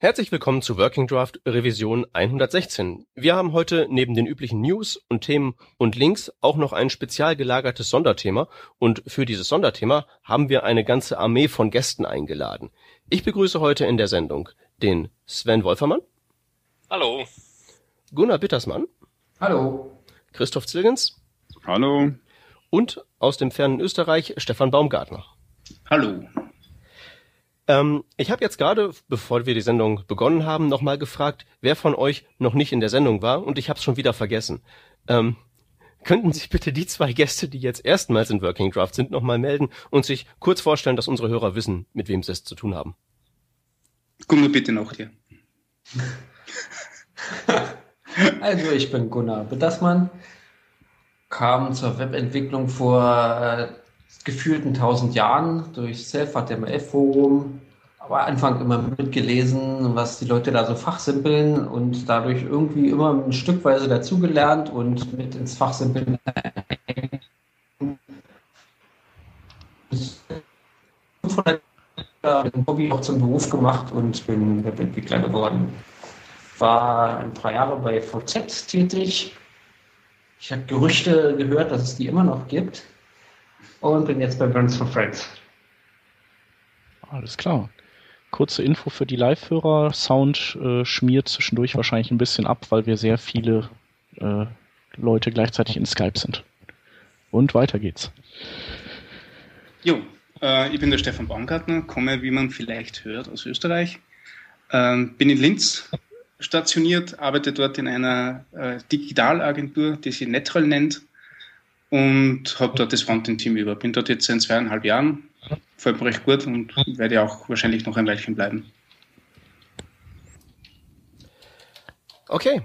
Herzlich willkommen zu Working Draft Revision 116. Wir haben heute neben den üblichen News und Themen und Links auch noch ein spezial gelagertes Sonderthema und für dieses Sonderthema haben wir eine ganze Armee von Gästen eingeladen. Ich begrüße heute in der Sendung den Sven Wolfermann. Hallo. Gunnar Bittersmann. Hallo. Christoph Zilgens. Hallo. Und aus dem fernen Österreich Stefan Baumgartner. Hallo. Ähm, ich habe jetzt gerade, bevor wir die Sendung begonnen haben, nochmal gefragt, wer von euch noch nicht in der Sendung war und ich habe es schon wieder vergessen. Ähm, könnten sich bitte die zwei Gäste, die jetzt erstmals in Working Draft sind, nochmal melden und sich kurz vorstellen, dass unsere Hörer wissen, mit wem sie es zu tun haben? Gunnar, bitte noch dir. also ich bin Gunnar Bittersmann, kam zur Webentwicklung vor äh, gefühlten tausend Jahren durch Self-HTML-Forum. Aber Anfang immer mitgelesen, was die Leute da so fachsimpeln und dadurch irgendwie immer ein Stückweise dazugelernt und mit ins Fachsimpeln ein Hobby auch zum Beruf gemacht und bin Webentwickler geworden. War ein paar Jahre bei VZ tätig. Ich habe Gerüchte gehört, dass es die immer noch gibt und bin jetzt bei Burns for Friends. Alles klar. Kurze Info für die Live-Hörer. Sound äh, schmiert zwischendurch wahrscheinlich ein bisschen ab, weil wir sehr viele äh, Leute gleichzeitig in Skype sind. Und weiter geht's. Jo, äh, ich bin der Stefan Baumgartner, komme, wie man vielleicht hört, aus Österreich. Ähm, bin in Linz stationiert, arbeite dort in einer äh, Digitalagentur, die sich Netrol nennt und habe dort das Frontend-Team über. Bin dort jetzt seit zweieinhalb Jahren, gefällt mir recht gut und werde auch wahrscheinlich noch ein Weilchen bleiben. Okay,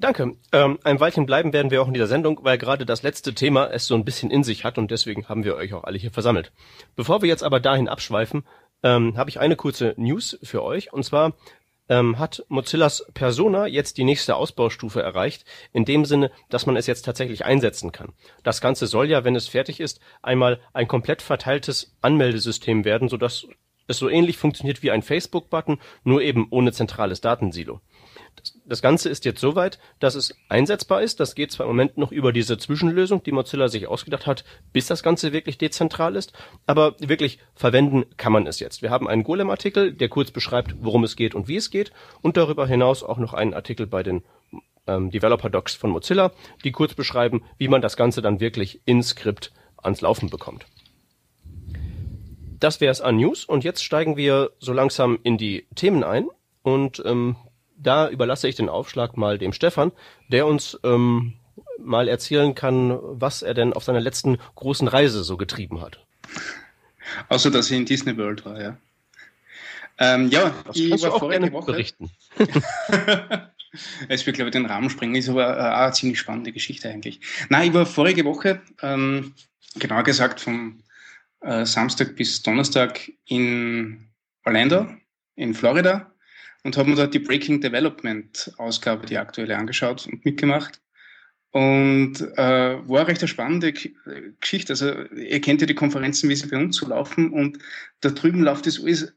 danke. Ähm, ein Weilchen bleiben werden wir auch in dieser Sendung, weil gerade das letzte Thema es so ein bisschen in sich hat und deswegen haben wir euch auch alle hier versammelt. Bevor wir jetzt aber dahin abschweifen, ähm, habe ich eine kurze News für euch und zwar ähm, hat Mozillas Persona jetzt die nächste Ausbaustufe erreicht, in dem Sinne, dass man es jetzt tatsächlich einsetzen kann. Das Ganze soll ja, wenn es fertig ist, einmal ein komplett verteiltes Anmeldesystem werden, sodass es so ähnlich funktioniert wie ein Facebook-Button, nur eben ohne zentrales Datensilo. Das, das Ganze ist jetzt soweit, dass es einsetzbar ist. Das geht zwar im Moment noch über diese Zwischenlösung, die Mozilla sich ausgedacht hat, bis das Ganze wirklich dezentral ist, aber wirklich verwenden kann man es jetzt. Wir haben einen Golem-Artikel, der kurz beschreibt, worum es geht und wie es geht und darüber hinaus auch noch einen Artikel bei den ähm, Developer Docs von Mozilla, die kurz beschreiben, wie man das Ganze dann wirklich in Skript ans Laufen bekommt. Das wäre es an News und jetzt steigen wir so langsam in die Themen ein und ähm, da überlasse ich den Aufschlag mal dem Stefan, der uns ähm, mal erzählen kann, was er denn auf seiner letzten großen Reise so getrieben hat. Außer, dass er in Disney World war, ja. Ähm, ja, das ich war vorige Woche. Berichten. es wird, glaube ich, den Rahmen sprengen, ist aber äh, eine ziemlich spannende Geschichte eigentlich. Nein, ich war vorige Woche, ähm, genauer gesagt vom äh, Samstag bis Donnerstag in Orlando, in Florida und habe mir dort die Breaking Development Ausgabe, die aktuelle, angeschaut und mitgemacht. Und äh, war recht eine spannende Geschichte. Also ihr kennt ja die Konferenzen, wie sie bei uns so laufen und da drüben läuft das alles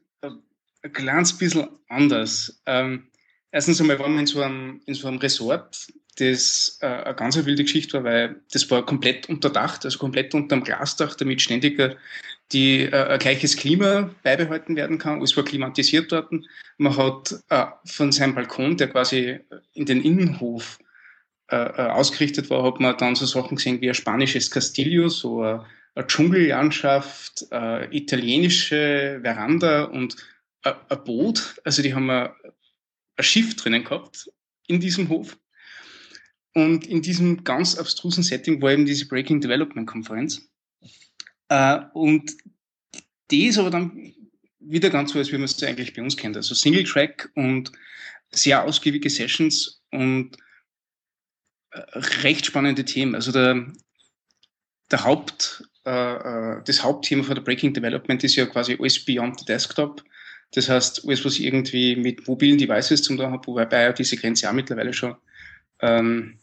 ein kleines bisschen anders. Ähm, erstens einmal waren wir in so einem, in so einem Resort, das äh, eine ganz wilde Geschichte war, weil das war komplett unterdacht, also komplett unterm Glasdach, damit ständig die äh, gleiches Klima beibehalten werden kann. Es war klimatisiert dort. Man hat äh, von seinem Balkon, der quasi in den Innenhof äh, äh ausgerichtet war, hat man dann so Sachen gesehen wie ein spanisches Castillo, so eine, eine Dschungellandschaft, eine italienische Veranda und ein, ein Boot. Also die haben ein, ein Schiff drinnen gehabt in diesem Hof. Und in diesem ganz abstrusen Setting war eben diese Breaking Development Konferenz. Äh, und die ist aber dann wieder ganz so, als wie man es eigentlich bei uns kennt. Also Single Track und sehr ausgiebige Sessions und äh, recht spannende Themen. Also der, der Haupt, äh, äh, das Hauptthema von der Breaking Development ist ja quasi alles beyond the desktop. Das heißt, alles, was irgendwie mit mobilen Devices zum tun habe, wobei ja diese Grenze auch mittlerweile schon ähm,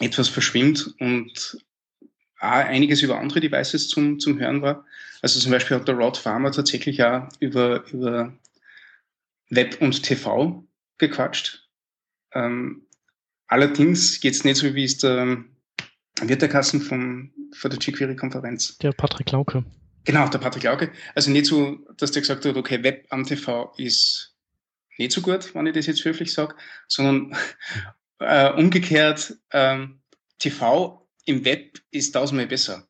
etwas verschwimmt und einiges über andere Devices zum, zum Hören war. Also zum Beispiel hat der Rod Farmer tatsächlich auch über, über Web und TV gequatscht. Ähm, allerdings es nicht so, wie es der wird der Kassen von, von der jQuery-Konferenz. Der Patrick Lauke. Genau, der Patrick Lauke. Also nicht so, dass der gesagt hat, okay, Web am TV ist nicht so gut, wenn ich das jetzt höflich sage, sondern äh, umgekehrt, ähm, TV im Web ist tausendmal besser.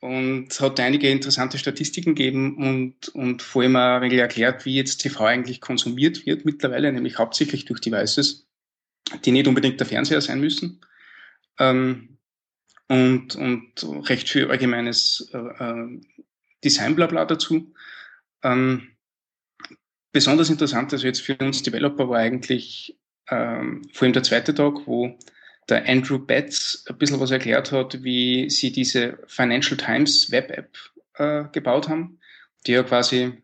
Und hat einige interessante Statistiken gegeben und, und vor allem auch erklärt, wie jetzt TV eigentlich konsumiert wird mittlerweile, nämlich hauptsächlich durch Devices, die nicht unbedingt der Fernseher sein müssen. Ähm, und, und recht viel allgemeines äh, äh Design-Blabla dazu. Ähm, besonders interessant, also jetzt für uns Developer war eigentlich ähm, vor allem der zweite Tag, wo der Andrew Betts ein bisschen was erklärt hat, wie sie diese Financial Times Web-App äh, gebaut haben, die ja quasi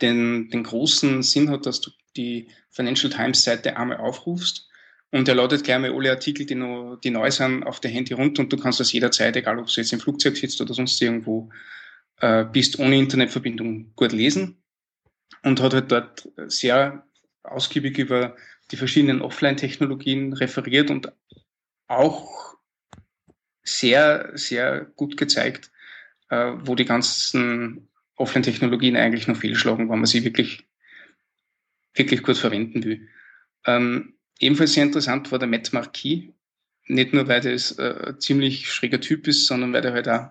den, den großen Sinn hat, dass du die Financial Times Seite einmal aufrufst und er ladet gleich mal alle Artikel, die, noch, die neu sind, auf der Handy runter und du kannst das jederzeit, egal ob du jetzt im Flugzeug sitzt oder sonst irgendwo äh, bist, ohne Internetverbindung gut lesen. Und hat halt dort sehr ausgiebig über die verschiedenen Offline-Technologien referiert und auch sehr, sehr gut gezeigt, äh, wo die ganzen Offline-Technologien eigentlich noch fehlschlagen, wenn man sie wirklich, wirklich gut verwenden will. Ähm, ebenfalls sehr interessant war der Matt Marquis. Nicht nur, weil das äh, ein ziemlich schräger Typ ist, sondern weil er halt auch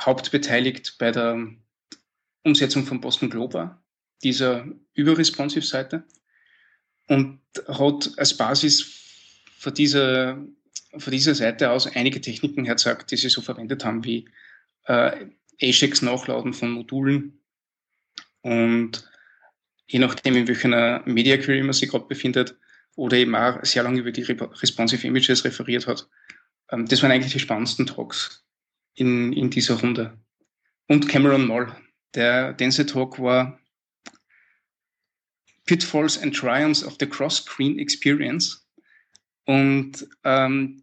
hauptbeteiligt bei der Umsetzung von Boston Globe war, dieser überresponsive Seite und hat als Basis von dieser, von dieser Seite aus einige Techniken herzagt, die sie so verwendet haben, wie äh, AJAX Nachladen von Modulen und je nachdem, in welcher Media Query man sich gerade befindet, oder eben auch sehr lange über die Responsive Images referiert hat. Ähm, das waren eigentlich die spannendsten Talks in, in dieser Runde. Und Cameron Moll, der Dance Talk war Pitfalls and Triumphs of the Cross-Screen Experience. Und ähm,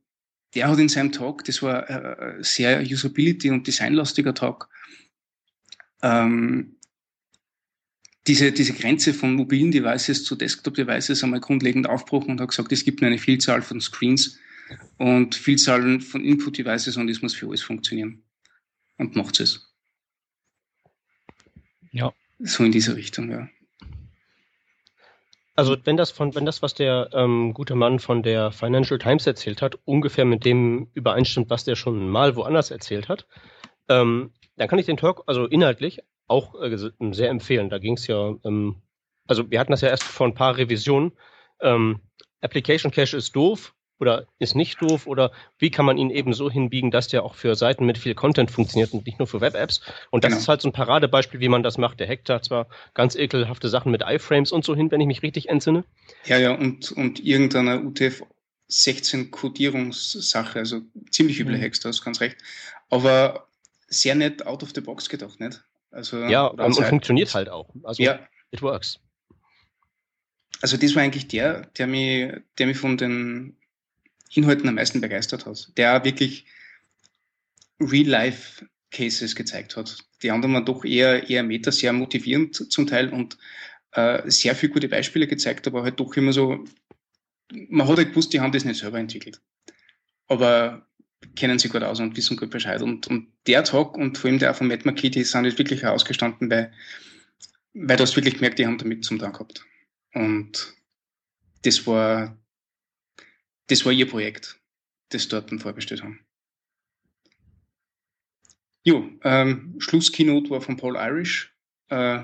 der hat in seinem Talk, das war äh, sehr Usability- und Designlastiger Talk, ähm, diese, diese Grenze von mobilen Devices zu Desktop-Devices einmal grundlegend aufbrochen und hat gesagt, es gibt nur eine Vielzahl von Screens und Vielzahl von Input-Devices und es muss für alles funktionieren. Und macht es. Ja. So in diese Richtung, ja. Also wenn das von, wenn das, was der ähm, gute Mann von der Financial Times erzählt hat, ungefähr mit dem übereinstimmt, was der schon mal woanders erzählt hat, ähm, dann kann ich den Talk also inhaltlich auch äh, sehr empfehlen. Da ging es ja, ähm, also wir hatten das ja erst vor ein paar Revisionen. Ähm, Application Cache ist doof, oder ist nicht doof oder wie kann man ihn eben so hinbiegen, dass der auch für Seiten mit viel Content funktioniert und nicht nur für Web-Apps. Und das genau. ist halt so ein Paradebeispiel, wie man das macht. Der hackt da zwar ganz ekelhafte Sachen mit iFrames und so hin, wenn ich mich richtig entsinne. Ja, ja, und, und irgendeiner UTF 16 Codierungssache, also ziemlich üble mhm. Hacks, du hast ganz recht. Aber sehr nett out of the box gedacht, nicht? Also, ja, und, und funktioniert halt auch. Also, ja. it works. Also das war eigentlich der, der mich, der mich von den Inhalten am meisten begeistert hat, der wirklich Real-Life-Cases gezeigt hat. Die anderen waren doch eher, eher Meta, sehr motivierend zum Teil und äh, sehr viele gute Beispiele gezeigt, aber halt doch immer so, man hat halt gewusst, die haben das nicht selber entwickelt. Aber kennen sie gut aus und wissen gut Bescheid. Und, und der Talk und vor allem der von Matt McKee, die sind jetzt wirklich ausgestanden, weil, weil du hast wirklich gemerkt, die haben damit zum Tag gehabt. Und das war, das war ihr Projekt, das dort dann vorgestellt haben. Jo, ähm, Schlusskeynote war von Paul Irish. Äh,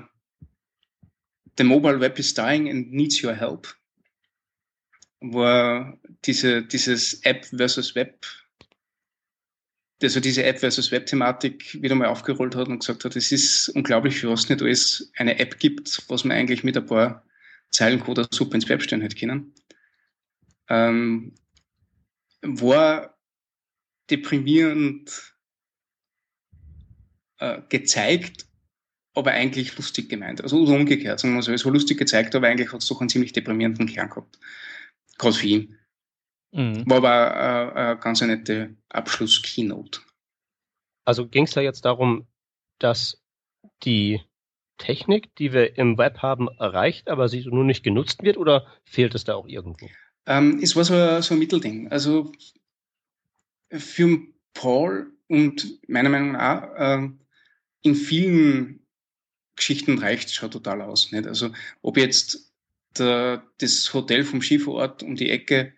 The mobile web is dying and needs your help. War diese, dieses App versus Web, also diese App versus Web-Thematik wieder mal aufgerollt hat und gesagt hat, es ist unglaublich, für was nicht alles eine App gibt, was man eigentlich mit ein paar Zeilen Code super ins Web stellen hätte können ähm, war deprimierend äh, gezeigt, aber eigentlich lustig gemeint. Also umgekehrt, sagen wir so. Es war lustig gezeigt, aber eigentlich hat es doch einen ziemlich deprimierenden Kern gehabt. Gerade für ihn. Mhm. War aber eine, eine ganz nette Abschluss-Keynote. Also ging es da jetzt darum, dass die Technik, die wir im Web haben, erreicht, aber sie nur nicht genutzt wird oder fehlt es da auch irgendwo? Ähm, es war so, so ein Mittelding. Also für Paul und meiner Meinung nach äh, in vielen Geschichten reicht es schon total aus. Nicht? Also ob jetzt der, das Hotel vom Skivorort um die Ecke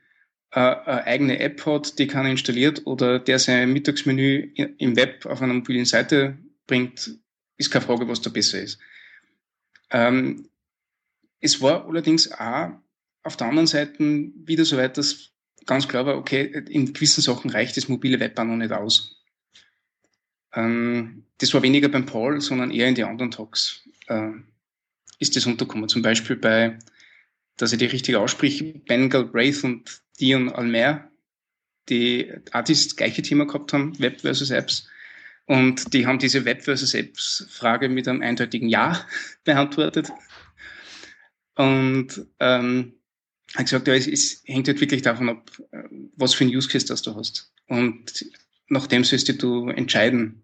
äh, eine eigene App hat, die kann installiert oder der sein Mittagsmenü im Web auf einer mobilen Seite bringt, ist keine Frage, was da besser ist. Ähm, es war allerdings auch auf der anderen Seite wieder so weit, dass ganz klar war, okay, in gewissen Sachen reicht das mobile Web auch noch nicht aus. Ähm, das war weniger beim Paul, sondern eher in die anderen Talks äh, ist das untergekommen. Zum Beispiel bei, dass ich die richtig ausspreche, Ben Galbraith und Dion Almer, die auch das gleiche Thema gehabt haben, Web versus Apps. Und die haben diese Web versus Apps Frage mit einem eindeutigen Ja beantwortet. Und ähm, hat gesagt, ja, es, es hängt halt wirklich davon ab, äh, was für ein Use Case das du hast. Und nachdem sollst du entscheiden,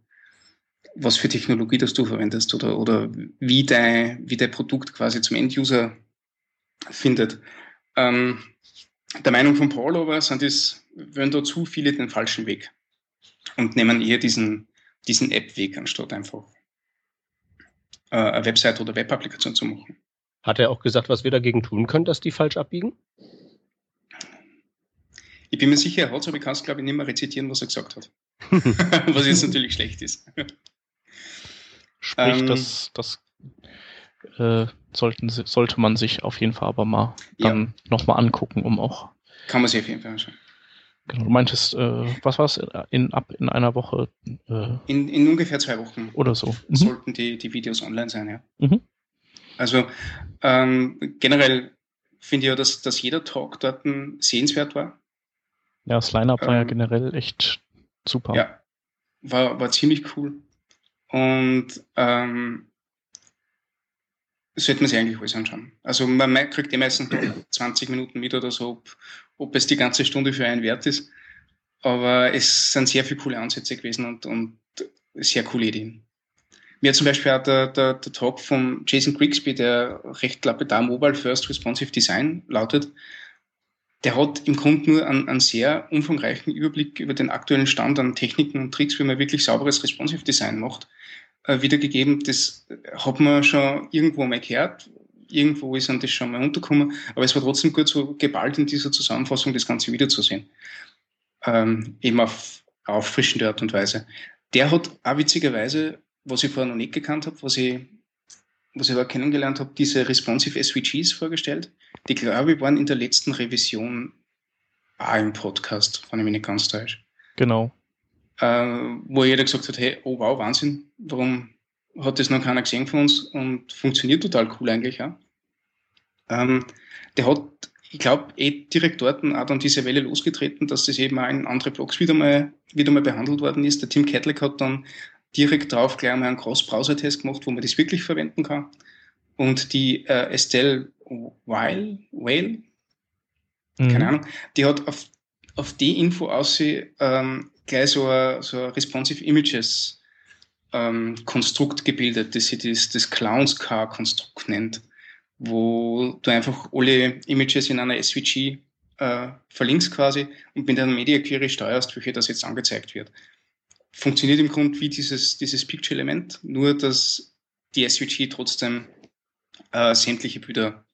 was für Technologie das du verwendest oder, oder wie, dein, wie dein Produkt quasi zum Enduser findet. Ähm, der Meinung von Paul aber sind es, wollen da zu viele den falschen Weg und nehmen eher diesen, diesen App-Weg, anstatt einfach äh, eine Website oder Web-Applikation zu machen. Hat er auch gesagt, was wir dagegen tun können, dass die falsch abbiegen? Ich bin mir sicher, er hat aber ich kann es, glaube ich, nicht mehr rezitieren, was er gesagt hat. was jetzt natürlich schlecht ist. Sprich, ähm, das, das äh, sollten, sollte man sich auf jeden Fall aber mal dann ja. nochmal angucken, um auch. Kann man sich auf jeden Fall anschauen. Genau, du meintest, äh, was war es in, ab in einer Woche? Äh, in, in ungefähr zwei Wochen. Oder so. Mhm. Sollten die, die Videos online sein, ja. Mhm. Also ähm, generell finde ich ja, dass, dass jeder Talk dort sehenswert war. Ja, das Line-Up ähm, war ja ähm, generell echt super. Ja, war, war ziemlich cool. Und ähm, sollte man sich eigentlich alles anschauen. Also man kriegt die meisten 20 Minuten mit oder so, ob, ob es die ganze Stunde für einen wert ist. Aber es sind sehr viele coole Ansätze gewesen und, und sehr coole Ideen. Mir zum Beispiel auch der, der, der Talk von Jason Grigsby, der recht lapidar Mobile First Responsive Design lautet, der hat im Grunde nur einen, einen, sehr umfangreichen Überblick über den aktuellen Stand an Techniken und Tricks, wie man wirklich sauberes Responsive Design macht, äh, wiedergegeben. Das hat man schon irgendwo mal gehört. Irgendwo ist an das schon mal untergekommen. Aber es war trotzdem gut, so geballt in dieser Zusammenfassung das Ganze wiederzusehen. Ähm, eben auf auffrischende Art und Weise. Der hat auch witzigerweise was ich vorher noch nicht gekannt habe, was ich, was ich da kennengelernt habe, diese responsive SVGs vorgestellt. Die, glaube ich, waren in der letzten Revision auch im Podcast, wenn ich mich nicht ganz täusche. Genau. Äh, wo jeder gesagt hat, hey, oh wow, Wahnsinn, warum hat das noch keiner gesehen von uns und funktioniert total cool eigentlich, ja. Ähm, der hat, ich glaube, eh direkt dort auch dann diese Welle losgetreten, dass das eben auch in andere Blogs wieder mal, wieder mal behandelt worden ist. Der Tim Catlett hat dann direkt drauf gleich einmal einen Cross-Browser-Test gemacht, wo man das wirklich verwenden kann. Und die äh, Estelle Weil, Whale, mhm. keine Ahnung, die hat auf, auf die Info aus ähm, gleich so ein, so ein Responsive Images ähm, Konstrukt gebildet, das sie das, das Clowns Car Konstrukt nennt, wo du einfach alle Images in einer SVG äh, verlinkst quasi und mit einer Media Query steuerst, welche das jetzt angezeigt wird funktioniert im Grunde wie dieses, dieses Picture-Element, nur dass die SVG trotzdem äh, sämtliche Bilder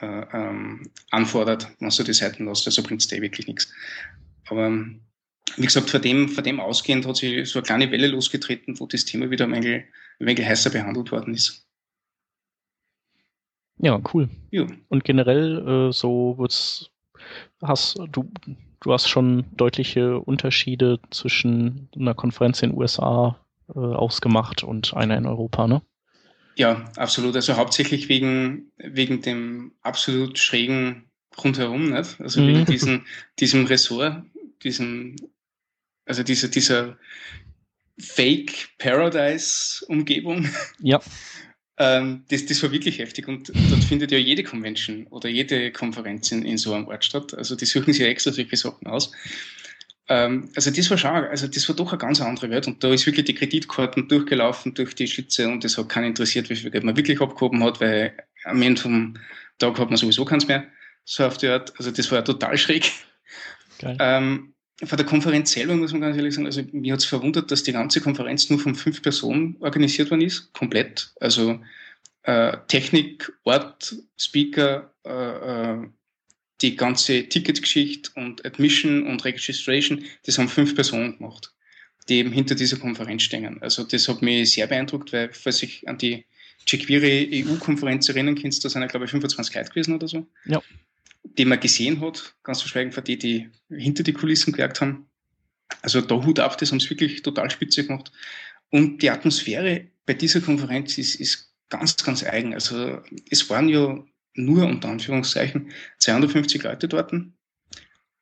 äh, ähm, anfordert, wenn du die Seiten lässt. Also bringt es dir wirklich nichts. Aber wie gesagt, vor dem, vor dem ausgehend hat sich so eine kleine Welle losgetreten, wo das Thema wieder ein wenig, ein wenig heißer behandelt worden ist. Ja, cool. Ja. Und generell äh, so wird's, hast du du hast schon deutliche Unterschiede zwischen einer Konferenz in den USA äh, ausgemacht und einer in Europa, ne? Ja, absolut. Also hauptsächlich wegen, wegen dem absolut schrägen rundherum, nicht? Also mhm. wegen diesem, diesem Ressort, diesem, also dieser, dieser Fake Paradise Umgebung. Ja. Ähm, das, das war wirklich heftig und dort findet ja jede Convention oder jede Konferenz in, in so einem Ort statt. Also die suchen sich ja extra solche Sachen aus. Ähm, also das war schon, also das war doch eine ganz andere Welt und da ist wirklich die Kreditkarten durchgelaufen durch die Schlitze und das hat keinen interessiert, wie viel Geld man wirklich abgehoben hat, weil am Ende vom Tag hat man sowieso keins mehr, so auf die Art. Also das war total schräg. Ähm, von der Konferenz selber muss man ganz ehrlich sagen, also mir hat es verwundert, dass die ganze Konferenz nur von fünf Personen organisiert worden ist, komplett. Also äh, Technik, Ort, Speaker, äh, äh die ganze Ticketgeschichte und Admission und Registration, das haben fünf Personen gemacht, die eben hinter dieser Konferenz stehen. Also das hat mich sehr beeindruckt, weil, falls ich an die jQuery EU-Konferenz erinnern kannst, da sind ja, glaube ich, 25 Leute gewesen oder so. Ja. Die man gesehen hat, ganz verschweigen von denen, die hinter die Kulissen gewerkt haben. Also da Hut ab, das haben sie wirklich total spitze gemacht. Und die Atmosphäre bei dieser Konferenz ist, ist ganz, ganz eigen. Also es waren ja nur unter Anführungszeichen 250 Leute dort.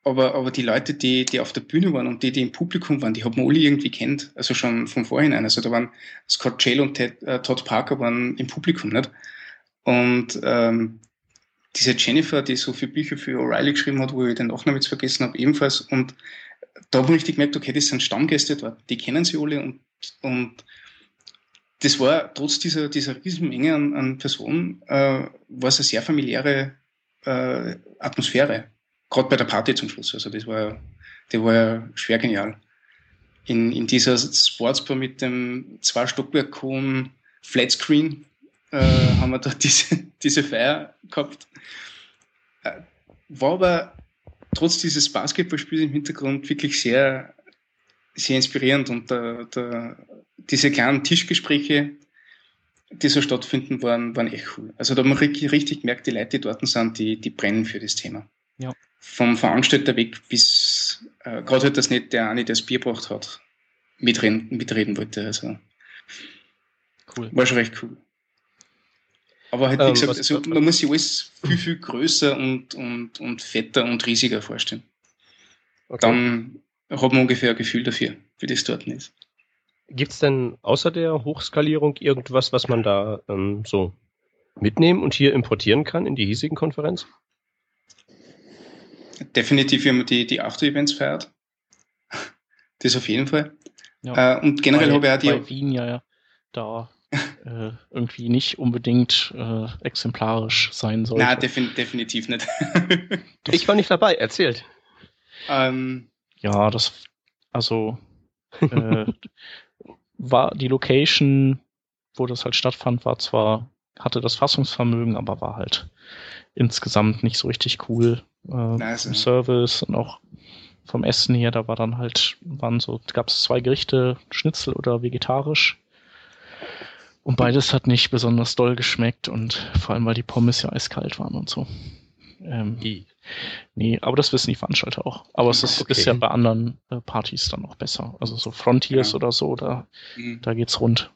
Aber, aber die Leute, die, die auf der Bühne waren und die, die im Publikum waren, die hat man alle irgendwie kennt. Also schon von vorhinein. Also da waren Scott Shale und Ted, äh, Todd Parker waren im Publikum, nicht? Und ähm, diese Jennifer, die so viele Bücher für O'Reilly geschrieben hat, wo ich den Nachnamen jetzt vergessen habe, ebenfalls. Und da habe ich gemerkt, okay, das sind Stammgäste dort, die kennen sie alle und, und das war trotz dieser, dieser Riesenmenge an, an Personen, äh, war es eine sehr familiäre äh, Atmosphäre. Gerade bei der Party zum Schluss. Also das war, die war ja schwer genial. In, in dieser Sportsbar mit dem zwei Stockwerk hohen Flatscreen äh, haben wir da diese, diese Feier gehabt. Äh, war aber trotz dieses Basketballspiels im Hintergrund wirklich sehr, sehr inspirierend und der, der, diese kleinen Tischgespräche, die so stattfinden, waren, waren echt cool. Also da hat man richtig, richtig gemerkt, die Leute, die dort sind, die, die brennen für das Thema. Ja. Vom Veranstalter weg bis, äh, gerade halt das nicht der eine, der das Bier gebracht hat, mitreden, mitreden wollte. Also cool. war schon recht cool. Aber halt, wie ähm, gesagt, also, man muss sich alles viel, viel größer und, und, und fetter und riesiger vorstellen. Okay. Dann hat man ungefähr ein Gefühl dafür, wie das dort ist. Gibt es denn außer der Hochskalierung irgendwas, was man da ähm, so mitnehmen und hier importieren kann in die hiesigen Konferenz? Definitiv, wenn man die, die After-Events feiert. Das auf jeden Fall. Ja. Äh, und generell habe ich auch die. Bei Wien ja, ja da äh, irgendwie nicht unbedingt äh, exemplarisch sein sollte. Na, defin definitiv nicht. ich war nicht dabei, erzählt. Ähm, ja, das, also äh, war die Location, wo das halt stattfand, war zwar, hatte das Fassungsvermögen, aber war halt insgesamt nicht so richtig cool. Äh, nice. Im Service und auch vom Essen her, da war dann halt, waren so, gab es zwei Gerichte, Schnitzel oder vegetarisch. Und beides hat nicht besonders doll geschmeckt und vor allem, weil die Pommes ja eiskalt waren und so. Ähm, nee, aber das wissen die Veranstalter auch. Aber es ist, okay. ist ja bei anderen äh, Partys dann auch besser. Also so Frontiers ja. oder so, da, mhm. da geht's rund.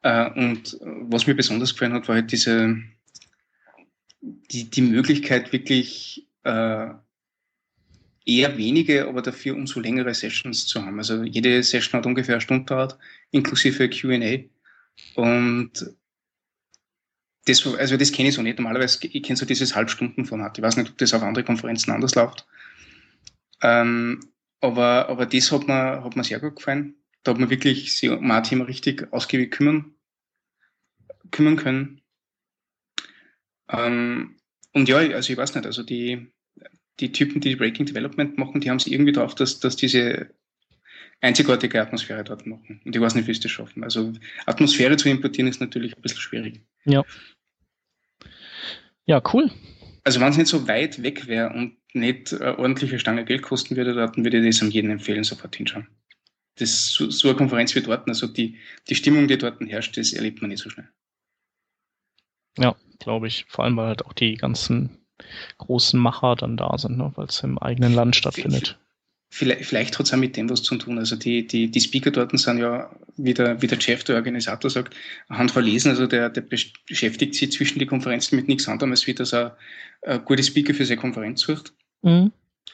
Äh, und was mir besonders gefallen hat, war halt diese, die, die Möglichkeit wirklich äh, eher wenige, aber dafür umso längere Sessions zu haben. Also jede Session hat ungefähr eine Stunde dauert, inklusive Q&A. Und das, also das kenne ich so nicht. Normalerweise, ich kenne so dieses Halbstundenformat. Ich weiß nicht, ob das auf andere Konferenzen anders läuft. Ähm, aber, aber das hat mir, hat mir sehr gut gefallen. Da hat man wirklich sich um ein Thema richtig ausgiebig kümmern, kümmern können. Ähm, und ja, also ich weiß nicht, also die, die Typen, die Breaking Development machen, die haben es irgendwie drauf, dass, dass diese einzigartige Atmosphäre dort machen. Und ich weiß nicht, wie sie das schaffen. Also Atmosphäre zu importieren ist natürlich ein bisschen schwierig. Ja. Ja, cool. Also wenn es nicht so weit weg wäre und nicht eine ordentliche Stange Geld kosten würde, dann würde ich das an jeden empfehlen, sofort hinschauen. Das, so, so eine Konferenz wie dort, also die, die Stimmung, die dort herrscht, das erlebt man nicht so schnell. Ja, glaube ich. Vor allem, weil halt auch die ganzen großen Macher dann da sind, ne? weil es im eigenen Land stattfindet. Vielleicht, vielleicht hat es auch mit dem was zu tun. Also die, die, die Speaker dort sind ja, wie der, wie der Chef, der Organisator sagt, handverlesen. Also der, der beschäftigt sich zwischen die Konferenzen mit nichts anderem, als wie dass er gute Speaker für seine Konferenz sucht. Mhm.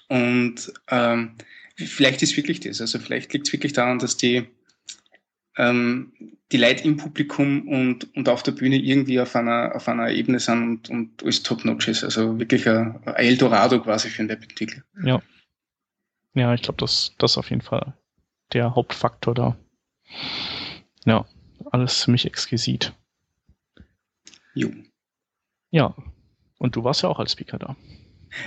Und ähm, vielleicht ist wirklich das. Also vielleicht liegt es wirklich daran, dass die ähm, die Leute im Publikum und, und auf der Bühne irgendwie auf einer, auf einer Ebene sind und, und alles top-notch ist. Also wirklich ein, ein Eldorado quasi für einen Webentwickler. Ja. Ja, ich glaube, das, das ist auf jeden Fall der Hauptfaktor da. Ja, alles ziemlich exquisit. Jo. Ja, und du warst ja auch als Speaker da.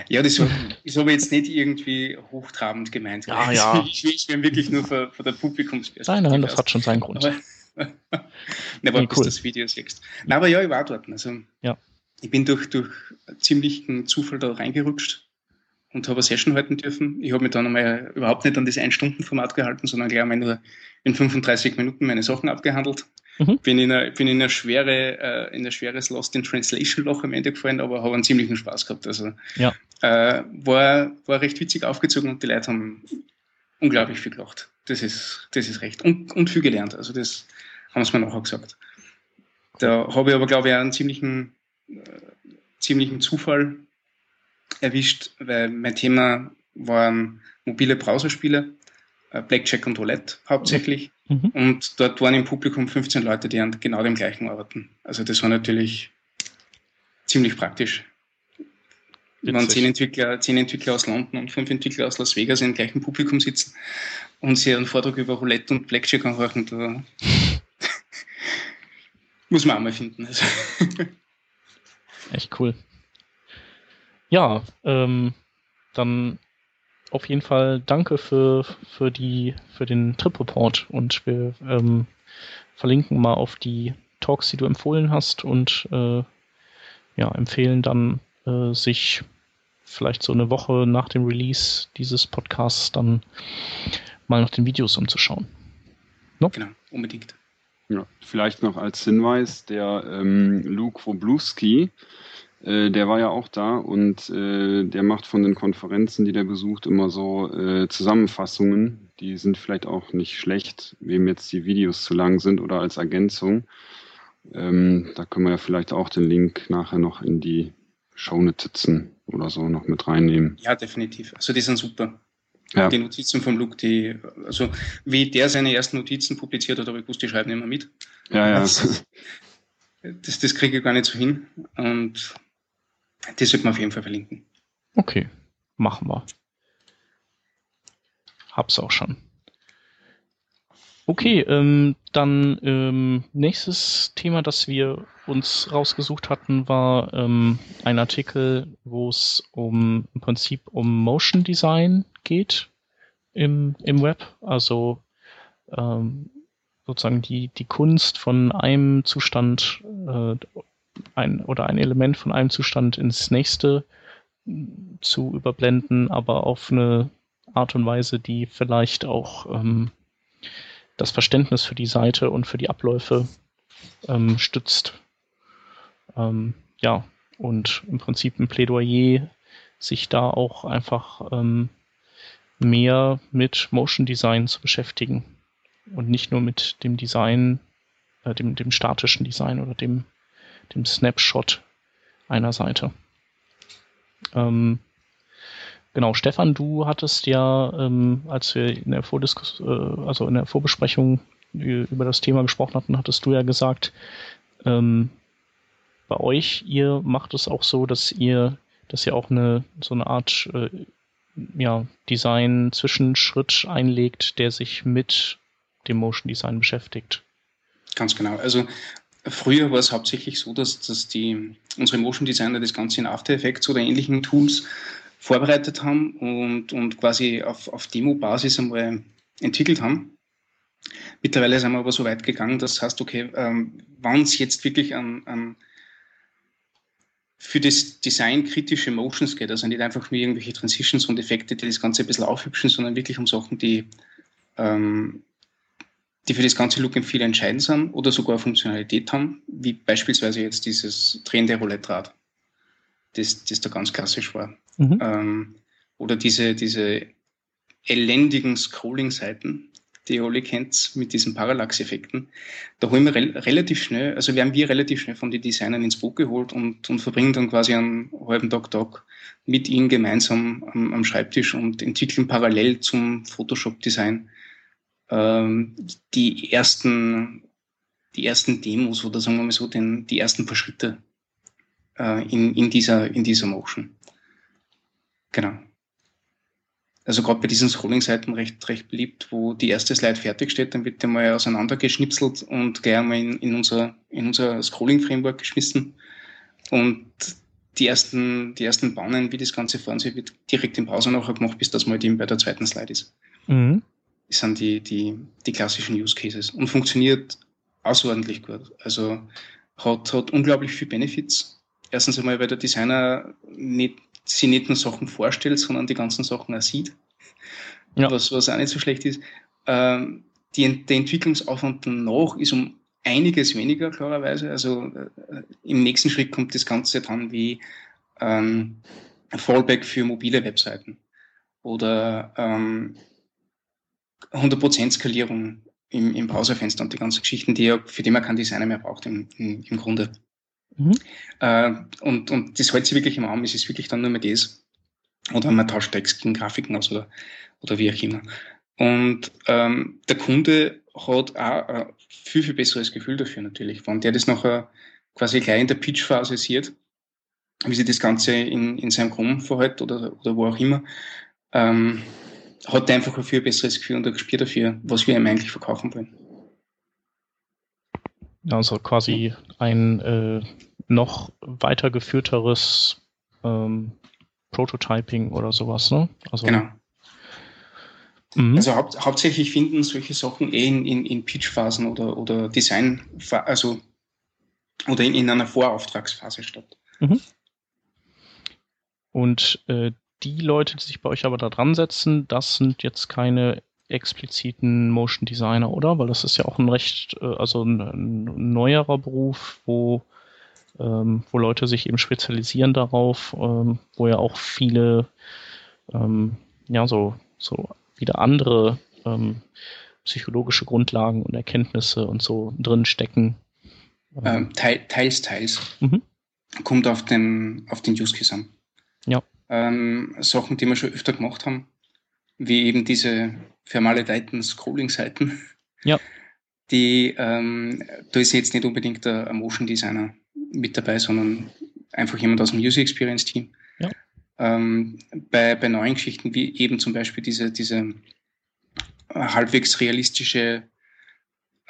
Ja, das ist aber jetzt nicht irgendwie hochtrabend gemeint. Ja, ja. Ich, ich bin wirklich nur von, von der Publikumsperspektive. Nein, nein, das hat schon seinen Grund. Aber, na, aber nee, bis cool. das Video siehst. Na, aber ja, ich war dort. Also, ja. Ich bin durch, durch ziemlichen Zufall da reingerutscht und habe eine Session halten dürfen. Ich habe mich dann einmal überhaupt nicht an das Ein-Stunden-Format gehalten, sondern gleich einmal nur in 35 Minuten meine Sachen abgehandelt. Mhm. Bin, in eine, bin in eine schwere, äh, in ein schweres Lost in Translation Loch am Ende gefallen, aber habe einen ziemlichen Spaß gehabt. Also ja. äh, war, war recht witzig aufgezogen und die Leute haben unglaublich viel gelacht. Das ist, das ist recht. Und, und viel gelernt. Also das haben sie mir nachher gesagt. Da habe ich aber, glaube ich, einen ziemlichen, äh, ziemlichen Zufall erwischt, weil mein Thema waren mobile Browserspiele, Blackjack und Roulette hauptsächlich. Mhm. Und dort waren im Publikum 15 Leute, die an genau dem gleichen arbeiten. Also das war natürlich ziemlich praktisch. Witzig. Wenn zehn Entwickler, zehn Entwickler aus London und fünf Entwickler aus Las Vegas im gleichen Publikum sitzen und sie einen Vortrag über Roulette und Blackjack anhören, da muss man auch mal finden. Also. Echt cool. Ja, ähm, dann auf jeden Fall danke für, für, die, für den Trip-Report und wir ähm, verlinken mal auf die Talks, die du empfohlen hast und äh, ja, empfehlen dann, äh, sich vielleicht so eine Woche nach dem Release dieses Podcasts dann mal nach den Videos umzuschauen. No? Genau, unbedingt. Ja, vielleicht noch als Hinweis, der ähm, Luke Wobluski, äh, der war ja auch da und äh, der macht von den Konferenzen, die der besucht, immer so äh, Zusammenfassungen. Die sind vielleicht auch nicht schlecht, wem jetzt die Videos zu lang sind oder als Ergänzung. Ähm, da können wir ja vielleicht auch den Link nachher noch in die Shownotizen oder so noch mit reinnehmen. Ja, definitiv. Also die sind super. Ja. Die Notizen vom Luke, die, also wie der seine ersten Notizen publiziert hat, aber ich wusste, die schreiben immer mit. Ja, ja. Das, das, das kriege ich gar nicht so hin. Und das wird man auf jeden Fall verlinken. Okay, machen wir. Hab's auch schon. Okay, ähm, dann ähm, nächstes Thema, das wir uns rausgesucht hatten, war ähm, ein Artikel, wo es um im Prinzip um Motion Design geht im, im Web. Also ähm, sozusagen die, die Kunst von einem Zustand äh, ein oder ein Element von einem Zustand ins nächste zu überblenden, aber auf eine Art und Weise, die vielleicht auch ähm, das Verständnis für die Seite und für die Abläufe ähm, stützt. Ähm, ja, und im Prinzip ein Plädoyer, sich da auch einfach ähm, mehr mit Motion Design zu beschäftigen und nicht nur mit dem Design, äh, dem, dem statischen Design oder dem dem Snapshot einer Seite. Ähm, genau, Stefan, du hattest ja, ähm, als wir in der Vordiskus äh, also in der Vorbesprechung über das Thema gesprochen hatten, hattest du ja gesagt, ähm, bei euch, ihr macht es auch so, dass ihr, dass ihr auch eine so eine Art äh, ja, Design-Zwischenschritt einlegt, der sich mit dem Motion Design beschäftigt. Ganz genau. Also Früher war es hauptsächlich so, dass, dass die, unsere Motion Designer das Ganze in After Effects oder ähnlichen Tools vorbereitet haben und, und quasi auf, auf Demo-Basis einmal entwickelt haben. Mittlerweile sind wir aber so weit gegangen, dass heißt, okay, ähm, wann es jetzt wirklich an, an für das Design kritische Motions geht, also nicht einfach nur irgendwelche Transitions und Effekte, die das Ganze ein bisschen aufhübschen, sondern wirklich um Sachen, die ähm, die für das ganze Look and Feel entscheidend sind oder sogar Funktionalität haben, wie beispielsweise jetzt dieses drehende Roulette-Rad, das, das da ganz klassisch war. Mhm. Ähm, oder diese, diese elendigen Scrolling-Seiten, die ihr alle kennt, mit diesen Parallax-Effekten. Da holen wir re relativ schnell, also werden wir relativ schnell von den Designern ins Boot geholt und, und verbringen dann quasi einen halben Tag, Tag mit ihnen gemeinsam am, am Schreibtisch und entwickeln parallel zum Photoshop-Design ähm, die ersten, die ersten Demos oder sagen wir mal so, den, die ersten paar Schritte äh, in, in, dieser, in dieser Motion. Genau. also gerade bei diesen Scrolling-Seiten recht, recht beliebt, wo die erste Slide fertig steht, dann wird der mal auseinandergeschnipselt und gleich einmal in, in unser, in unser Scrolling-Framework geschmissen. Und die ersten, die ersten Bahnen, wie das Ganze fahren soll, wird direkt im Browser nachher gemacht, bis das mal eben bei der zweiten Slide ist. Mhm. Sind die, die, die klassischen Use Cases und funktioniert außerordentlich gut. Also hat, hat unglaublich viel Benefits. Erstens einmal, weil der Designer nicht, sich nicht nur Sachen vorstellt, sondern die ganzen Sachen auch sieht. Ja. Was, was auch nicht so schlecht ist. Ähm, die, der Entwicklungsaufwand danach ist um einiges weniger, klarerweise. Also äh, im nächsten Schritt kommt das Ganze dann wie ähm, Fallback für mobile Webseiten oder ähm, 100% Skalierung im, im Browserfenster und die ganzen Geschichten, die ja, für die man keinen Designer mehr braucht im, im, im Grunde. Mhm. Äh, und, und das hält sich wirklich im Arm, es ist wirklich dann nur mehr das. Oder man tauscht Text gegen Grafiken aus oder, oder wie auch immer. Und ähm, der Kunde hat auch ein viel, viel besseres Gefühl dafür natürlich. Wenn der das nachher quasi gleich in der Pitch-Phase sieht, wie sich das Ganze in, in seinem Chrome verhält oder, oder wo auch immer, ähm, hat einfach ein viel besseres Gefühl und ein Gespür dafür, was wir ihm eigentlich verkaufen wollen. Also quasi ein äh, noch weitergeführteres ähm, Prototyping oder sowas, ne? Also, genau. Mhm. Also hau hauptsächlich finden solche Sachen eh in, in, in Pitch-Phasen oder, oder Design, also oder in, in einer Vorauftragsphase statt. Mhm. Und äh, die Leute, die sich bei euch aber da dran setzen, das sind jetzt keine expliziten Motion Designer, oder? Weil das ist ja auch ein recht, äh, also ein, ein neuerer Beruf, wo, ähm, wo Leute sich eben spezialisieren darauf, ähm, wo ja auch viele, ähm, ja, so, so wieder andere ähm, psychologische Grundlagen und Erkenntnisse und so drin stecken. Ähm, teils, teils. Mhm. Kommt auf den, auf den Use Case an. Ja ähm, Sachen, die wir schon öfter gemacht haben, wie eben diese vermaledeiten Scrolling-Seiten. Ja. Die, ähm, da ist jetzt nicht unbedingt ein, Motion Designer mit dabei, sondern einfach jemand aus dem User Experience Team. Ja. Ähm, bei, bei neuen Geschichten, wie eben zum Beispiel diese, diese halbwegs realistische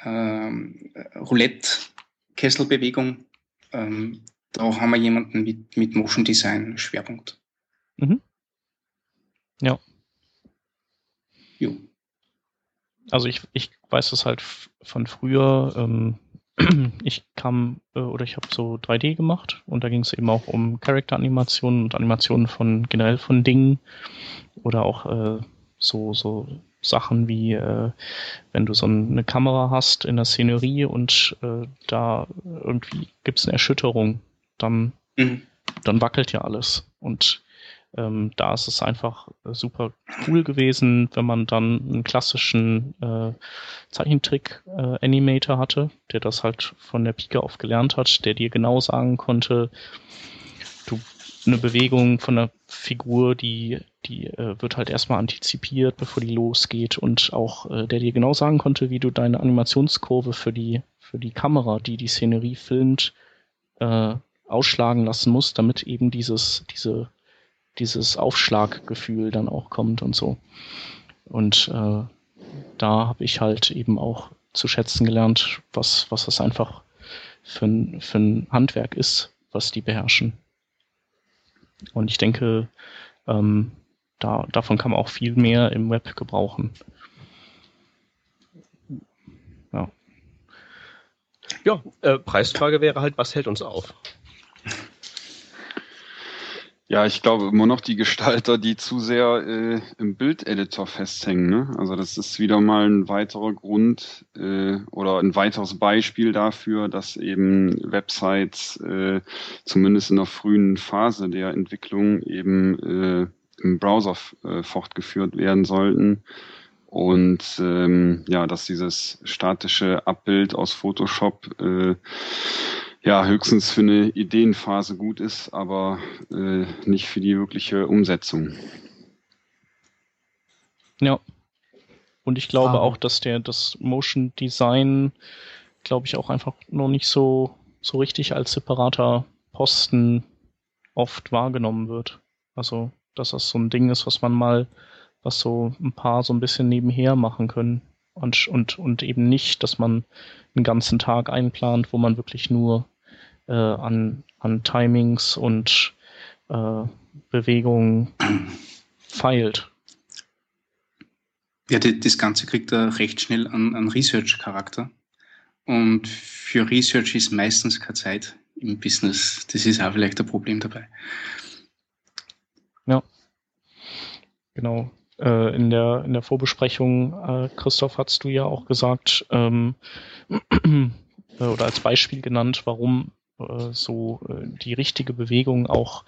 ähm, Roulette-Kesselbewegung, ähm, da haben wir jemanden mit, mit Motion Design Schwerpunkt. Mhm. Ja. Jo. Also ich, ich weiß das halt von früher. Ähm, ich kam äh, oder ich habe so 3D gemacht und da ging es eben auch um Charakteranimationen und Animationen von generell von Dingen oder auch äh, so so Sachen wie äh, wenn du so eine Kamera hast in der Szenerie und äh, da irgendwie gibt es eine Erschütterung, dann mhm. dann wackelt ja alles und ähm, da ist es einfach äh, super cool gewesen, wenn man dann einen klassischen äh, Zeichentrick-Animator äh, hatte, der das halt von der Pike auf gelernt hat, der dir genau sagen konnte, du eine Bewegung von einer Figur, die, die äh, wird halt erstmal antizipiert, bevor die losgeht und auch äh, der dir genau sagen konnte, wie du deine Animationskurve für die, für die Kamera, die die Szenerie filmt, äh, ausschlagen lassen musst, damit eben dieses, diese dieses Aufschlaggefühl dann auch kommt und so. Und äh, da habe ich halt eben auch zu schätzen gelernt, was, was das einfach für ein, für ein Handwerk ist, was die beherrschen. Und ich denke, ähm, da, davon kann man auch viel mehr im Web gebrauchen. Ja. Ja, äh, Preisfrage wäre halt, was hält uns auf? Ja, ich glaube immer noch die Gestalter, die zu sehr äh, im Bildeditor festhängen. Ne? Also das ist wieder mal ein weiterer Grund äh, oder ein weiteres Beispiel dafür, dass eben Websites äh, zumindest in der frühen Phase der Entwicklung eben äh, im Browser äh, fortgeführt werden sollten. Und ähm, ja, dass dieses statische Abbild aus Photoshop äh, ja höchstens für eine Ideenphase gut ist, aber äh, nicht für die wirkliche Umsetzung. Ja. Und ich glaube ah. auch, dass der das Motion Design, glaube ich, auch einfach noch nicht so so richtig als separater Posten oft wahrgenommen wird. Also, dass das so ein Ding ist, was man mal was so ein paar so ein bisschen nebenher machen können. Und, und, und eben nicht, dass man einen ganzen Tag einplant, wo man wirklich nur äh, an, an Timings und äh, Bewegungen feilt. Ja, das Ganze kriegt er recht schnell an, an Research-Charakter. Und für Research ist meistens keine Zeit im Business. Das ist auch vielleicht ein Problem dabei. Ja. Genau. Äh, in, der, in der Vorbesprechung, äh, Christoph, hast du ja auch gesagt, ähm, äh, oder als Beispiel genannt, warum äh, so äh, die richtige Bewegung auch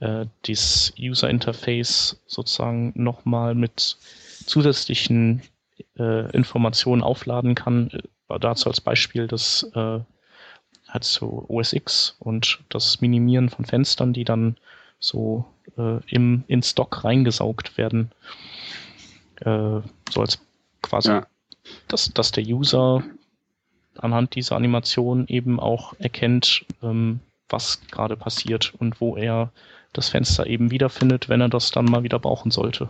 äh, das User Interface sozusagen nochmal mit zusätzlichen Informationen aufladen kann. Dazu als Beispiel das hat so OS und das Minimieren von Fenstern, die dann so äh, im in Stock reingesaugt werden. Äh, so als quasi, ja. dass, dass der User anhand dieser Animation eben auch erkennt, ähm, was gerade passiert und wo er das Fenster eben wiederfindet, wenn er das dann mal wieder brauchen sollte.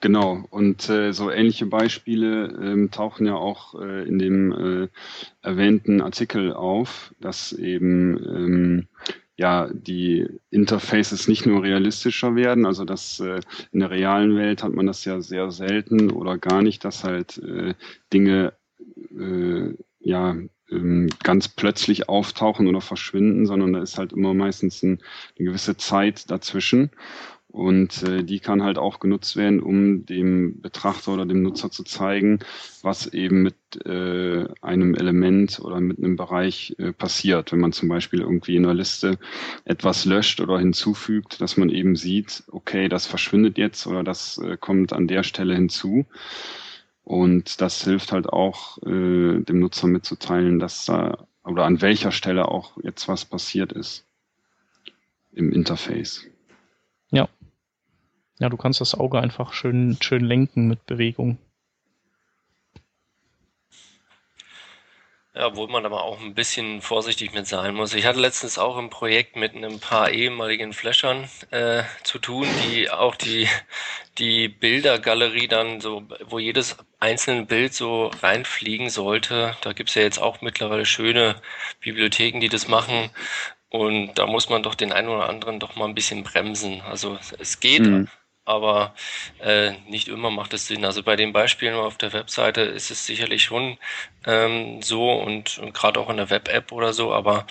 Genau, und äh, so ähnliche Beispiele ähm, tauchen ja auch äh, in dem äh, erwähnten Artikel auf, dass eben ähm, ja die Interfaces nicht nur realistischer werden, also dass äh, in der realen Welt hat man das ja sehr selten oder gar nicht, dass halt äh, Dinge äh, ja ähm, ganz plötzlich auftauchen oder verschwinden, sondern da ist halt immer meistens ein, eine gewisse Zeit dazwischen. Und äh, die kann halt auch genutzt werden, um dem Betrachter oder dem Nutzer zu zeigen, was eben mit äh, einem Element oder mit einem Bereich äh, passiert. Wenn man zum Beispiel irgendwie in einer Liste etwas löscht oder hinzufügt, dass man eben sieht, okay, das verschwindet jetzt oder das äh, kommt an der Stelle hinzu. Und das hilft halt auch äh, dem Nutzer mitzuteilen, dass da oder an welcher Stelle auch jetzt was passiert ist im Interface. Ja, ja, du kannst das Auge einfach schön, schön lenken mit Bewegung. Ja, obwohl man aber auch ein bisschen vorsichtig mit sein muss. Ich hatte letztens auch ein Projekt mit ein paar ehemaligen Flashern äh, zu tun, die auch die, die Bildergalerie dann so, wo jedes einzelne Bild so reinfliegen sollte. Da gibt's ja jetzt auch mittlerweile schöne Bibliotheken, die das machen. Und da muss man doch den einen oder anderen doch mal ein bisschen bremsen. Also es geht, mhm aber äh, nicht immer macht es Sinn. Also bei den Beispielen auf der Webseite ist es sicherlich schon ähm, so und, und gerade auch in der Web-App oder so, aber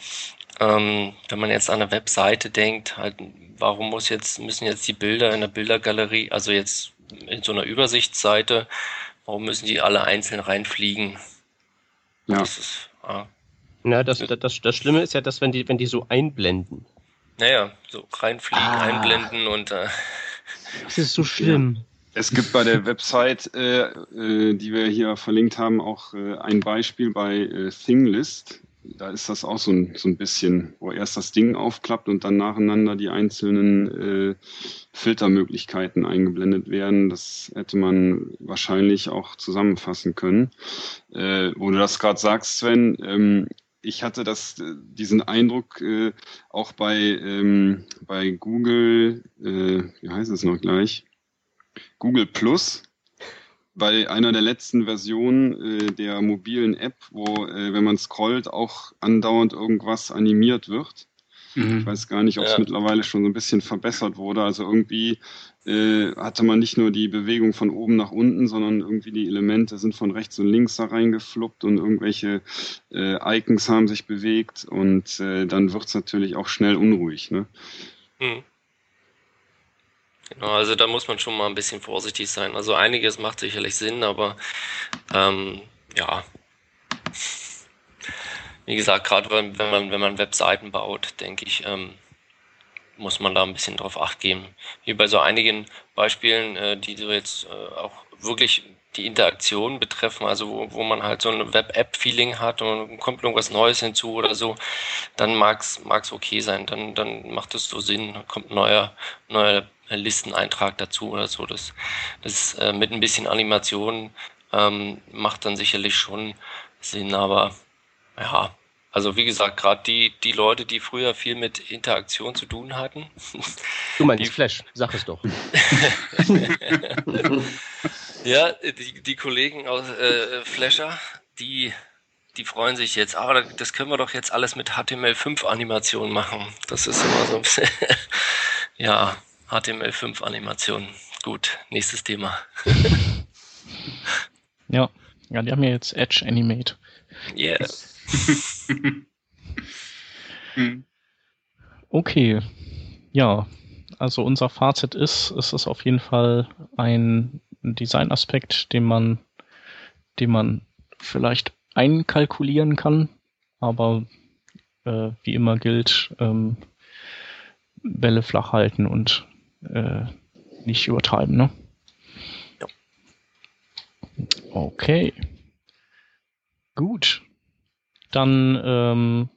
ähm, wenn man jetzt an eine Webseite denkt, halt, warum muss jetzt, müssen jetzt die Bilder in der Bildergalerie, also jetzt in so einer Übersichtsseite, warum müssen die alle einzeln reinfliegen? Ja. Das ist, ah. Na, das, das, das, Schlimme ist ja, dass wenn die, wenn die so einblenden. Naja, so reinfliegen, ah. einblenden und äh, das ist so schlimm. Es gibt bei der Website, äh, äh, die wir hier verlinkt haben, auch äh, ein Beispiel bei äh, Thinglist. Da ist das auch so ein, so ein bisschen, wo erst das Ding aufklappt und dann nacheinander die einzelnen äh, Filtermöglichkeiten eingeblendet werden. Das hätte man wahrscheinlich auch zusammenfassen können. Äh, wo du das gerade sagst, Sven, ähm, ich hatte das, äh, diesen Eindruck äh, auch bei, ähm, bei Google, äh, wie heißt es noch gleich? Google Plus, bei einer der letzten Versionen äh, der mobilen App, wo, äh, wenn man scrollt, auch andauernd irgendwas animiert wird. Mhm. Ich weiß gar nicht, ob es ja. mittlerweile schon so ein bisschen verbessert wurde. Also irgendwie hatte man nicht nur die Bewegung von oben nach unten, sondern irgendwie die Elemente sind von rechts und links da reingefluppt und irgendwelche äh, Icons haben sich bewegt und äh, dann wird es natürlich auch schnell unruhig. Ne? Mhm. Genau, also da muss man schon mal ein bisschen vorsichtig sein. Also einiges macht sicherlich Sinn, aber ähm, ja, wie gesagt, gerade wenn, wenn man wenn man Webseiten baut, denke ich, ähm, muss man da ein bisschen drauf acht geben. Wie bei so einigen Beispielen, äh, die so jetzt äh, auch wirklich die Interaktion betreffen, also wo, wo man halt so ein Web-App-Feeling hat und kommt irgendwas Neues hinzu oder so, dann mag's mag's okay sein, dann dann macht es so Sinn, kommt ein neuer neuer Listeneintrag dazu oder so. Das das äh, mit ein bisschen Animation ähm, macht dann sicherlich schon Sinn, aber ja, Also wie gesagt, gerade die, die Leute, die früher viel mit Interaktion zu tun hatten. Du meinst die Flash, sag es doch. ja, die, die Kollegen aus äh, Flasher, die, die freuen sich jetzt, aber das können wir doch jetzt alles mit HTML5-Animation machen. Das ist immer so ein bisschen, ja, HTML5-Animation. Gut, nächstes Thema. ja, ja, die haben ja jetzt Edge Animate. Yeah. okay. Ja, also unser Fazit ist, es ist auf jeden Fall ein Designaspekt, den man, den man vielleicht einkalkulieren kann, aber äh, wie immer gilt, ähm, Bälle flach halten und äh, nicht übertreiben, ne? Ja. Okay. Gut dann ähm,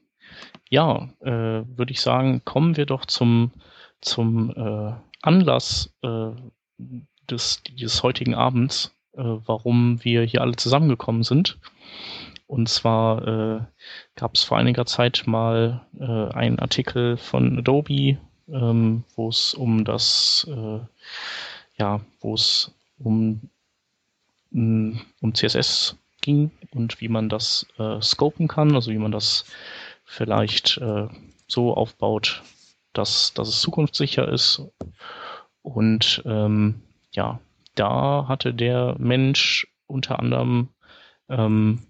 ja, äh, würde ich sagen, kommen wir doch zum, zum äh, Anlass äh, des, des heutigen Abends, äh, warum wir hier alle zusammengekommen sind. Und zwar äh, gab es vor einiger Zeit mal äh, einen Artikel von Adobe, ähm, wo es um das, ja, wo es um, um CSS ging und wie man das äh, scopen kann, also wie man das vielleicht äh, so aufbaut, dass, dass es zukunftssicher ist. Und ähm, ja, da hatte der Mensch unter anderem ähm,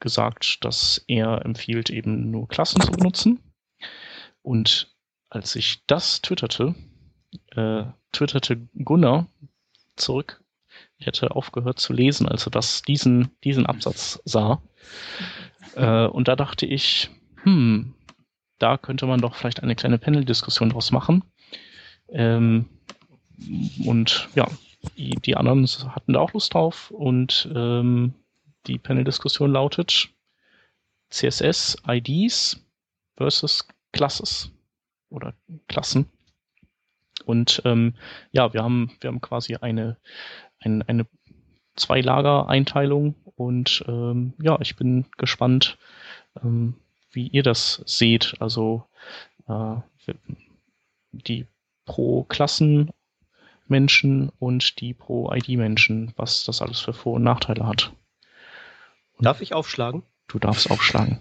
gesagt, dass er empfiehlt, eben nur Klassen zu benutzen. Und als ich das twitterte, äh, twitterte Gunnar zurück, hätte aufgehört zu lesen, als er das, diesen, diesen Absatz sah. Äh, und da dachte ich, hm, da könnte man doch vielleicht eine kleine Panel-Diskussion draus machen. Ähm, und ja, die, die anderen hatten da auch Lust drauf und ähm, die Panel-Diskussion lautet CSS IDs versus Classes oder Klassen. Und ähm, ja, wir haben, wir haben quasi eine, ein, eine Zwei-Lager-Einteilung und ähm, ja, ich bin gespannt, ähm, wie ihr das seht. Also äh, die Pro-Klassen-Menschen und die Pro-ID-Menschen, was das alles für Vor- und Nachteile hat. Und Darf ich aufschlagen? Du darfst aufschlagen.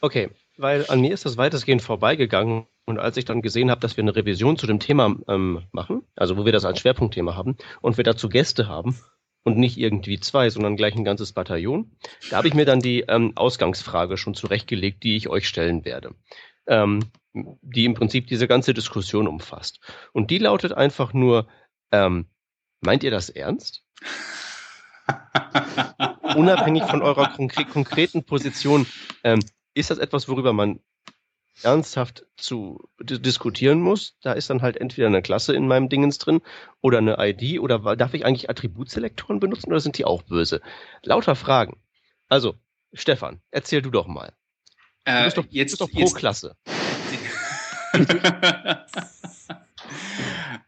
Okay, weil an mir ist das weitestgehend vorbeigegangen. Und als ich dann gesehen habe, dass wir eine Revision zu dem Thema ähm, machen, also wo wir das als Schwerpunktthema haben und wir dazu Gäste haben und nicht irgendwie zwei, sondern gleich ein ganzes Bataillon, da habe ich mir dann die ähm, Ausgangsfrage schon zurechtgelegt, die ich euch stellen werde, ähm, die im Prinzip diese ganze Diskussion umfasst. Und die lautet einfach nur, ähm, meint ihr das ernst? Unabhängig von eurer konkreten Position, ähm, ist das etwas, worüber man ernsthaft zu diskutieren muss. Da ist dann halt entweder eine Klasse in meinem Dingens drin oder eine ID oder darf ich eigentlich Attributselektoren benutzen oder sind die auch böse? Lauter Fragen. Also, Stefan, erzähl du doch mal. Äh, du bist doch, jetzt, bist doch pro jetzt, Klasse.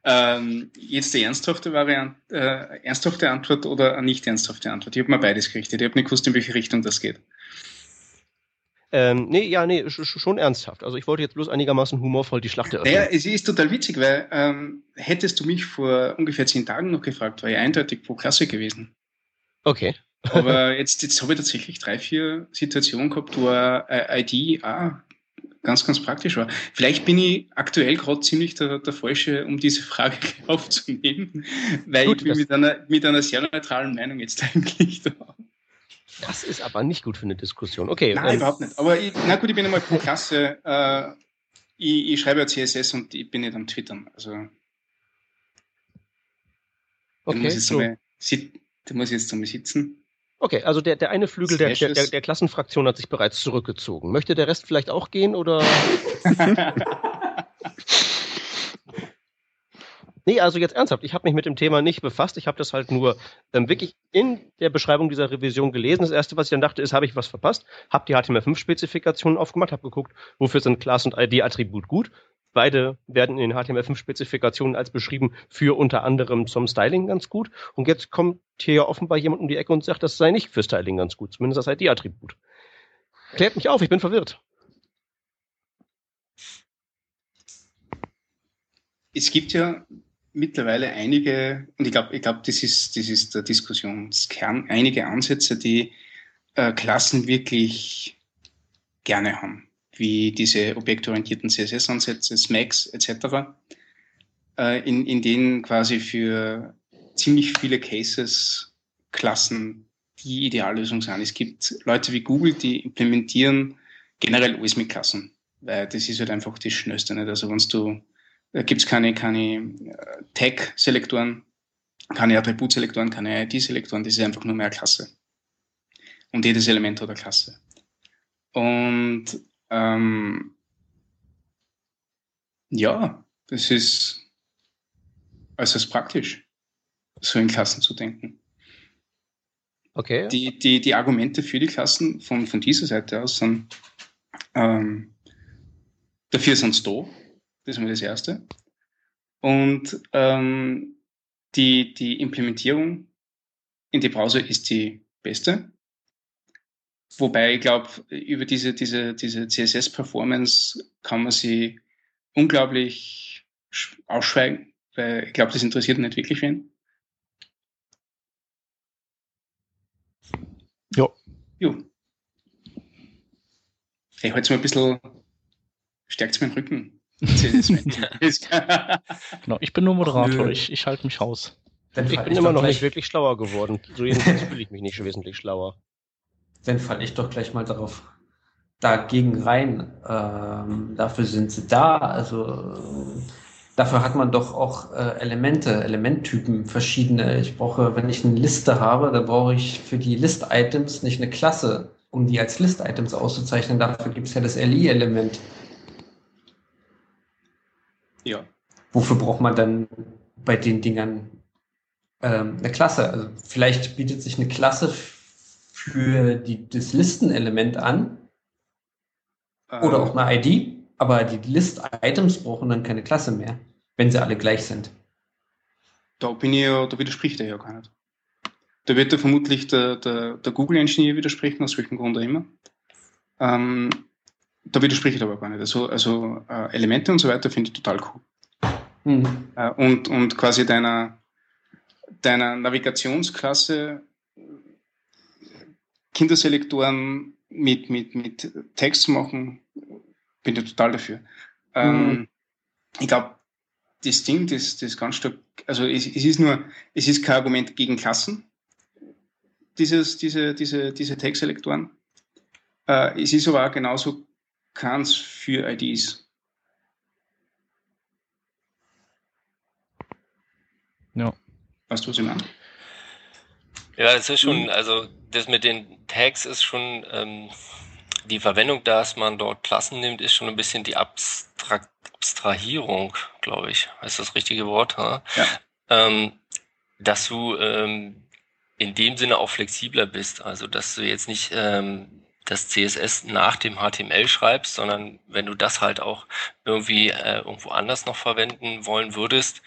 ähm, jetzt die ernsthafte Variante, äh, ernsthafte Antwort oder nicht ernsthafte Antwort? Ich habe mir beides gerichtet. Ich habe nicht gewusst, in welche Richtung das geht. Ähm, nee, ja, nee, schon ernsthaft. Also ich wollte jetzt bloß einigermaßen humorvoll die Schlacht eröffnen. Naja, es ist total witzig, weil ähm, hättest du mich vor ungefähr zehn Tagen noch gefragt, wäre ich eindeutig pro Klasse gewesen. Okay. Aber jetzt, jetzt habe ich tatsächlich drei, vier Situationen gehabt, wo eine ID auch ganz, ganz praktisch war. Vielleicht bin ich aktuell gerade ziemlich der, der Falsche, um diese Frage aufzunehmen, weil Gut, ich bin mit einer, mit einer sehr neutralen Meinung jetzt eigentlich da. Das ist aber nicht gut für eine Diskussion. Okay. Nein, ähm, überhaupt nicht. Aber ich, na gut, ich bin einmal pro Klasse. Äh, ich, ich, schreibe ja CSS und ich bin nicht am Twittern. Also. Okay. Muss so. einmal, da muss ich jetzt einmal sitzen. Okay, also der, der eine Flügel der, der, der, der Klassenfraktion hat sich bereits zurückgezogen. Möchte der Rest vielleicht auch gehen oder? Nee, also jetzt ernsthaft, ich habe mich mit dem Thema nicht befasst. Ich habe das halt nur ähm, wirklich in der Beschreibung dieser Revision gelesen. Das erste, was ich dann dachte, ist, habe ich was verpasst? Habe die HTML5-Spezifikationen aufgemacht, habe geguckt, wofür sind Class und ID-Attribut gut. Beide werden in den HTML5-Spezifikationen als beschrieben für unter anderem zum Styling ganz gut. Und jetzt kommt hier ja offenbar jemand um die Ecke und sagt, das sei nicht für Styling ganz gut, zumindest das ID-Attribut. Klärt mich auf, ich bin verwirrt. Es gibt ja mittlerweile einige, und ich glaube, ich glaube, das ist, das ist der Diskussionskern, einige Ansätze, die äh, Klassen wirklich gerne haben, wie diese objektorientierten CSS-Ansätze, SMAX etc., äh, in, in denen quasi für ziemlich viele Cases Klassen die Ideallösung sind. Es gibt Leute wie Google, die implementieren generell alles mit Klassen, weil das ist halt einfach das Schnellste. Nicht? Also wenn du, gibt es keine, keine äh, Tag-Selektoren, keine Attributselektoren, keine ID-Selektoren, das ist einfach nur mehr Klasse. Und jedes Element hat eine Klasse. Und ähm, ja, das ist äußerst praktisch, so in Klassen zu denken. Okay. Die, die, die Argumente für die Klassen von, von dieser Seite aus sind, ähm, dafür sind sie da. Das ist mal das Erste. Und ähm, die, die Implementierung in die Browser ist die beste. Wobei ich glaube, über diese, diese, diese CSS-Performance kann man sie unglaublich ausschweigen, weil ich glaube, das interessiert nicht wirklich wen. Ja. Jo. Ich halte es mal ein bisschen, stärkt meinen Rücken. genau, ich bin nur Moderator, ich, ich halte mich raus. Dann ich bin ich immer noch nicht wirklich schlauer geworden. So jedenfalls fühle ich mich nicht wesentlich schlauer. Dann falle ich doch gleich mal darauf dagegen rein. Ähm, dafür sind sie da. Also dafür hat man doch auch äh, Elemente, Elementtypen, verschiedene. Ich brauche, wenn ich eine Liste habe, dann brauche ich für die List-Items nicht eine Klasse, um die als List-Items auszuzeichnen. Dafür gibt es ja das LI-Element. Ja. Wofür braucht man dann bei den Dingern ähm, eine Klasse? Also vielleicht bietet sich eine Klasse für die, das Listenelement an. Oder auch eine ID aber die List-Items brauchen dann keine Klasse mehr, wenn sie alle gleich sind. Da bin ich ja, da widerspricht er ja gar nicht. Da wird ja vermutlich der, der, der Google-Engineer widersprechen, aus welchem Grund auch immer. Ähm, da widerspricht er aber gar nicht. Also, also äh, Elemente und so weiter finde ich total cool. Mhm. Äh, und, und quasi deiner, deiner Navigationsklasse Kinderselektoren mit, mit, mit Text machen, bin ich total dafür. Ähm, mhm. ich glaube, das Ding, das, das ganz stark, also es, es, ist nur, es ist kein Argument gegen Klassen, dieses, diese, diese, diese Tag-Selektoren. Äh, es ist aber auch genauso keins für IDs. Ja. Weißt du, was ich meine? Ja, das ist schon, also das mit den Tags ist schon ähm, die Verwendung, dass man dort Klassen nimmt, ist schon ein bisschen die Abstrakt Abstrahierung, glaube ich, ist das richtige Wort, ja. Ähm, dass du ähm, in dem Sinne auch flexibler bist, also dass du jetzt nicht ähm, das CSS nach dem HTML schreibst, sondern wenn du das halt auch irgendwie äh, irgendwo anders noch verwenden wollen würdest,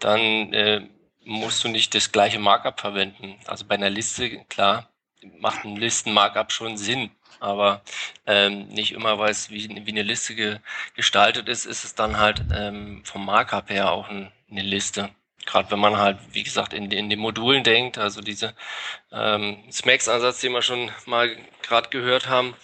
dann äh, musst du nicht das gleiche Markup verwenden. Also bei einer Liste, klar, macht ein Listen-Markup schon Sinn, aber ähm, nicht immer, weil es wie, wie eine Liste ge, gestaltet ist, ist es dann halt ähm, vom Markup her auch ein, eine Liste. Gerade wenn man halt, wie gesagt, in, in den Modulen denkt, also diese ähm, SMAX-Ansatz, den wir schon mal gerade gehört haben,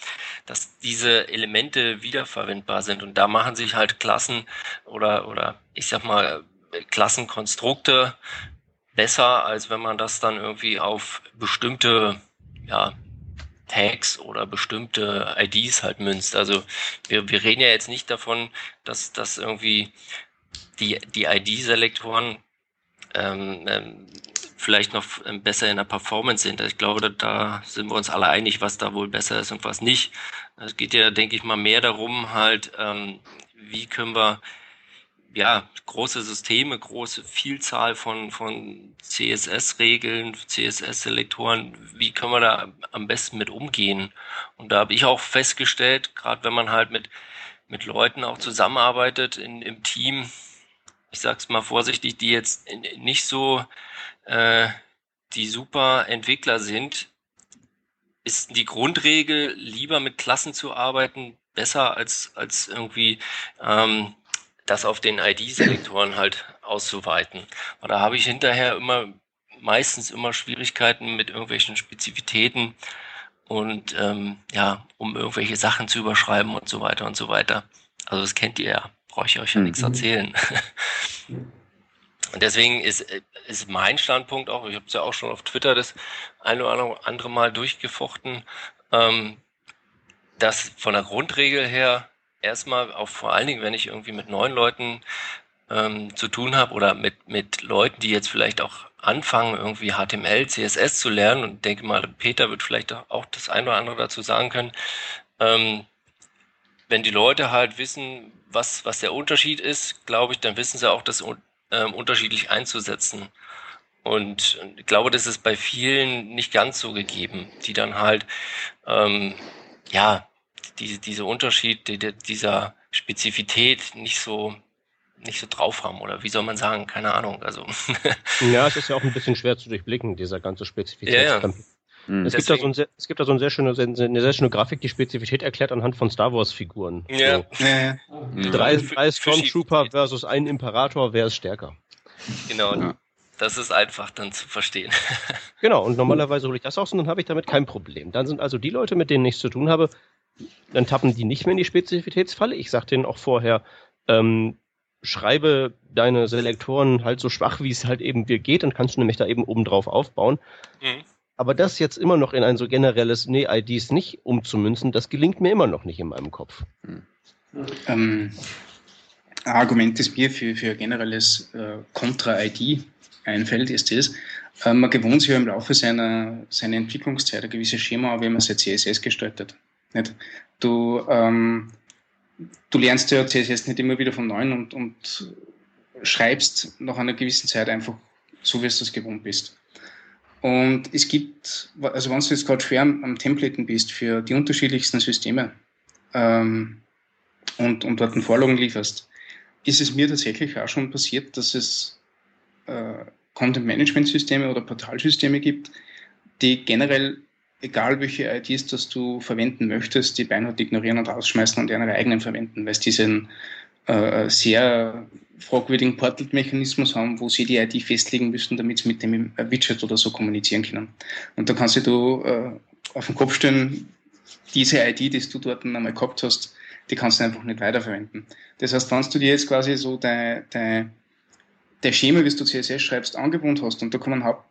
dass diese Elemente wiederverwendbar sind. Und da machen sich halt Klassen oder, oder ich sag mal, Klassenkonstrukte besser, als wenn man das dann irgendwie auf bestimmte ja, Tags oder bestimmte IDs halt münzt. Also wir, wir reden ja jetzt nicht davon, dass, dass irgendwie die, die ID-Selektoren ähm, ähm, vielleicht noch besser in der Performance sind. Ich glaube, da, da sind wir uns alle einig, was da wohl besser ist und was nicht. Es geht ja, denke ich mal, mehr darum, halt, ähm, wie können wir ja, große Systeme, große Vielzahl von, von CSS-Regeln, CSS-Selektoren, wie können wir da am besten mit umgehen? Und da habe ich auch festgestellt, gerade wenn man halt mit, mit Leuten auch zusammenarbeitet in, im Team, ich sag's mal vorsichtig, die jetzt nicht so äh, die super Entwickler sind, ist die Grundregel, lieber mit Klassen zu arbeiten, besser als, als irgendwie ähm, das auf den ID-Selektoren halt auszuweiten. Und da habe ich hinterher immer meistens immer Schwierigkeiten mit irgendwelchen Spezifitäten und ähm, ja, um irgendwelche Sachen zu überschreiben und so weiter und so weiter. Also das kennt ihr ja, brauche ich euch ja mhm. nichts erzählen. und deswegen ist, ist mein Standpunkt auch, ich habe es ja auch schon auf Twitter das ein oder andere Mal durchgefochten, ähm, dass von der Grundregel her erstmal, auch vor allen Dingen, wenn ich irgendwie mit neuen Leuten ähm, zu tun habe oder mit, mit Leuten, die jetzt vielleicht auch anfangen, irgendwie HTML, CSS zu lernen und denke mal, Peter wird vielleicht auch das ein oder andere dazu sagen können, ähm, wenn die Leute halt wissen, was, was der Unterschied ist, glaube ich, dann wissen sie auch, das ähm, unterschiedlich einzusetzen. Und ich glaube, das ist bei vielen nicht ganz so gegeben, die dann halt, ähm, ja, diese, diese Unterschied, die, dieser Spezifität nicht so nicht so drauf haben oder wie soll man sagen, keine Ahnung. Also ja, es ist ja auch ein bisschen schwer zu durchblicken, dieser ganze Spezifitätskampf. Ja, ja. Mhm. Es, gibt da so ein sehr, es gibt da so ein sehr schöne, eine sehr schöne Grafik, die Spezifität erklärt anhand von Star Wars Figuren. Ja. So. ja. Drei, drei Stormtrooper versus ein Imperator, wer ist stärker? Genau. Ja. Das ist einfach dann zu verstehen. genau, und normalerweise hole ich das aus und dann habe ich damit kein Problem. Dann sind also die Leute, mit denen ich zu tun habe, dann tappen die nicht mehr in die Spezifitätsfalle. Ich sage denen auch vorher, ähm, schreibe deine Selektoren halt so schwach, wie es halt eben dir geht, dann kannst du nämlich da eben oben drauf aufbauen. Mhm. Aber das jetzt immer noch in ein so generelles Nee, IDs nicht umzumünzen, das gelingt mir immer noch nicht in meinem Kopf. Mhm. Ähm, ein Argument, das mir für, für generelles äh, Contra-ID einfällt, ist das, äh, man gewohnt sich ja im Laufe seiner, seiner Entwicklungszeit ein gewisses Schema, wie man sein CSS gestaltet. Nicht? Du ähm, du lernst ja CSS nicht immer wieder von neuem und, und schreibst nach einer gewissen Zeit einfach so, wie du es gewohnt bist. Und es gibt, also wenn du jetzt gerade schwer am Templaten bist für die unterschiedlichsten Systeme ähm, und, und dort einen Vorlagen lieferst, ist es mir tatsächlich auch schon passiert, dass es äh, Content-Management-Systeme oder Portalsysteme gibt, die generell egal welche IDs das du verwenden möchtest, die beinhart ignorieren und rausschmeißen und ihre eigenen verwenden, weil sie diesen äh, sehr fragwürdigen Portal-Mechanismus haben, wo sie die ID festlegen müssen, damit sie mit dem Widget oder so kommunizieren können. Und da kannst du äh, auf den Kopf stellen, diese ID, die du dort einmal gehabt hast, die kannst du einfach nicht weiterverwenden. Das heißt, wenn du dir jetzt quasi so dein, dein, dein Schema, wie du CSS schreibst, angewohnt hast, und da kommen Haupt,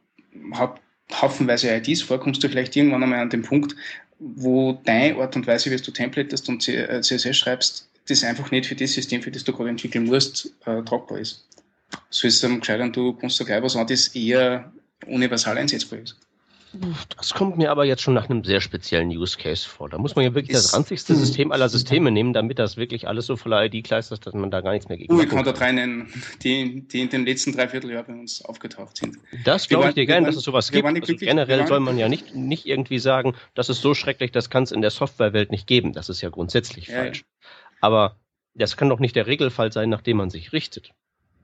Haupt haufenweise IDs vor, kommst du vielleicht irgendwann einmal an den Punkt, wo deine Art und Weise, wie du Templatest und CSS äh, schreibst, das einfach nicht für das System, für das du gerade entwickeln musst, äh, tragbar ist. So ist es am gescheitern, du kannst da gleich was an, das eher universal einsetzbar ist. Das kommt mir aber jetzt schon nach einem sehr speziellen Use Case vor. Da muss man ja wirklich ist, das ranzigste System aller Systeme nehmen, damit das wirklich alles so voller ID-Kleist ist, dass man da gar nichts mehr gegen oh, Ich kann da drei nennen, die, die in den letzten drei Vierteljahren bei uns aufgetaucht sind. Das glaube ich dir gerne, dass es sowas gibt. Also generell soll man ja nicht, nicht irgendwie sagen, das ist so schrecklich, das kann es in der Softwarewelt nicht geben. Das ist ja grundsätzlich ja, falsch. Aber das kann doch nicht der Regelfall sein, nach dem man sich richtet.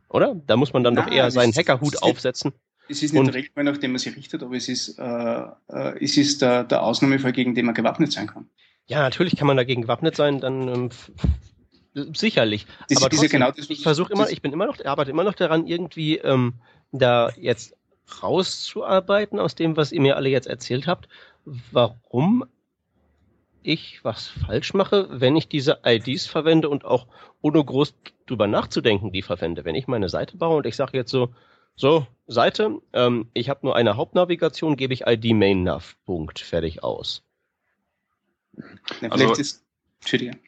Oder? Da muss man dann Na, doch eher seinen Hackerhut aufsetzen es ist nicht der Rechtfall, nach dem man sich richtet, aber es ist, äh, äh, es ist der, der Ausnahmefall, gegen den man gewappnet sein kann. Ja, natürlich kann man dagegen gewappnet sein, dann ähm, sicherlich. Das aber trotzdem, genau das, ich versuche immer, ich bin immer noch, arbeite immer noch daran, irgendwie ähm, da jetzt rauszuarbeiten aus dem, was ihr mir alle jetzt erzählt habt, warum ich was falsch mache, wenn ich diese IDs verwende und auch ohne groß drüber nachzudenken die verwende. Wenn ich meine Seite baue und ich sage jetzt so, so, Seite, ähm, ich habe nur eine Hauptnavigation, gebe ich ID Main Nav, Punkt, fertig aus. Ja, also, ist, Entschuldige.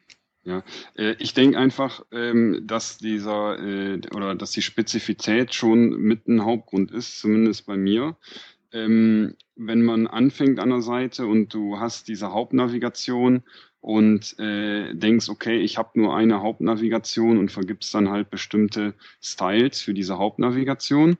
Ja, äh, ich denke einfach, ähm, dass dieser äh, oder dass die Spezifität schon mit ein Hauptgrund ist, zumindest bei mir. Ähm, wenn man anfängt an der Seite und du hast diese Hauptnavigation und äh, denkst, okay, ich habe nur eine Hauptnavigation und vergibst dann halt bestimmte Styles für diese Hauptnavigation,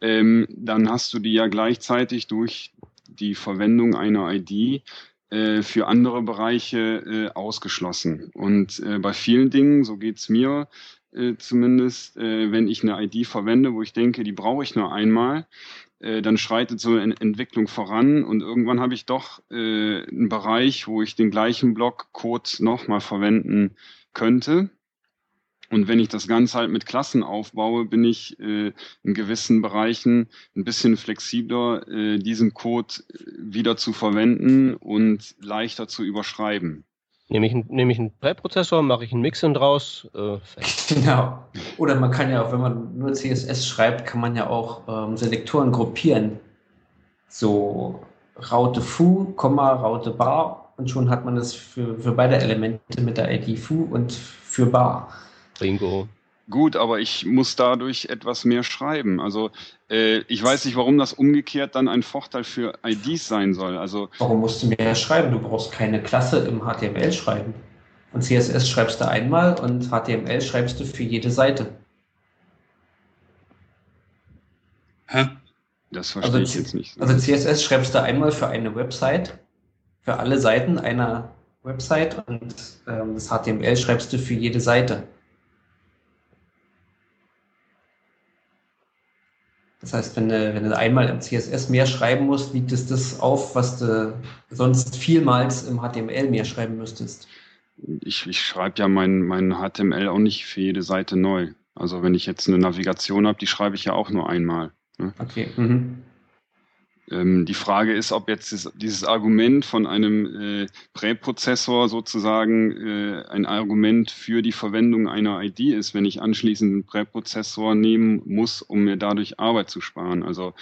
ähm, dann hast du die ja gleichzeitig durch die Verwendung einer ID äh, für andere Bereiche äh, ausgeschlossen. Und äh, bei vielen Dingen, so geht's mir äh, zumindest, äh, wenn ich eine ID verwende, wo ich denke, die brauche ich nur einmal, äh, dann schreitet so eine Entwicklung voran und irgendwann habe ich doch äh, einen Bereich, wo ich den gleichen Block-Code nochmal verwenden könnte. Und wenn ich das Ganze halt mit Klassen aufbaue, bin ich äh, in gewissen Bereichen ein bisschen flexibler, äh, diesen Code äh, wieder zu verwenden und leichter zu überschreiben. Nehme ich, nehme ich einen Präprozessor, mache ich einen Mixin draus. Äh, genau. Oder man kann ja auch, wenn man nur CSS schreibt, kann man ja auch ähm, Selektoren gruppieren. So Raute foo, Komma, Raute bar und schon hat man es für, für beide Elemente mit der ID foo und für bar. Bingo. Gut, aber ich muss dadurch etwas mehr schreiben. Also äh, ich weiß nicht, warum das umgekehrt dann ein Vorteil für IDs sein soll. Also warum musst du mehr schreiben? Du brauchst keine Klasse im HTML schreiben. Und CSS schreibst du einmal und HTML schreibst du für jede Seite. Hä? Das verstehe also, ich jetzt nicht. Also CSS schreibst du einmal für eine Website, für alle Seiten einer Website und ähm, das HTML schreibst du für jede Seite. Das heißt, wenn du, wenn du einmal im CSS mehr schreiben musst, wiegt es das auf, was du sonst vielmals im HTML mehr schreiben müsstest. Ich, ich schreibe ja mein, mein HTML auch nicht für jede Seite neu. Also wenn ich jetzt eine Navigation habe, die schreibe ich ja auch nur einmal. Ne? Okay. Mhm. Ähm, die Frage ist, ob jetzt dieses, dieses Argument von einem äh, Präprozessor sozusagen äh, ein Argument für die Verwendung einer ID ist, wenn ich anschließend einen Präprozessor nehmen muss, um mir dadurch Arbeit zu sparen. Also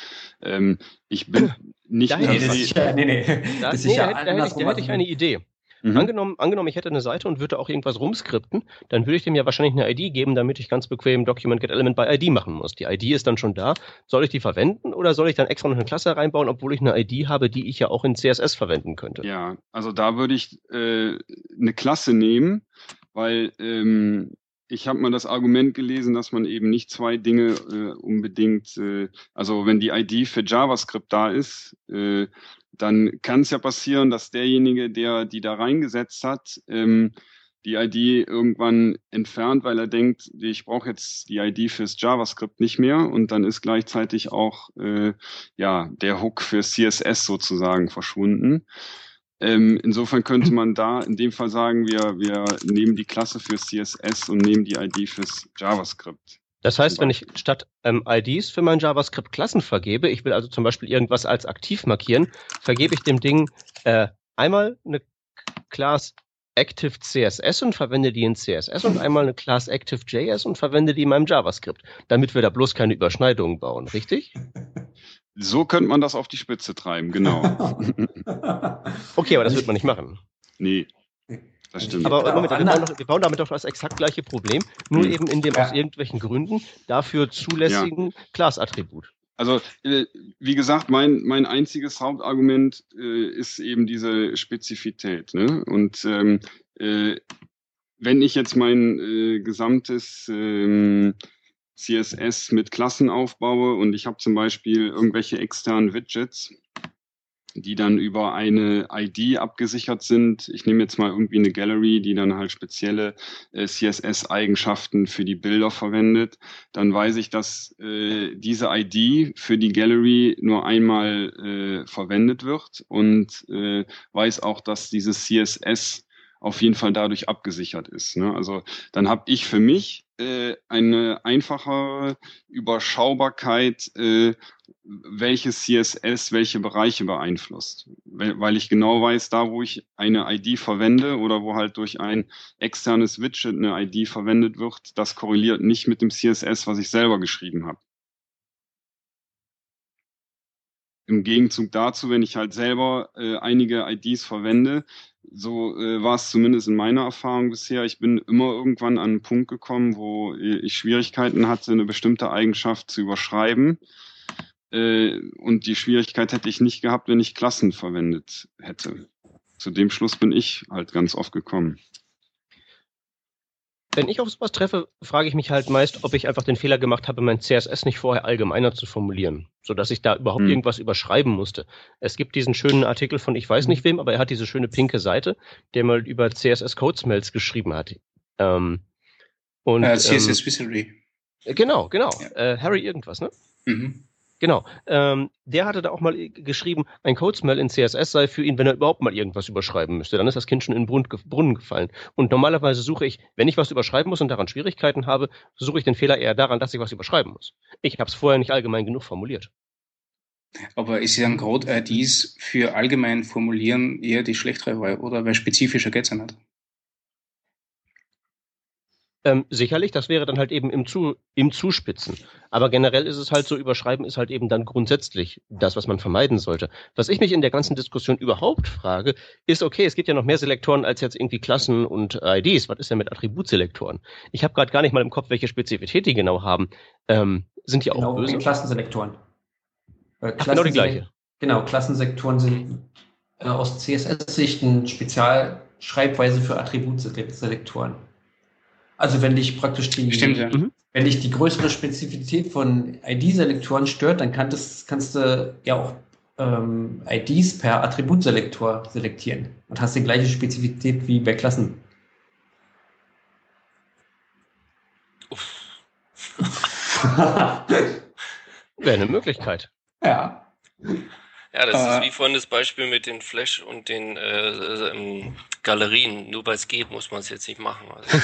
ähm, ich bin nicht... Da, nee, das ist ja, nee, nee. Da, nee, da, da, hätte ich, da hätte ich eine Idee. Mhm. Angenommen, angenommen, ich hätte eine Seite und würde auch irgendwas rumskripten, dann würde ich dem ja wahrscheinlich eine ID geben, damit ich ganz bequem Document Get Element by ID machen muss. Die ID ist dann schon da. Soll ich die verwenden oder soll ich dann extra noch eine Klasse reinbauen, obwohl ich eine ID habe, die ich ja auch in CSS verwenden könnte? Ja, also da würde ich äh, eine Klasse nehmen, weil ähm, ich habe mal das Argument gelesen, dass man eben nicht zwei Dinge äh, unbedingt, äh, also wenn die ID für JavaScript da ist, äh, dann kann es ja passieren, dass derjenige, der die da reingesetzt hat, ähm, die ID irgendwann entfernt, weil er denkt, ich brauche jetzt die ID fürs JavaScript nicht mehr und dann ist gleichzeitig auch äh, ja der Hook für CSS sozusagen verschwunden. Ähm, insofern könnte man da in dem Fall sagen, wir, wir nehmen die Klasse für CSS und nehmen die ID fürs JavaScript. Das heißt, wenn ich statt ähm, IDs für mein JavaScript Klassen vergebe, ich will also zum Beispiel irgendwas als aktiv markieren, vergebe ich dem Ding äh, einmal eine Class Active CSS und verwende die in CSS und einmal eine Class Active JS und verwende die in meinem JavaScript, damit wir da bloß keine Überschneidungen bauen, richtig? So könnte man das auf die Spitze treiben, genau. okay, aber das wird man nicht machen. Nee. Das stimmt. Aber Moment, wir, bauen doch, wir bauen damit doch das exakt gleiche Problem, nur hm. eben in dem ja. aus irgendwelchen Gründen dafür zulässigen ja. Class-Attribut. Also, äh, wie gesagt, mein, mein einziges Hauptargument äh, ist eben diese Spezifität. Ne? Und ähm, äh, wenn ich jetzt mein äh, gesamtes ähm, CSS mit Klassen aufbaue und ich habe zum Beispiel irgendwelche externen Widgets, die dann über eine ID abgesichert sind. Ich nehme jetzt mal irgendwie eine Gallery, die dann halt spezielle äh, CSS-Eigenschaften für die Bilder verwendet. Dann weiß ich, dass äh, diese ID für die Gallery nur einmal äh, verwendet wird und äh, weiß auch, dass dieses CSS auf jeden Fall dadurch abgesichert ist. Ne? Also dann habe ich für mich äh, eine einfachere Überschaubarkeit, äh, welches CSS welche Bereiche beeinflusst. Weil ich genau weiß, da wo ich eine ID verwende oder wo halt durch ein externes Widget eine ID verwendet wird, das korreliert nicht mit dem CSS, was ich selber geschrieben habe. Im Gegenzug dazu, wenn ich halt selber äh, einige IDs verwende, so äh, war es zumindest in meiner Erfahrung bisher. Ich bin immer irgendwann an einen Punkt gekommen, wo ich Schwierigkeiten hatte, eine bestimmte Eigenschaft zu überschreiben. Äh, und die Schwierigkeit hätte ich nicht gehabt, wenn ich Klassen verwendet hätte. Zu dem Schluss bin ich halt ganz oft gekommen wenn ich auf sowas treffe, frage ich mich halt meist, ob ich einfach den Fehler gemacht habe, mein CSS nicht vorher allgemeiner zu formulieren, sodass ich da überhaupt hm. irgendwas überschreiben musste. Es gibt diesen schönen Artikel von ich weiß nicht wem, aber er hat diese schöne pinke Seite, der mal über CSS Code Smells geschrieben hat. Ähm, und, uh, CSS ähm, Wizardry. Genau, genau. Ja. Äh, Harry irgendwas, ne? Mhm. Genau. Ähm, der hatte da auch mal geschrieben, ein Code-Smell in CSS sei für ihn, wenn er überhaupt mal irgendwas überschreiben müsste. Dann ist das Kind schon in den Brunnen gefallen. Und normalerweise suche ich, wenn ich was überschreiben muss und daran Schwierigkeiten habe, suche ich den Fehler eher daran, dass ich was überschreiben muss. Ich habe es vorher nicht allgemein genug formuliert. Aber ist ja ein Code-IDs für allgemein formulieren eher die schlechtere Wahl, oder? Weil spezifischer geht's ja nicht. Ähm, sicherlich, das wäre dann halt eben im, Zu, im Zuspitzen. Aber generell ist es halt so, überschreiben ist halt eben dann grundsätzlich das, was man vermeiden sollte. Was ich mich in der ganzen Diskussion überhaupt frage, ist, okay, es gibt ja noch mehr Selektoren als jetzt irgendwie Klassen und IDs. Was ist denn mit Attributselektoren? Ich habe gerade gar nicht mal im Kopf, welche Spezifität die genau haben. Ähm, sind die genau, auch böse? Klassenselektoren. Äh, Ach, genau die gleiche. Genau, Klassensektoren sind äh, aus CSS-Sicht eine Spezialschreibweise für Attributselektoren. Also wenn dich praktisch die, Stimmt, ja. Mhm. wenn dich die größere Spezifität von ID-Selektoren stört, dann kann das, kannst du ja auch ähm, IDs per Attributselektor selektieren und hast die gleiche Spezifität wie bei Klassen. Wäre eine Möglichkeit. Ja. Ja, das äh, ist wie vorhin das Beispiel mit den Flash und den äh, äh, Galerien. Nur weil es geht, muss man es jetzt nicht machen. Also.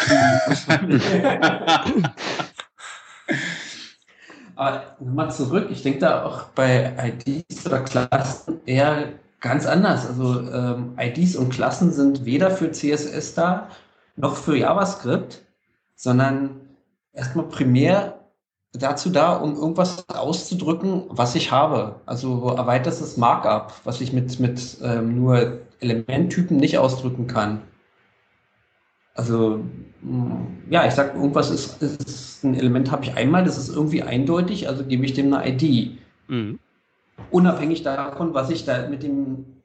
Aber nochmal zurück, ich denke da auch bei IDs oder Klassen eher ganz anders. Also ähm, IDs und Klassen sind weder für CSS da noch für JavaScript, sondern erstmal primär dazu da, um irgendwas auszudrücken, was ich habe. Also erweitertes Markup, was ich mit, mit ähm, nur Elementtypen nicht ausdrücken kann. Also, mm, ja, ich sage, irgendwas ist, ist ein Element habe ich einmal, das ist irgendwie eindeutig, also gebe ich dem eine ID. Mhm. Unabhängig davon, was ich da mit dem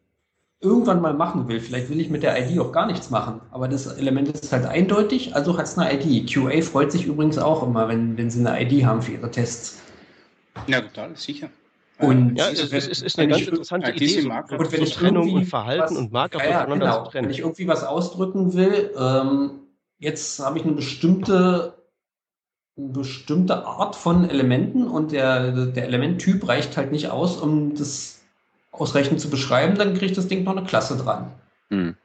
irgendwann mal machen will. Vielleicht will ich mit der ID auch gar nichts machen, aber das Element ist halt eindeutig, also hat es eine ID. QA freut sich übrigens auch immer, wenn, wenn sie eine ID haben für ihre Tests. Ja, total, sicher. Und ja, es, es ist eine ganz interessante Idee, so, und wenn ich Trennung und Verhalten was, und Marker ja, voneinander genau, zu trennen. Wenn ich irgendwie was ausdrücken will, ähm, jetzt habe ich eine bestimmte, eine bestimmte Art von Elementen und der, der Elementtyp reicht halt nicht aus, um das ausreichend zu beschreiben, dann kriegt das Ding noch eine Klasse dran. Mhm.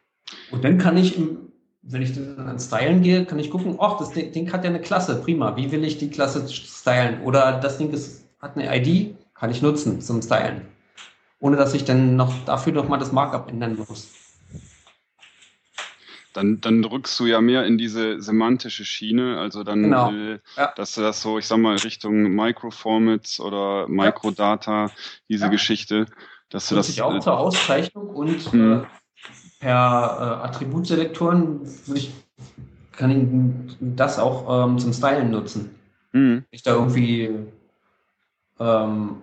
Und dann kann ich, im, wenn ich dann an Stylen gehe, kann ich gucken, ach, das Ding hat ja eine Klasse, prima. Wie will ich die Klasse stylen? Oder das Ding ist, hat eine ID, kann ich nutzen zum Stylen. Ohne dass ich dann noch dafür noch mal das Markup ändern muss. Dann, dann drückst du ja mehr in diese semantische Schiene, also dann, genau. äh, ja. dass du das so, ich sag mal, Richtung Microformats oder Microdata, diese ja. Geschichte, dass du das. Ich auch zur Auszeichnung und äh, per äh, Attributselektoren ich, kann ich das auch ähm, zum Stylen nutzen. Mhm. Ich da irgendwie ähm,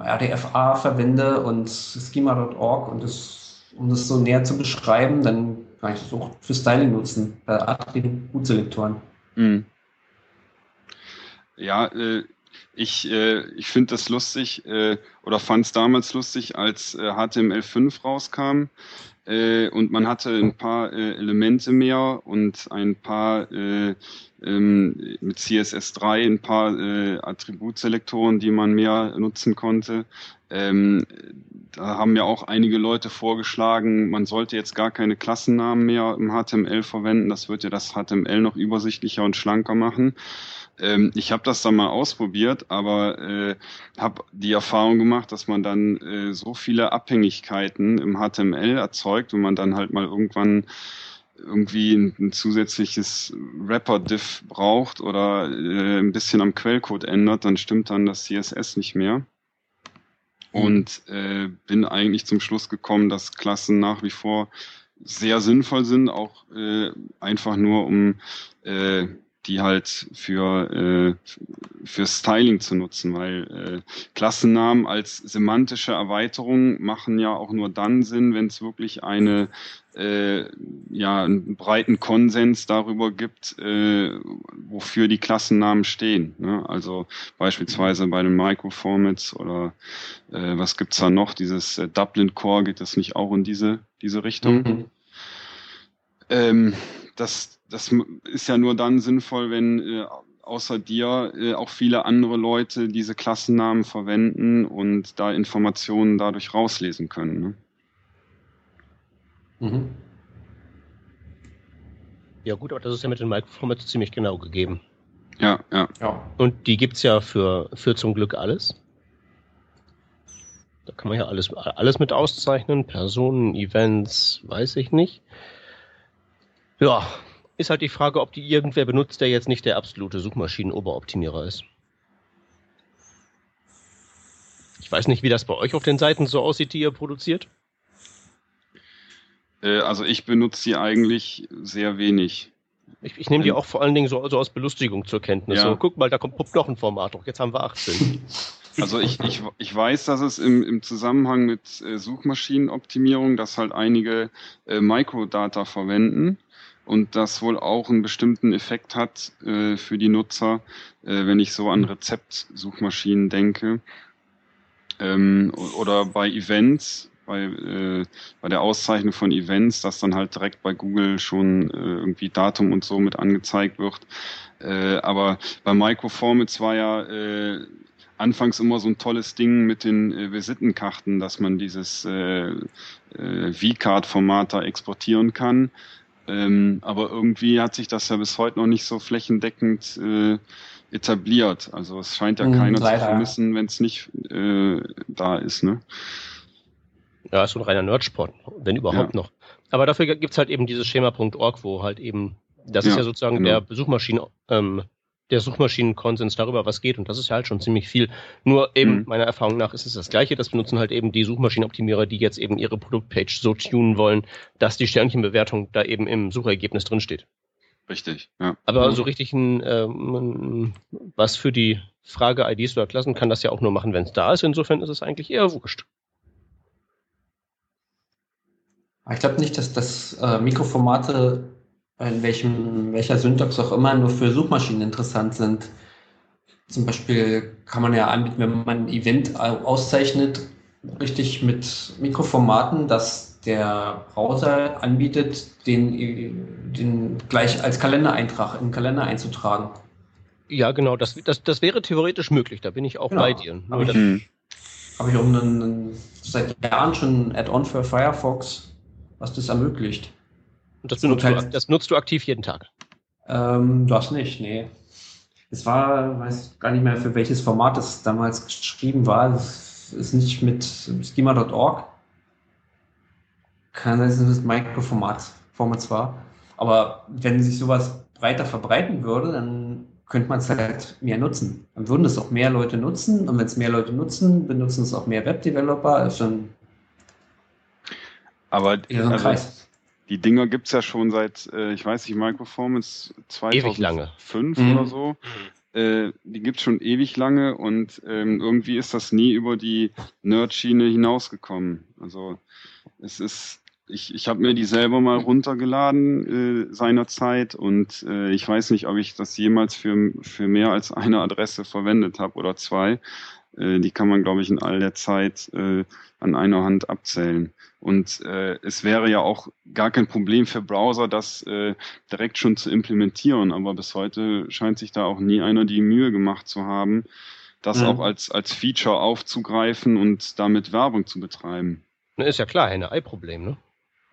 RDFA verwende und schema.org und das, um das so näher zu beschreiben, dann kann ich das auch für Styling nutzen, äh, Attributselektoren. Mhm. Ja, äh, ich, äh, ich finde das lustig äh, oder fand es damals lustig, als äh, HTML5 rauskam äh, und man hatte ein paar äh, Elemente mehr und ein paar äh, ähm, mit CSS3 ein paar Attributselektoren, die man mehr nutzen konnte. Ähm, da haben ja auch einige Leute vorgeschlagen, man sollte jetzt gar keine Klassennamen mehr im HTML verwenden. Das wird ja das HTML noch übersichtlicher und schlanker machen. Ähm, ich habe das dann mal ausprobiert, aber äh, habe die Erfahrung gemacht, dass man dann äh, so viele Abhängigkeiten im HTML erzeugt und man dann halt mal irgendwann irgendwie ein, ein zusätzliches Wrapper-Diff braucht oder äh, ein bisschen am Quellcode ändert, dann stimmt dann das CSS nicht mehr. Mhm. Und äh, bin eigentlich zum Schluss gekommen, dass Klassen nach wie vor sehr sinnvoll sind, auch äh, einfach nur um äh, die halt für, äh, für Styling zu nutzen, weil äh, Klassennamen als semantische Erweiterung machen ja auch nur dann Sinn, wenn es wirklich eine äh, ja, einen breiten Konsens darüber gibt, äh, wofür die Klassennamen stehen. Ne? Also beispielsweise bei den Microformats oder äh, was gibt's da noch? Dieses äh, Dublin Core geht das nicht auch in diese, diese Richtung? Mhm. Ähm, das, das ist ja nur dann sinnvoll, wenn äh, außer dir äh, auch viele andere Leute diese Klassennamen verwenden und da Informationen dadurch rauslesen können. Ne? Mhm. Ja gut, aber das ist ja mit den Microformats ziemlich genau gegeben. Ja, ja. ja. Und die gibt's ja für, für zum Glück alles. Da kann man ja alles, alles mit auszeichnen. Personen, Events, weiß ich nicht. Ja, ist halt die Frage, ob die irgendwer benutzt, der jetzt nicht der absolute Suchmaschinen-Oberoptimierer ist. Ich weiß nicht, wie das bei euch auf den Seiten so aussieht, die ihr produziert. Äh, also ich benutze sie eigentlich sehr wenig. Ich, ich nehme die ähm, auch vor allen Dingen so, so aus Belustigung zur Kenntnis. Ja. So, guck mal, da kommt noch ein Format hoch. Jetzt haben wir 18. Also ich, ich, ich weiß, dass es im, im Zusammenhang mit äh, Suchmaschinenoptimierung, dass halt einige äh, Microdata verwenden und das wohl auch einen bestimmten Effekt hat äh, für die Nutzer, äh, wenn ich so an Rezeptsuchmaschinen denke. Ähm, oder bei Events, bei, äh, bei der Auszeichnung von Events, dass dann halt direkt bei Google schon äh, irgendwie Datum und so mit angezeigt wird. Äh, aber bei Microformats war ja äh, anfangs immer so ein tolles Ding mit den äh, Visitenkarten, dass man dieses äh, äh, V-Card-Format da exportieren kann. Ähm, aber irgendwie hat sich das ja bis heute noch nicht so flächendeckend äh, etabliert. Also es scheint ja mhm, keiner leider. zu vermissen, wenn es nicht äh, da ist. Ne? Ja, ist so ein reiner Nerdsport, wenn überhaupt ja. noch. Aber dafür gibt's halt eben dieses Schema.org, wo halt eben, das ja, ist ja sozusagen genau. der Suchmaschinen, ähm, der Suchmaschinenkonsens darüber, was geht. Und das ist ja halt schon ziemlich viel. Nur eben, mhm. meiner Erfahrung nach, ist es das Gleiche. Das benutzen halt eben die Suchmaschinenoptimierer, die jetzt eben ihre Produktpage so tunen wollen, dass die Sternchenbewertung da eben im Suchergebnis drinsteht. Richtig, ja. Aber mhm. so richtig ein, ähm, was für die Frage IDs oder Klassen kann das ja auch nur machen, wenn es da ist. Insofern ist es eigentlich eher wurscht. Ich glaube nicht, dass das äh, Mikroformate in welchem, welcher Syntax auch immer nur für Suchmaschinen interessant sind. Zum Beispiel kann man ja anbieten, wenn man ein Event auszeichnet, richtig mit Mikroformaten, dass der Browser anbietet, den, den gleich als Kalendereintrag in den Kalender einzutragen. Ja, genau, das, das, das wäre theoretisch möglich, da bin ich auch genau. bei dir. Habe ich, hab ich auch einen, seit Jahren schon ein Add-on für Firefox, was das ermöglicht. Und das, benutzt, halt, du, das nutzt du aktiv jeden Tag? Ähm, das nicht, nee. Es war, weiß gar nicht mehr, für welches Format es damals geschrieben war. Es ist nicht mit schema.org. Kann sein, dass es Microformat Format war. Aber wenn sich sowas breiter verbreiten würde, dann könnte man es halt mehr nutzen. Dann würden es auch mehr Leute nutzen. Und wenn es mehr Leute nutzen, benutzen es auch mehr Webdeveloper. Ist schon aber so ein also, Kreis. Die Dinger gibt's ja schon seit, äh, ich weiß nicht, Microperformance 2005 mhm. oder so. Äh, die gibt's schon ewig lange und ähm, irgendwie ist das nie über die Nerd-Schiene hinausgekommen. Also es ist, ich, ich habe mir die selber mal runtergeladen äh, seinerzeit und äh, ich weiß nicht, ob ich das jemals für, für mehr als eine Adresse verwendet habe oder zwei. Äh, die kann man, glaube ich, in all der Zeit äh, an einer Hand abzählen. Und äh, es wäre ja auch gar kein Problem für Browser, das äh, direkt schon zu implementieren. Aber bis heute scheint sich da auch nie einer die Mühe gemacht zu haben, das mhm. auch als, als Feature aufzugreifen und damit Werbung zu betreiben. Ist ja klar, ein Ei-Problem, ne?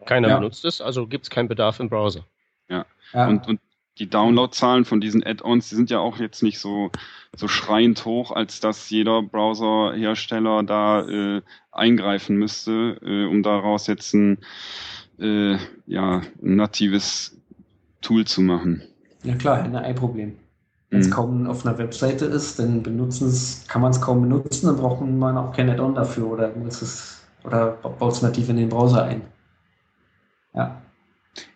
Keiner ja. benutzt es, also gibt es keinen Bedarf im Browser. Ja. ja. Und, und die Downloadzahlen von diesen Add-ons, die sind ja auch jetzt nicht so, so schreiend hoch, als dass jeder Browserhersteller da äh, eingreifen müsste, äh, um daraus jetzt ein, äh, ja, ein natives Tool zu machen. Ja klar, ein Ei-Problem. Wenn es mhm. kaum auf einer Webseite ist, dann benutzen es, kann man es kaum benutzen, dann braucht man auch kein Add-on dafür oder muss es oder baut es nativ in den Browser ein. Ja.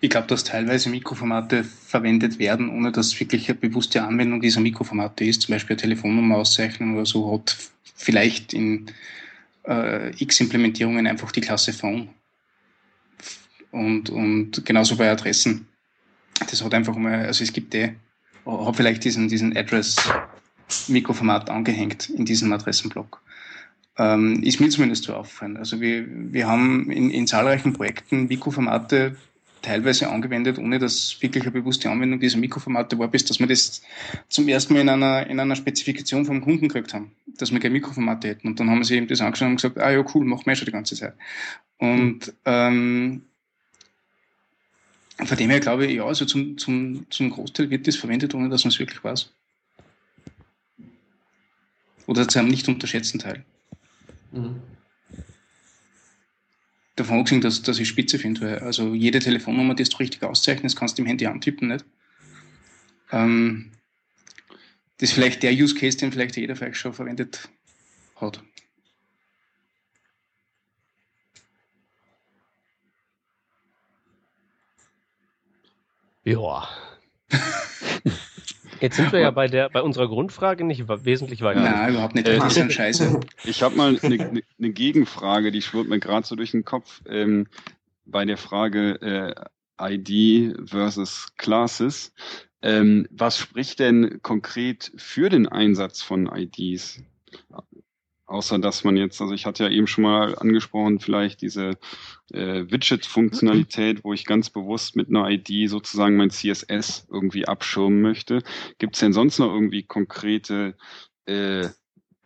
Ich glaube, dass teilweise Mikroformate verwendet werden, ohne dass wirklich eine bewusste Anwendung dieser Mikroformate ist. Zum Beispiel eine Telefonnummer auszeichnen oder so hat vielleicht in äh, X-Implementierungen einfach die Klasse Phone. Und, und genauso bei Adressen. Das hat einfach mal, also es gibt eh, hat vielleicht diesen, diesen Address-Mikroformat angehängt in diesem Adressenblock. Ähm, ist mir zumindest so auffallen. Also wir, wir haben in, in zahlreichen Projekten Mikroformate teilweise angewendet, ohne dass wirklich eine bewusste Anwendung dieser Mikroformate war, bis dass wir das zum ersten Mal in einer, in einer Spezifikation vom Kunden gekriegt haben, dass wir keine Mikroformate hätten. Und dann haben sie eben das angeschaut und gesagt, ah ja, cool, machen wir schon die ganze Zeit. Und ähm, von dem her glaube ich, ja, also zum, zum, zum Großteil wird das verwendet, ohne dass man es wirklich weiß. Oder zu einem nicht unterschätzten Teil. Mhm davon abgesehen, dass, dass ich spitze finde, weil also jede Telefonnummer, die du richtig auszeichnest, kannst du im Handy antippen, nicht? Ähm, das ist vielleicht der Use Case, den vielleicht jeder vielleicht schon verwendet hat. Ja. Jetzt sind wir ja bei der bei unserer Grundfrage nicht wesentlich weiter. Nein, überhaupt nicht. Das ist ein Scheiße. Ich habe mal eine, eine, eine, Gegenfrage, die schwirrt mir gerade so durch den Kopf. Ähm, bei der Frage äh, ID versus Classes. Ähm, was spricht denn konkret für den Einsatz von IDs? Außer dass man jetzt, also ich hatte ja eben schon mal angesprochen, vielleicht diese äh, Widget-Funktionalität, wo ich ganz bewusst mit einer ID sozusagen mein CSS irgendwie abschirmen möchte. Gibt es denn sonst noch irgendwie konkrete äh,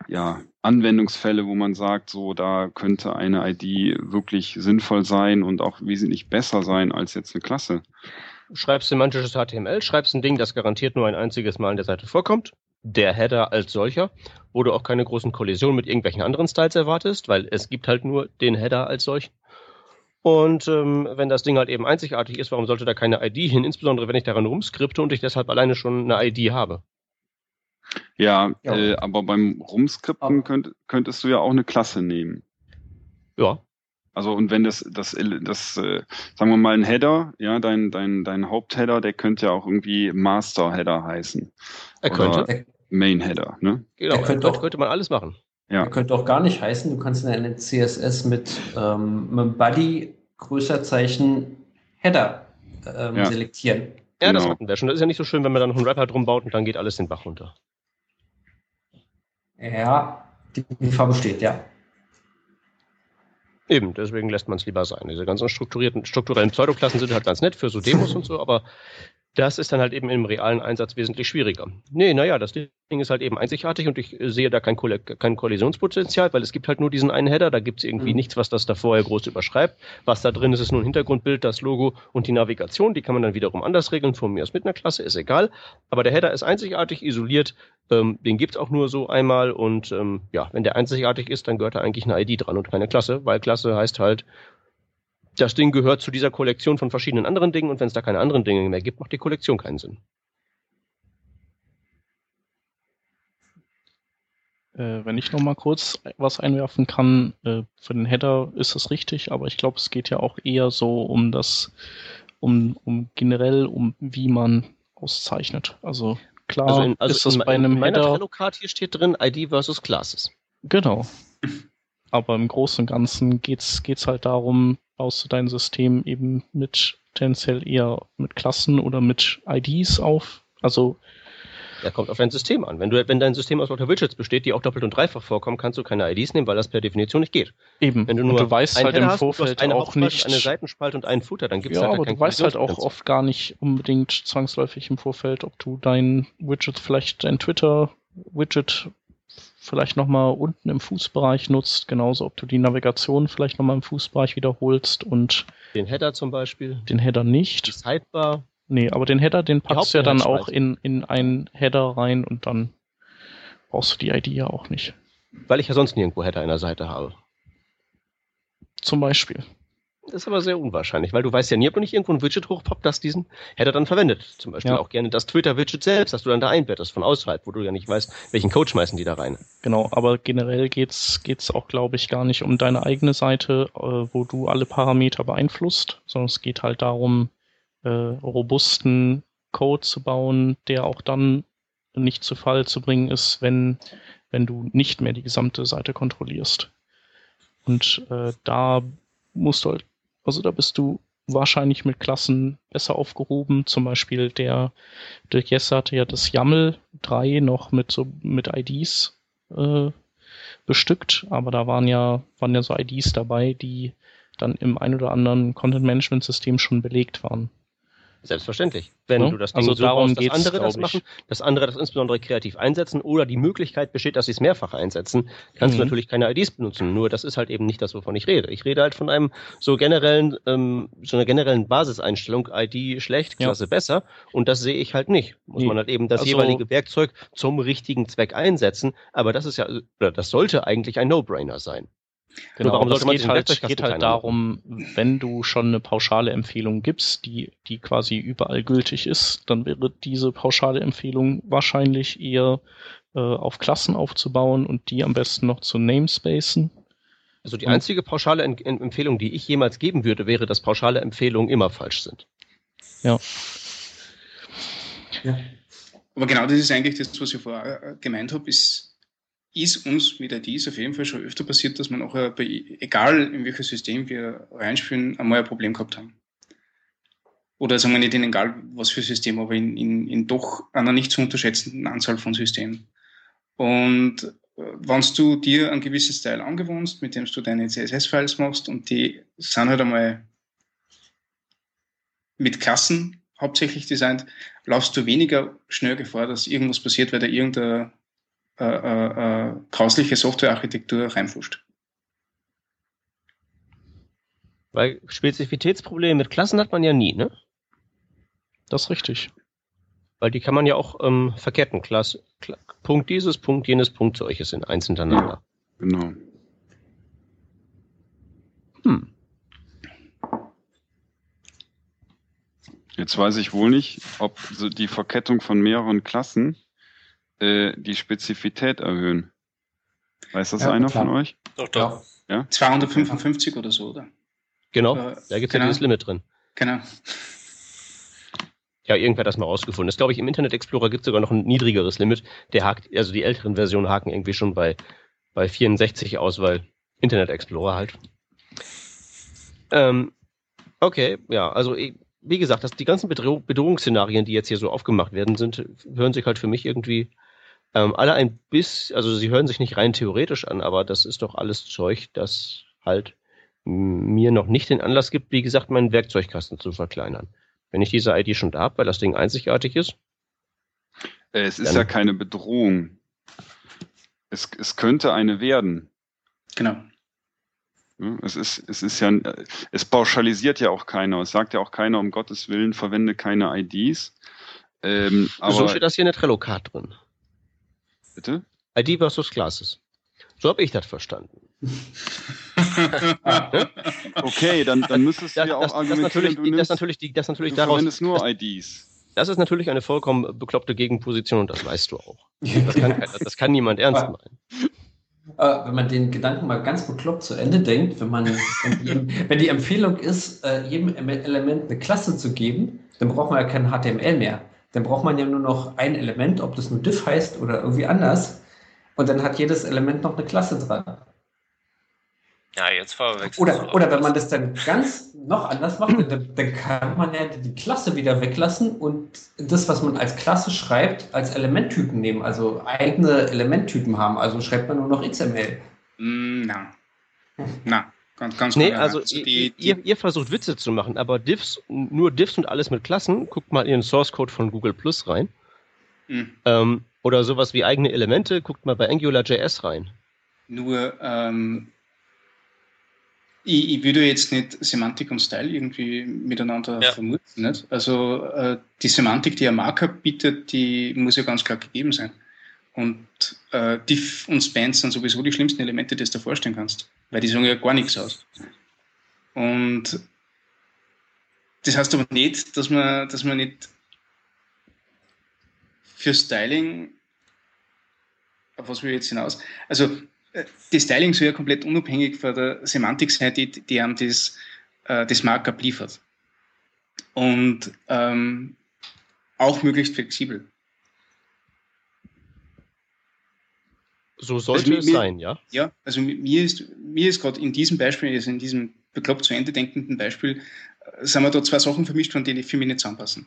ja, Anwendungsfälle, wo man sagt, so da könnte eine ID wirklich sinnvoll sein und auch wesentlich besser sein als jetzt eine Klasse? Schreibst semantisches HTML, schreibst ein Ding, das garantiert nur ein einziges Mal an der Seite vorkommt der Header als solcher, wo du auch keine großen Kollisionen mit irgendwelchen anderen Styles erwartest, weil es gibt halt nur den Header als solchen. Und ähm, wenn das Ding halt eben einzigartig ist, warum sollte da keine ID hin? Insbesondere wenn ich daran rumskripte und ich deshalb alleine schon eine ID habe. Ja, ja. Äh, aber beim Rumskripten könnt, könntest du ja auch eine Klasse nehmen. Ja. Also und wenn das, das, das, äh, sagen wir mal ein Header, ja, dein, dein, dein Hauptheader, der könnte ja auch irgendwie Master Header heißen. Er könnte. Main Header, ne? Genau, könnte, auch, könnte man alles machen. Ja. Könnte auch gar nicht heißen, du kannst in eine CSS mit, ähm, mit Body Größerzeichen Header ähm, ja. selektieren. Ja, genau. das hatten wir schon. Das ist ja nicht so schön, wenn man dann noch einen Rapper drum baut und dann geht alles den Bach runter. Ja, die Gefahr besteht, ja. Eben, deswegen lässt man es lieber sein. Diese ganzen strukturierten, strukturellen Pseudoklassen sind halt ganz nett für so Demos und so, aber das ist dann halt eben im realen Einsatz wesentlich schwieriger. Nee, naja, das Ding ist halt eben einzigartig und ich sehe da kein, kein Kollisionspotenzial, weil es gibt halt nur diesen einen Header, da gibt es irgendwie mhm. nichts, was das da vorher groß überschreibt. Was da drin ist, ist nur ein Hintergrundbild, das Logo und die Navigation, die kann man dann wiederum anders regeln, von mir aus mit einer Klasse, ist egal. Aber der Header ist einzigartig, isoliert, ähm, den gibt's auch nur so einmal und ähm, ja, wenn der einzigartig ist, dann gehört da eigentlich eine ID dran und keine Klasse, weil Klasse heißt halt, das Ding gehört zu dieser Kollektion von verschiedenen anderen Dingen und wenn es da keine anderen Dinge mehr gibt, macht die Kollektion keinen Sinn. Äh, wenn ich noch mal kurz was einwerfen kann, äh, für den Header ist das richtig, aber ich glaube, es geht ja auch eher so um das, um, um generell um wie man auszeichnet. Also klar also in, also ist das in, bei einem in meiner Header. Trello-Card hier steht drin ID versus Classes. Genau. Aber im Großen und Ganzen geht's geht's halt darum, baust du dein System eben mit tendenziell eher mit Klassen oder mit IDs auf. Also ja, kommt auf dein System an. Wenn du, wenn dein System aus lauter Widgets besteht, die auch doppelt und dreifach vorkommen, kannst du keine IDs nehmen, weil das per Definition nicht geht. Eben. Wenn du nur und du weißt halt im Vorfeld eine auch nicht eine Seitenspalte und einen Footer, dann gibt's ja, halt aber du weißt halt auch oft gar nicht unbedingt zwangsläufig im Vorfeld, ob du dein Widget vielleicht dein Twitter Widget vielleicht nochmal unten im Fußbereich nutzt, genauso ob du die Navigation vielleicht nochmal im Fußbereich wiederholst und den Header zum Beispiel. Den Header nicht. Die Sidebar. Nee, aber den Header, den packst du ja dann auch in, in einen Header rein und dann brauchst du die ID ja auch nicht. Weil ich ja sonst nirgendwo Header in der Seite habe. Zum Beispiel. Das ist aber sehr unwahrscheinlich, weil du weißt ja nie, ob du nicht irgendwo ein Widget hochpoppt, das diesen Header dann verwendet. Zum Beispiel ja. auch gerne das Twitter-Widget selbst, das du dann da einbettest von außerhalb, wo du ja nicht weißt, welchen Code schmeißen die da rein. Genau, aber generell geht's geht's auch, glaube ich, gar nicht um deine eigene Seite, äh, wo du alle Parameter beeinflusst, sondern es geht halt darum, äh, robusten Code zu bauen, der auch dann nicht zu Fall zu bringen ist, wenn, wenn du nicht mehr die gesamte Seite kontrollierst. Und äh, da musst du halt also da bist du wahrscheinlich mit Klassen besser aufgehoben. Zum Beispiel der Dirk Jesse hatte ja das YAML 3 noch mit so mit IDs äh, bestückt, aber da waren ja waren ja so IDs dabei, die dann im ein oder anderen Content-Management-System schon belegt waren. Selbstverständlich. Wenn Ja, du das Ding also so darum baust, dass andere das machen, dass andere das insbesondere kreativ einsetzen oder die Möglichkeit besteht, dass sie es mehrfach einsetzen, kannst Mhm. du natürlich keine IDs benutzen. Nur das ist halt eben nicht das, wovon ich rede. Ich rede halt von einem so generellen, ähm, so einer generellen Basiseinstellung, ID schlecht, Ja. Klasse besser. Und das sehe ich halt nicht. Muss Nee. man halt eben das Also- jeweilige Werkzeug zum richtigen Zweck einsetzen. Aber das ist ja, das sollte eigentlich ein No-Brainer sein. Genau, warum aber sollte es man geht halt, geht halt darum, wenn du schon eine pauschale Empfehlung gibst, die, die quasi überall gültig ist, dann wäre diese pauschale Empfehlung wahrscheinlich eher äh, auf Klassen aufzubauen und die am besten noch zu namespacen. Also die einzige pauschale Em- Em- Empfehlung, die ich jemals geben würde, wäre, dass pauschale Empfehlungen immer falsch sind. Aber genau das ist eigentlich das, was ich vorher äh, gemeint habe, ist, ist uns mit IDs auf jeden Fall schon öfter passiert, dass wir nachher bei, egal in welches System wir reinspielen, einmal ein Problem gehabt haben. Oder sagen wir nicht in egal was für System, aber in, in, in doch einer nicht zu unterschätzenden Anzahl von Systemen. Und äh, wenn du dir ein gewisses Teil angewohnst, mit dem du deine CSS-Files machst und die sind halt einmal mit Klassen hauptsächlich designt, laufst du weniger schnell Gefahr, dass irgendwas passiert, weil da irgendeine äh, äh, äh, grausliche Softwarearchitektur reinfuscht. Weil Spezifitätsprobleme mit Klassen hat man ja nie, ne? Das ist richtig. Weil die kann man ja auch ähm, verketten. Klasse, Kla Punkt dieses, Punkt jenes, Punkt solches in eins hintereinander. Genau. Hm. Jetzt weiß ich wohl nicht, ob die Verkettung von mehreren Klassen äh, die Spezifität erhöhen. Weiß das Ja, einer klar. von euch? Doch, doch. Ja. 255 oder so, oder? Genau, Äh, da gibt's genau. ja dieses Limit drin. Genau. Ja, irgendwer hat das mal rausgefunden. Das glaube ich, im Internet Explorer gibt sogar noch ein niedrigeres Limit. Der hakt, also die älteren Versionen haken irgendwie schon bei, bei 64 aus, weil Internet Explorer halt. Ähm, okay, ja, also wie gesagt, das, die ganzen Bedroh Bedrohungsszenarien, die jetzt hier so aufgemacht werden, sind, hören sich halt für mich irgendwie ähm, alle ein bisschen, also sie hören sich nicht rein theoretisch an, aber das ist doch alles Zeug, das halt mir noch nicht den Anlass gibt, wie gesagt, meinen Werkzeugkasten zu verkleinern. Wenn ich diese ID schon da habe, weil das Ding einzigartig ist, Äh, es ist ja keine Bedrohung. Es, es könnte eine werden. Genau. Es ist, es ist ja, es pauschalisiert ja auch keiner. Es sagt ja auch keiner, um Gottes Willen, verwende keine IDs. Ähm, aber so steht das hier in der Trello-Card drin. Bitte? ID versus Classes. So habe ich das verstanden. Okay, dann, dann müsstest du Das, ja auch das, das, argumentieren, natürlich, du, die- das natürlich, die- das natürlich du daraus, verwendest nur IDs. das ist natürlich eine vollkommen bekloppte Gegenposition und das weißt du auch. Das kann, das kann niemand ernst meinen. Wenn man den Gedanken mal ganz bekloppt zu Ende denkt, wenn man, wenn die, wenn die Empfehlung ist, äh, jedem Em- Element eine Klasse zu geben, dann braucht man ja kein HTML mehr. Dann braucht man ja nur noch ein Element, ob das nur diff heißt oder irgendwie anders. Und dann hat jedes Element noch eine Klasse dran. Ja, jetzt verwechselst du Oder, oder wenn man das dann ganz noch anders macht, dann, dann kann man ja die Klasse wieder weglassen und das, was man als Klasse schreibt, als Elementtypen nehmen, also eigene Elementtypen haben. Also schreibt man nur noch XML. Mm, na. Na, ganz, ganz Nee, klar. also, die, ihr, die, ihr, ihr versucht Witze zu machen, aber Diffs, nur Diffs und alles mit Klassen, guckt mal in den Source Code von Google Plus rein. Mm, Ähm, oder sowas wie eigene Elemente, guckt mal bei AngularJS rein. Nur, ähm, ich, ich würde jetzt nicht Semantik und Style irgendwie miteinander Ja. vermuten. Nicht? Also äh, die Semantik, die ein Marker bietet, die muss ja ganz klar gegeben sein. Und äh, Diff und Spans sind sowieso die schlimmsten Elemente, die du dir vorstellen kannst, weil die sagen ja gar nichts aus. Und das heißt aber nicht, dass man, dass man nicht für Styling, auf was will ich jetzt hinaus? Also, äh, das Styling soll ja komplett unabhängig von der Semantik sein, die, die einem das, äh, das Markup liefert. Und ähm, auch möglichst flexibel. So sollte mir- es mir- sein, ja? Ja, also mi- mir ist, mir ist gerade in diesem Beispiel, also in diesem bekloppt zu Ende denkenden Beispiel, äh, sind mir da zwei Sachen vermischt, von denen die für mich nicht zusammenpassen.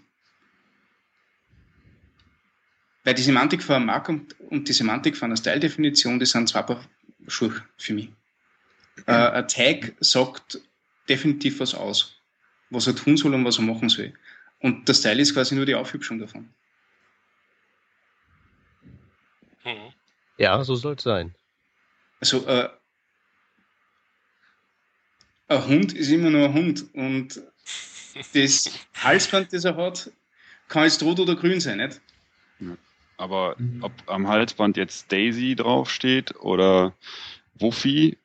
Weil die Semantik von einem Mark und, und die Semantik von einer Style-Definition, die sind zwei Paar Schuhe für mich. Äh, ein Tag sagt definitiv was aus, was er tun soll und was er machen soll. Und das Teil ist quasi nur die Aufhübschung davon. Hm. Ja, so soll es sein. Also, äh, ein Hund ist immer nur ein Hund und das Halsband, das er hat, kann jetzt rot oder grün sein, nicht? Aber mhm. ob am Halsband jetzt Daisy draufsteht oder Wuffi,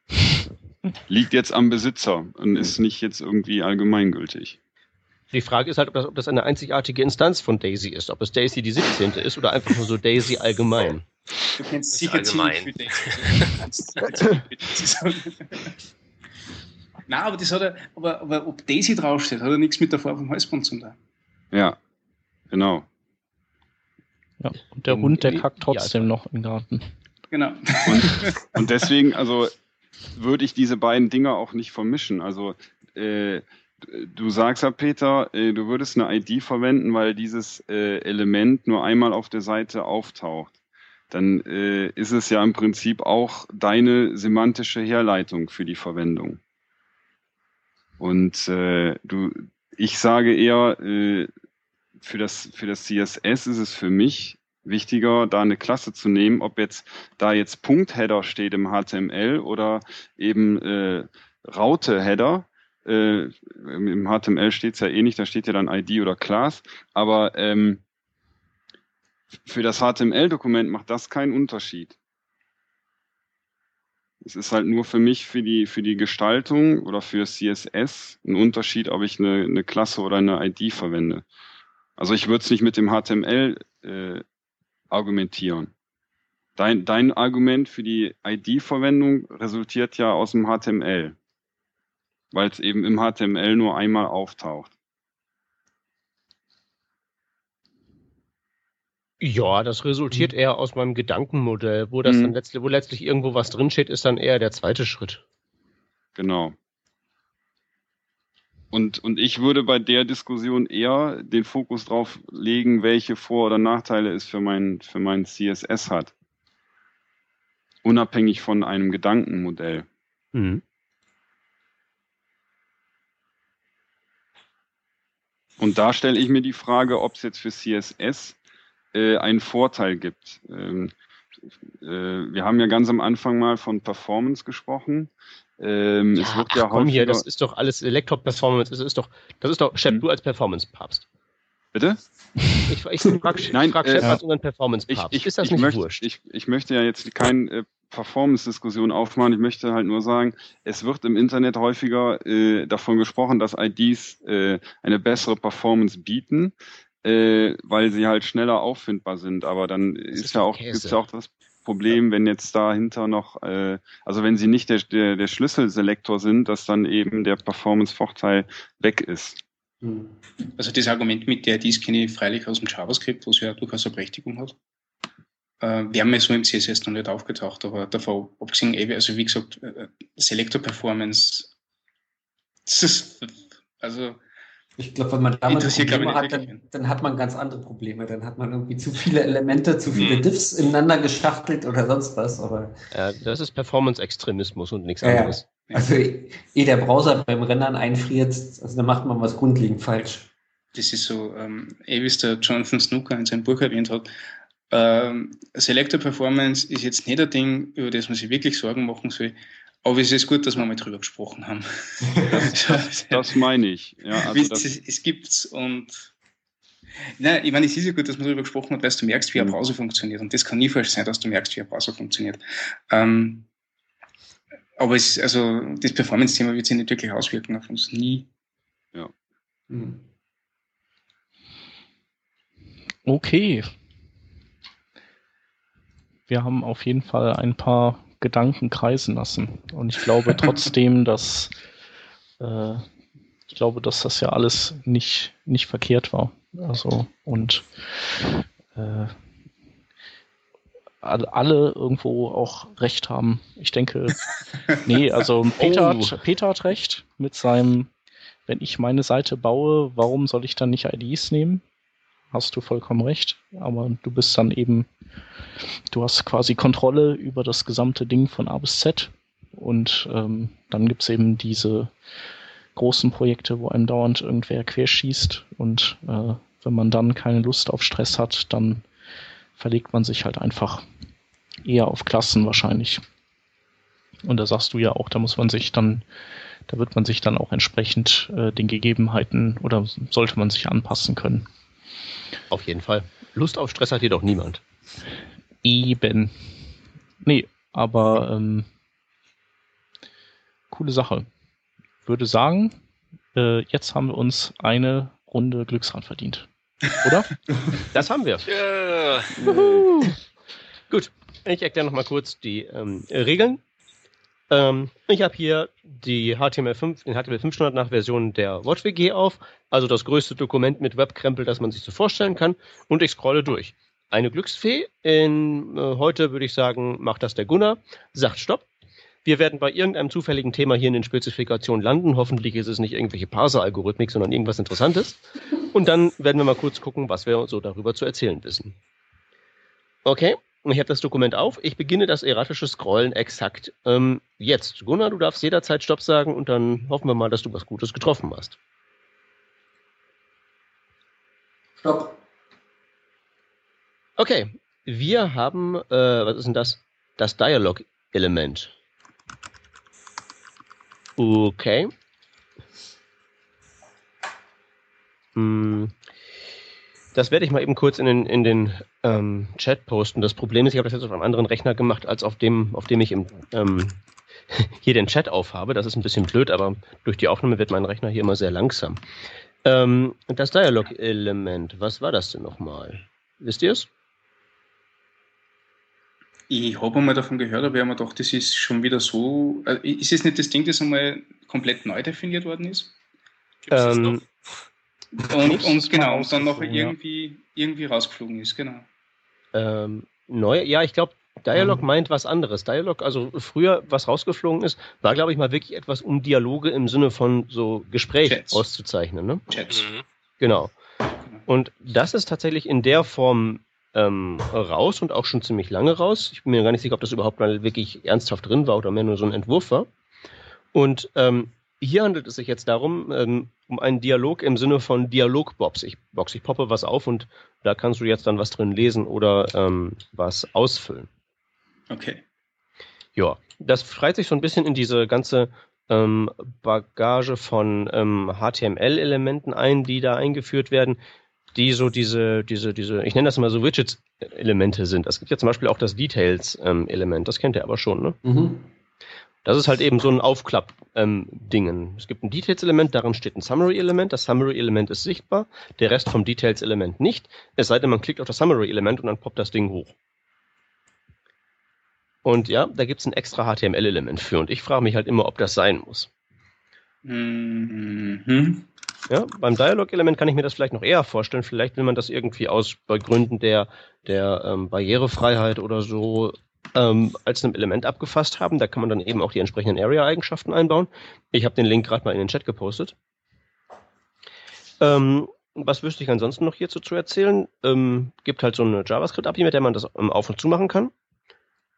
liegt jetzt am Besitzer und ist nicht jetzt irgendwie allgemeingültig. Die Frage ist halt, ob das, ob das eine einzigartige Instanz von Daisy ist, ob es Daisy die 17. ist oder einfach nur so Daisy allgemein. Du kennst sicher allgemein. ziemlich für Daisy. Nein, aber das hat er, aber, aber ob Daisy draufsteht, hat er nichts mit der Farbe vom Halsband zu tun. Ja, genau. Ja, und der Hund, der kackt trotzdem ja, noch im Garten. Genau. Und, und deswegen, also würde ich diese beiden Dinge auch nicht vermischen. Also äh, du sagst ja, Peter, äh, du würdest eine ID verwenden, weil dieses äh, Element nur einmal auf der Seite auftaucht. Dann äh, ist es ja im Prinzip auch deine semantische Herleitung für die Verwendung. Und äh, du, ich sage eher, äh, für das, für das CSS ist es für mich wichtiger, da eine Klasse zu nehmen, ob jetzt da jetzt Punkt-Header steht im HTML oder eben äh, Raute-Header. Äh, Im HTML steht es ja eh nicht, da steht ja dann ID oder Class. Aber ähm, für das HTML-Dokument macht das keinen Unterschied. Es ist halt nur für mich für die, für die Gestaltung oder für CSS ein Unterschied, ob ich eine, eine Klasse oder eine ID verwende. Also ich würde es nicht mit dem HTML äh, argumentieren. Dein, dein Argument für die ID-Verwendung resultiert ja aus dem HTML, weil es eben im HTML nur einmal auftaucht. Ja, das resultiert mhm. eher aus meinem Gedankenmodell. Wo das mhm. dann letztlich, wo letztlich irgendwo was drinsteht, ist dann eher der zweite Schritt. Genau. Und, und ich würde bei der Diskussion eher den Fokus drauf legen, welche Vor- oder Nachteile es für mein, für mein CSS hat. Unabhängig von einem Gedankenmodell. Mhm. Und da stelle ich mir die Frage, ob es jetzt für CSS äh, einen Vorteil gibt. Ähm, äh, wir haben ja ganz am Anfang mal von Performance gesprochen. Ähm, ja, es wird ja ach, komm hier, das ist doch alles Elektro-Performance. Das ist doch, das ist doch, Chef, hm. du als Performance-Papst. Bitte? Ich, ich frage frag Chef äh, als unseren Performance-Papst. Ist das nicht möchte, wurscht? Ich, ich möchte ja jetzt keine äh, Performance-Diskussion aufmachen. Ich möchte halt nur sagen, es wird im Internet häufiger äh, davon gesprochen, dass IDs äh, eine bessere Performance bieten äh, weil sie halt schneller auffindbar sind. Aber dann das ist, ist ja auch, gibt's ja auch das Problem, wenn jetzt dahinter noch, äh, also wenn sie nicht der, der, der Schlüsselselektor sind, dass dann eben der Performance-Vorteil weg ist. Hm. Also das Argument mit der IDs kenne ich freilich aus dem JavaScript, was ja durchaus eine Berechtigung hat. Äh, wir haben ja so im CSS noch nicht aufgetaucht, aber davor abgesehen, also wie gesagt, äh, Selector Performance, das ist, also ich glaube, wenn man damit Probleme hat, dann, dann, hat man ganz andere Probleme. Dann hat man irgendwie zu viele Elemente, zu viele hm. Diffs ineinander geschachtelt oder sonst was. Aber ja, das ist Performance-Extremismus und nichts anderes. Ja, also eh der Browser beim Rennen einfriert, also da macht man was grundlegend falsch. Das ist so, ähm, eh wie es der Jonathan Snooker in seinem Buch erwähnt hat, ähm, Selector Performance ist jetzt nicht ein Ding, über das man sich wirklich Sorgen machen soll. Aber es ist gut, dass wir mal drüber gesprochen haben. Das, das, meine ich. Ja, also das es, es gibt's und Nein, ich meine, es ist ja gut, dass man darüber gesprochen hat, weil du merkst, wie ein mhm. Browser funktioniert. Und das kann nie falsch sein, dass du merkst, wie ein Browser funktioniert. Ähm, aber es, also, das Performance-Thema wird sich nicht wirklich auswirken auf uns. Nie. Ja. Mhm. Okay. Wir haben auf jeden Fall ein paar Gedanken kreisen lassen. Und ich glaube trotzdem, dass äh, ich glaube, dass das ja alles nicht, nicht verkehrt war. Also und äh, alle irgendwo auch recht haben. Ich denke, nee, also Peter, oh. hat, Peter hat recht mit seinem, wenn ich meine Seite baue, warum soll ich dann nicht IDs nehmen? Hast du vollkommen recht. Aber du bist dann eben du hast quasi Kontrolle über das gesamte Ding von A bis Z. Und ähm, dann gibt es eben diese, großen Projekte, wo einem dauernd irgendwer querschießt und äh, wenn man dann keine Lust auf Stress hat, dann verlegt man sich halt einfach eher auf Klassen wahrscheinlich. Und da sagst du ja auch, da muss man sich dann, da wird man sich dann auch entsprechend äh, den Gegebenheiten oder sollte man sich anpassen können. Auf jeden Fall. Lust auf Stress hat jedoch niemand. Eben. Nee, aber ähm, coole Sache. Würde sagen, äh, jetzt haben wir uns eine Runde Glücksrad verdient. Oder? Das haben wir. Yeah. Gut, ich erkläre noch mal kurz die ähm, Regeln. Ähm, ich habe hier die HTML5, den HTML5 Standard nach Version der WatchWG auf, also das größte Dokument mit Webkrempel, das man sich so vorstellen kann, und ich scrolle durch. Eine Glücksfee, in, äh, heute würde ich sagen, macht das der Gunnar, sagt Stopp. Wir werden bei irgendeinem zufälligen Thema hier in den Spezifikationen landen. Hoffentlich ist es nicht irgendwelche Parser-Algorithmik, sondern irgendwas Interessantes. Und dann werden wir mal kurz gucken, was wir so darüber zu erzählen wissen. Okay, ich habe das Dokument auf. Ich beginne das erratische Scrollen exakt ähm, jetzt. Gunnar, du darfst jederzeit Stopp sagen und dann hoffen wir mal, dass du was Gutes getroffen hast. Stopp. Okay, wir haben, äh, was ist denn das? Das Dialog-Element. Okay. Hm. Das werde ich mal eben kurz in den, in den ähm, Chat posten. Das Problem ist, ich habe das jetzt auf einem anderen Rechner gemacht, als auf dem, auf dem ich im, ähm, hier den Chat aufhabe. Das ist ein bisschen blöd, aber durch die Aufnahme wird mein Rechner hier immer sehr langsam. Ähm, das Dialog-Element, was war das denn nochmal? Wisst ihr es? Ich habe einmal davon gehört, aber ich habe mir gedacht, das ist schon wieder so. Äh, ist es nicht das Ding, das einmal komplett neu definiert worden ist? Gibt's das Ähm, noch? Und, und genau, und dann noch irgendwie, irgendwie rausgeflogen ist, genau. Ähm, neu, ja, ich glaube, Dialog Mhm. meint was anderes. Dialog, also früher, was rausgeflogen ist, war, glaube ich, mal wirklich etwas, um Dialoge im Sinne von so Gespräch Chats. auszuzeichnen. Ne? Chats. Mhm. Genau. Und das ist tatsächlich in der Form ähm, raus und auch schon ziemlich lange raus. Ich bin mir gar nicht sicher, ob das überhaupt mal wirklich ernsthaft drin war oder mehr nur so ein Entwurf war. Und ähm, hier handelt es sich jetzt darum, ähm, um einen Dialog im Sinne von Dialogbox. Ich, Box, ich poppe was auf und da kannst du jetzt dann was drin lesen oder ähm, was ausfüllen. Okay. Ja, das schreit sich so ein bisschen in diese ganze ähm, Bagage von ähm, HTML-Elementen ein, die da eingeführt werden, die so diese, diese, diese, ich nenne das mal so Widgets-Elemente sind. Es gibt ja zum Beispiel auch das Details-Element, das kennt ihr aber schon, ne? Mhm. Das ist halt eben so ein Aufklapp-Dingen. es gibt ein Details-Element, darin steht ein Summary-Element. Das Summary-Element ist sichtbar, der Rest vom Details-Element nicht. Es sei denn, man klickt auf das Summary-Element und dann poppt das Ding hoch. Und ja, da gibt's ein extra HTML-Element für. Und ich frage mich halt immer, ob das sein muss. Mhm. Ja, beim Dialog-Element kann ich mir das vielleicht noch eher vorstellen. Vielleicht will man das irgendwie aus bei Gründen der, der ähm, Barrierefreiheit oder so ähm, als einem Element abgefasst haben. Da kann man dann eben auch die entsprechenden Area-Eigenschaften einbauen. Ich habe den Link gerade mal in den Chat gepostet. Ähm, was wüsste ich ansonsten noch hierzu zu erzählen? Ähm, gibt halt so eine JavaScript-API, mit der man das ähm, auf und zu machen kann.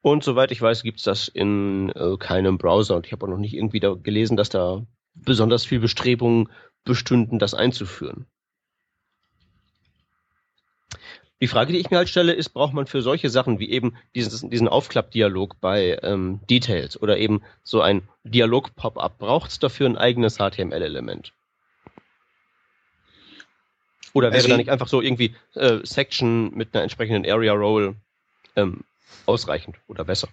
Und soweit ich weiß, gibt's das in äh, keinem Browser. Und ich habe auch noch nicht irgendwie da gelesen, dass da besonders viel Bestrebungen bestünden, das einzuführen. Die Frage, die ich mir halt stelle, ist, braucht man für solche Sachen wie eben diesen, diesen Aufklappdialog bei ähm, Details oder eben so ein Dialog-Pop-up, braucht es dafür ein eigenes HTML-Element? Oder wäre Also da ich- nicht einfach so irgendwie äh, Section mit einer entsprechenden Area Role ähm, ausreichend oder besser?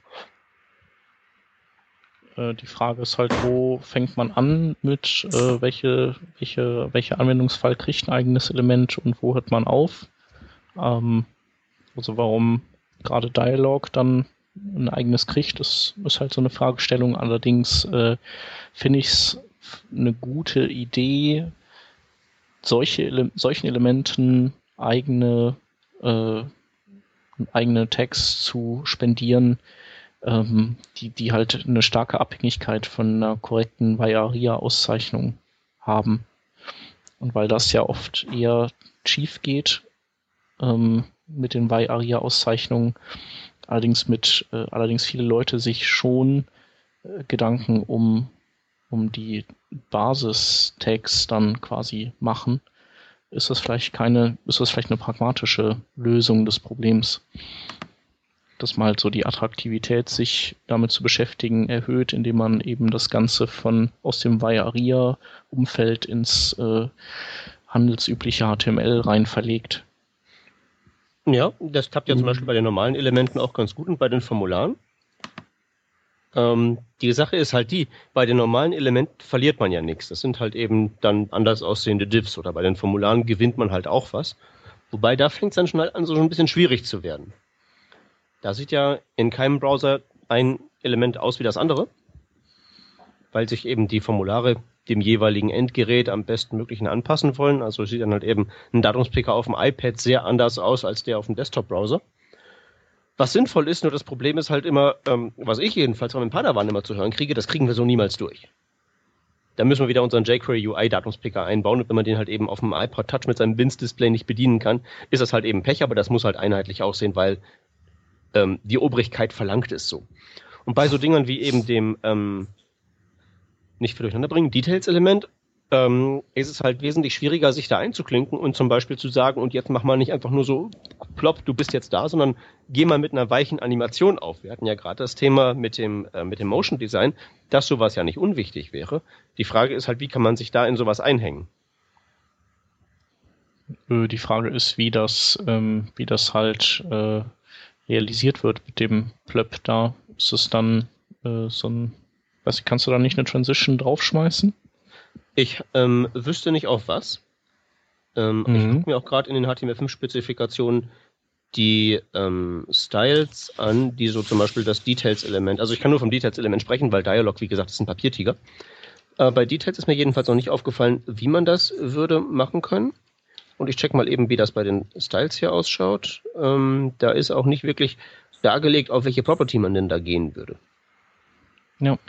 Äh, die Frage ist halt, wo fängt man an mit, äh, welche, welche, welcher Anwendungsfall kriegt ein eigenes Element und wo hört man auf? Ähm, also warum gerade Dialog dann ein eigenes kriegt, das ist halt so eine Fragestellung. Allerdings äh, finde ich es eine gute Idee, solche Ele solchen Elementen eigene, äh, eigene Tags zu spendieren, ähm, die, die halt eine starke Abhängigkeit von einer korrekten Vajaria-Auszeichnung haben. Und weil das ja oft eher schief geht ähm, mit den Vajaria-Auszeichnungen, allerdings mit, äh, allerdings viele Leute sich schon äh, Gedanken um um die Basis-Tags dann quasi machen, ist das vielleicht keine, ist das vielleicht eine pragmatische Lösung des Problems. Dass man halt so die Attraktivität, sich damit zu beschäftigen, erhöht, indem man eben das Ganze von aus dem Vajaria-Umfeld ins äh, handelsübliche HTML rein verlegt. Ja, das klappt ja zum Beispiel bei den normalen Elementen auch ganz gut und bei den Formularen. Ähm, die Sache ist halt die, bei den normalen Elementen verliert man ja nichts. Das sind halt eben dann anders aussehende Diffs oder bei den Formularen gewinnt man halt auch was. Wobei da fängt es dann schon halt an, so ein bisschen schwierig zu werden. Da sieht ja in keinem Browser ein Element aus wie das andere, weil sich eben die Formulare dem jeweiligen Endgerät am besten möglichen anpassen wollen. Also sieht dann halt eben ein Datumspicker auf dem iPad sehr anders aus als der auf dem Desktop-Browser. Was sinnvoll ist, nur das Problem ist halt immer, ähm, was ich jedenfalls von dem Padawan immer zu hören kriege, das kriegen wir so niemals durch. Da müssen wir wieder unseren jQuery UI Datumspicker einbauen und wenn man den halt eben auf dem iPod Touch mit seinem Bins-Display nicht bedienen kann, ist das halt eben Pech, aber das muss halt einheitlich aussehen, weil ähm, die Obrigkeit verlangt es so. Und bei so Dingern wie eben dem ähm, nicht für durcheinander bringen, Details-Element, ähm, ist es halt wesentlich schwieriger, sich da einzuklinken und zum Beispiel zu sagen, und jetzt mach mal nicht einfach nur so, plopp, du bist jetzt da, sondern geh mal mit einer weichen Animation auf. Wir hatten ja gerade das Thema mit dem, äh, mit dem Motion Design, dass sowas ja nicht unwichtig wäre. Die Frage ist halt, wie kann man sich da in sowas einhängen? Äh, die Frage ist, wie das, ähm, wie das halt äh, realisiert wird mit dem Plöpp da. Ist es dann äh, so ein, weiß kannst du da nicht eine Transition draufschmeißen? Ich ähm, wüsste nicht auf was. Ähm, mhm. Ich gucke mir auch gerade in den HTML5-Spezifikationen die ähm, Styles an, die so zum Beispiel das Details-Element, also ich kann nur vom Details-Element sprechen, weil Dialog, wie gesagt, ist ein Papiertiger. Äh, bei Details ist mir jedenfalls noch nicht aufgefallen, wie man das würde machen können. Und ich check mal eben, wie das bei den Styles hier ausschaut. Ähm, da ist auch nicht wirklich dargelegt, auf welche Property man denn da gehen würde. Ja.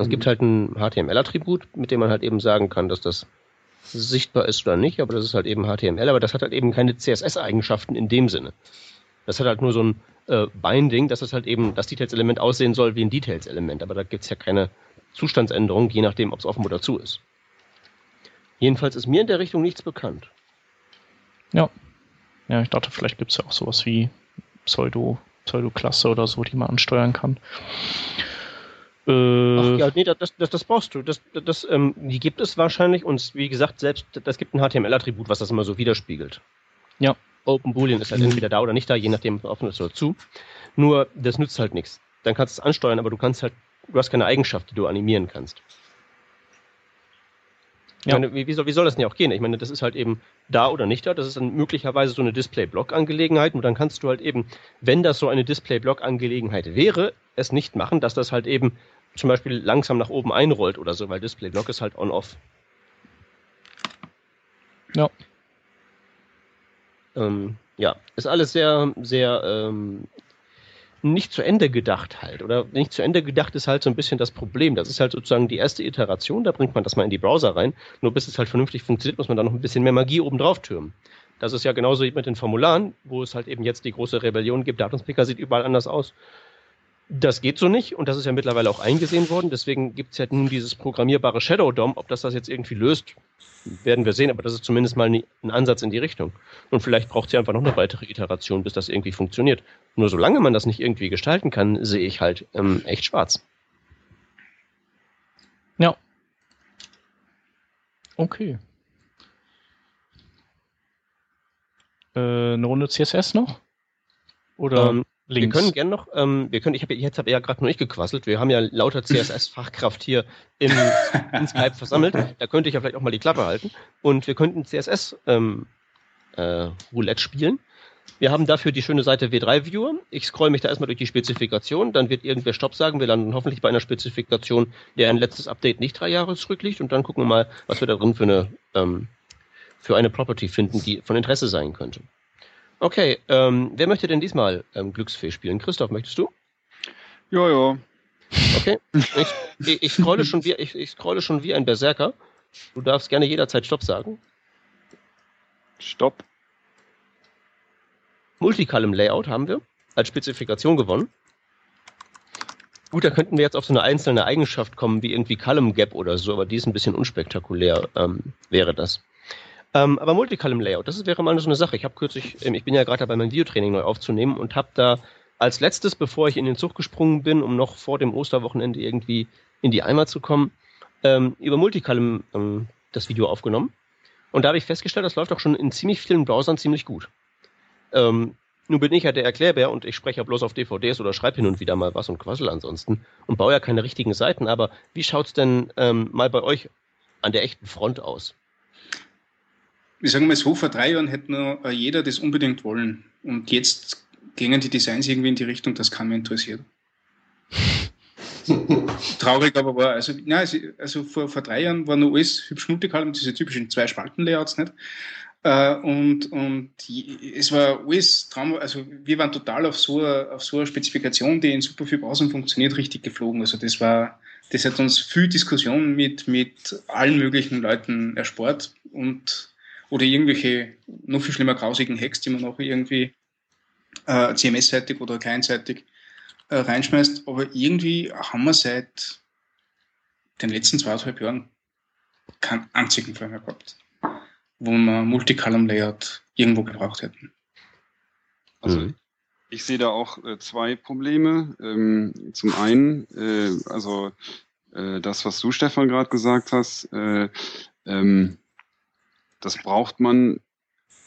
Es gibt halt ein HTML-Attribut, mit dem man halt eben sagen kann, dass das sichtbar ist oder nicht, aber das ist halt eben HTML, aber das hat halt eben keine CSS-Eigenschaften in dem Sinne. Das hat halt nur so ein äh, Binding, dass es halt eben das Details-Element aussehen soll wie ein Details-Element, aber da gibt's ja keine Zustandsänderung, je nachdem, ob es offen oder zu ist. Jedenfalls ist mir in der Richtung nichts bekannt. Ja. Ja, ich dachte, vielleicht gibt's ja auch sowas wie Pseudo, Pseudo-Klasse oder so, die man ansteuern kann. Äh, Ach ja, nee, das, das, das brauchst du. Das, das, ähm, die gibt es wahrscheinlich und wie gesagt, selbst das gibt ein HTML-Attribut, was das immer so widerspiegelt. Ja. Open Boolean ist halt entweder da oder nicht da, je nachdem offen ist oder zu. Nur, das nützt halt nichts. Dann kannst du es ansteuern, aber du kannst halt, du hast keine Eigenschaft, die du animieren kannst. Ja. Meine, wie, wie, soll, wie soll das denn ja auch gehen? Ich meine, das ist halt eben da oder nicht da. Das ist dann möglicherweise so eine Display-Block-Angelegenheit. Und dann kannst du halt eben, wenn das so eine Display-Block-Angelegenheit wäre, es nicht machen, dass das halt eben zum Beispiel langsam nach oben einrollt oder so, weil Display-Block ist halt on-off. Ja. Ähm, ja, ist alles sehr, sehr ähm, nicht zu Ende gedacht halt. Oder nicht zu Ende gedacht ist halt so ein bisschen das Problem. Das ist halt sozusagen die erste Iteration, da bringt man das mal in die Browser rein. Nur bis es halt vernünftig funktioniert, muss man da noch ein bisschen mehr Magie oben drauf türmen. Das ist ja genauso wie mit den Formularen, wo es halt eben jetzt die große Rebellion gibt. Datumspicker sieht überall anders aus. Das geht so nicht und das ist ja mittlerweile auch eingesehen worden. Deswegen gibt es ja nun dieses programmierbare Shadow DOM. Ob das das jetzt irgendwie löst, werden wir sehen, aber das ist zumindest mal ein Ansatz in die Richtung. Und vielleicht braucht sie einfach noch eine weitere Iteration, bis das irgendwie funktioniert. Nur solange man das nicht irgendwie gestalten kann, sehe ich halt ähm, echt schwarz. Ja. Okay. Äh, eine Runde CSS noch? Oder? Ähm, Links. Wir können gerne noch, ähm, wir können, ich habe jetzt habe ja gerade nur ich gequasselt. Wir haben ja lauter CSS-Fachkraft hier im, in Skype versammelt. Da könnte ich ja vielleicht auch mal die Klappe halten. Und wir könnten CSS ähm, äh, Roulette spielen. Wir haben dafür die schöne Seite W3 Viewer. Ich scroll mich da erstmal durch die Spezifikation, dann wird irgendwer Stopp sagen. Wir landen hoffentlich bei einer Spezifikation, der ein letztes Update nicht drei Jahre zurückliegt. Und dann gucken wir mal, was wir da drin für eine, ähm, für eine Property finden, die von Interesse sein könnte. Okay, ähm, wer möchte denn diesmal ähm, Glücksfee spielen? Christoph, möchtest du? Ja, ja. Okay. Ich, ich, scrolle schon wie, ich, ich scrolle schon wie ein Berserker. Du darfst gerne jederzeit Stopp sagen. Stopp. Multicolumn Layout haben wir als Spezifikation gewonnen. Gut, da könnten wir jetzt auf so eine einzelne Eigenschaft kommen, wie irgendwie Column Gap oder so, aber die ist ein bisschen unspektakulär, ähm, wäre das. Ähm, aber Multicolumn Layout, das wäre mal so eine Sache. Ich habe kürzlich, ähm, ich bin ja gerade dabei, mein Videotraining neu aufzunehmen und habe da als letztes, bevor ich in den Zug gesprungen bin, um noch vor dem Osterwochenende irgendwie in die Eimer zu kommen, ähm, über Multicolumn ähm, das Video aufgenommen. Und da habe ich festgestellt, das läuft auch schon in ziemlich vielen Browsern ziemlich gut. Ähm, nun bin ich ja der Erklärbär und ich spreche ja bloß auf DVDs oder schreibe hin und wieder mal was und quassel ansonsten und baue ja keine richtigen Seiten. Aber wie schaut's denn ähm, mal bei euch an der echten Front aus? Wir sagen mal so, vor drei Jahren hätte nur äh, jeder das unbedingt wollen. Und jetzt gingen die Designs irgendwie in die Richtung, das kann mich interessiert. Traurig aber war, also, nein, also vor, vor drei Jahren war nur alles hübsch multicolumn, diese typischen Zwei-Spalten-Layouts, nicht? Äh, und, und es war alles Traum, also wir waren total auf so, eine, auf so eine Spezifikation, die in super viel Pausen funktioniert, richtig geflogen. Also das war, das hat uns viel Diskussion mit, mit allen möglichen Leuten erspart und oder irgendwelche noch viel schlimmer grausigen Hacks, die man auch irgendwie äh, CMS-seitig oder client-seitig äh, reinschmeißt. Aber irgendwie haben wir seit den letzten zweieinhalb Jahren keinen einzigen Fall mehr gehabt wo wir Multicolumn Layout irgendwo gebraucht hätten. Also mhm. ich sehe da auch äh, zwei Probleme. Ähm, zum einen, äh, also äh, das, was du, Stefan, gerade gesagt hast, äh, ähm, das braucht man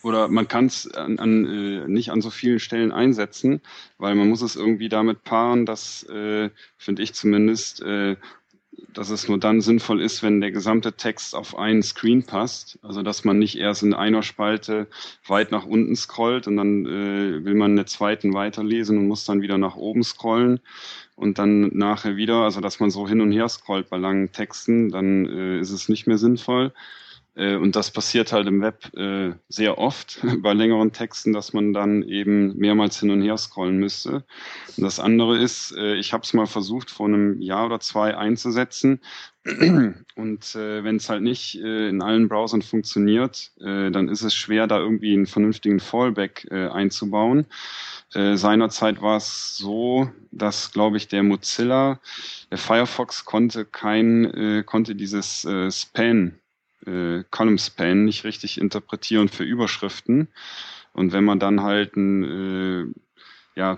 oder man kann es an, an, äh, nicht an so vielen Stellen einsetzen, weil man muss es irgendwie damit paaren, dass, äh, finde ich zumindest, äh, dass es nur dann sinnvoll ist, wenn der gesamte Text auf einen Screen passt. Also dass man nicht erst in einer Spalte weit nach unten scrollt und dann äh, will man in der zweiten weiterlesen und muss dann wieder nach oben scrollen und dann nachher wieder, also dass man so hin und her scrollt bei langen Texten, dann äh, ist es nicht mehr sinnvoll. Äh, und das passiert halt im Web äh, sehr oft bei längeren Texten, dass man dann eben mehrmals hin und her scrollen müsste. Und das andere ist, äh, ich habe es mal versucht, vor einem Jahr oder zwei einzusetzen. Und wenn es halt nicht in allen Browsern funktioniert, dann ist es schwer, da irgendwie einen vernünftigen Fallback einzubauen. Seinerzeit war es so, dass, glaube ich, der Mozilla, der Firefox konnte kein, konnte dieses Span äh, Column Span nicht richtig interpretieren für Überschriften. Und wenn man dann halt ein, äh, ja,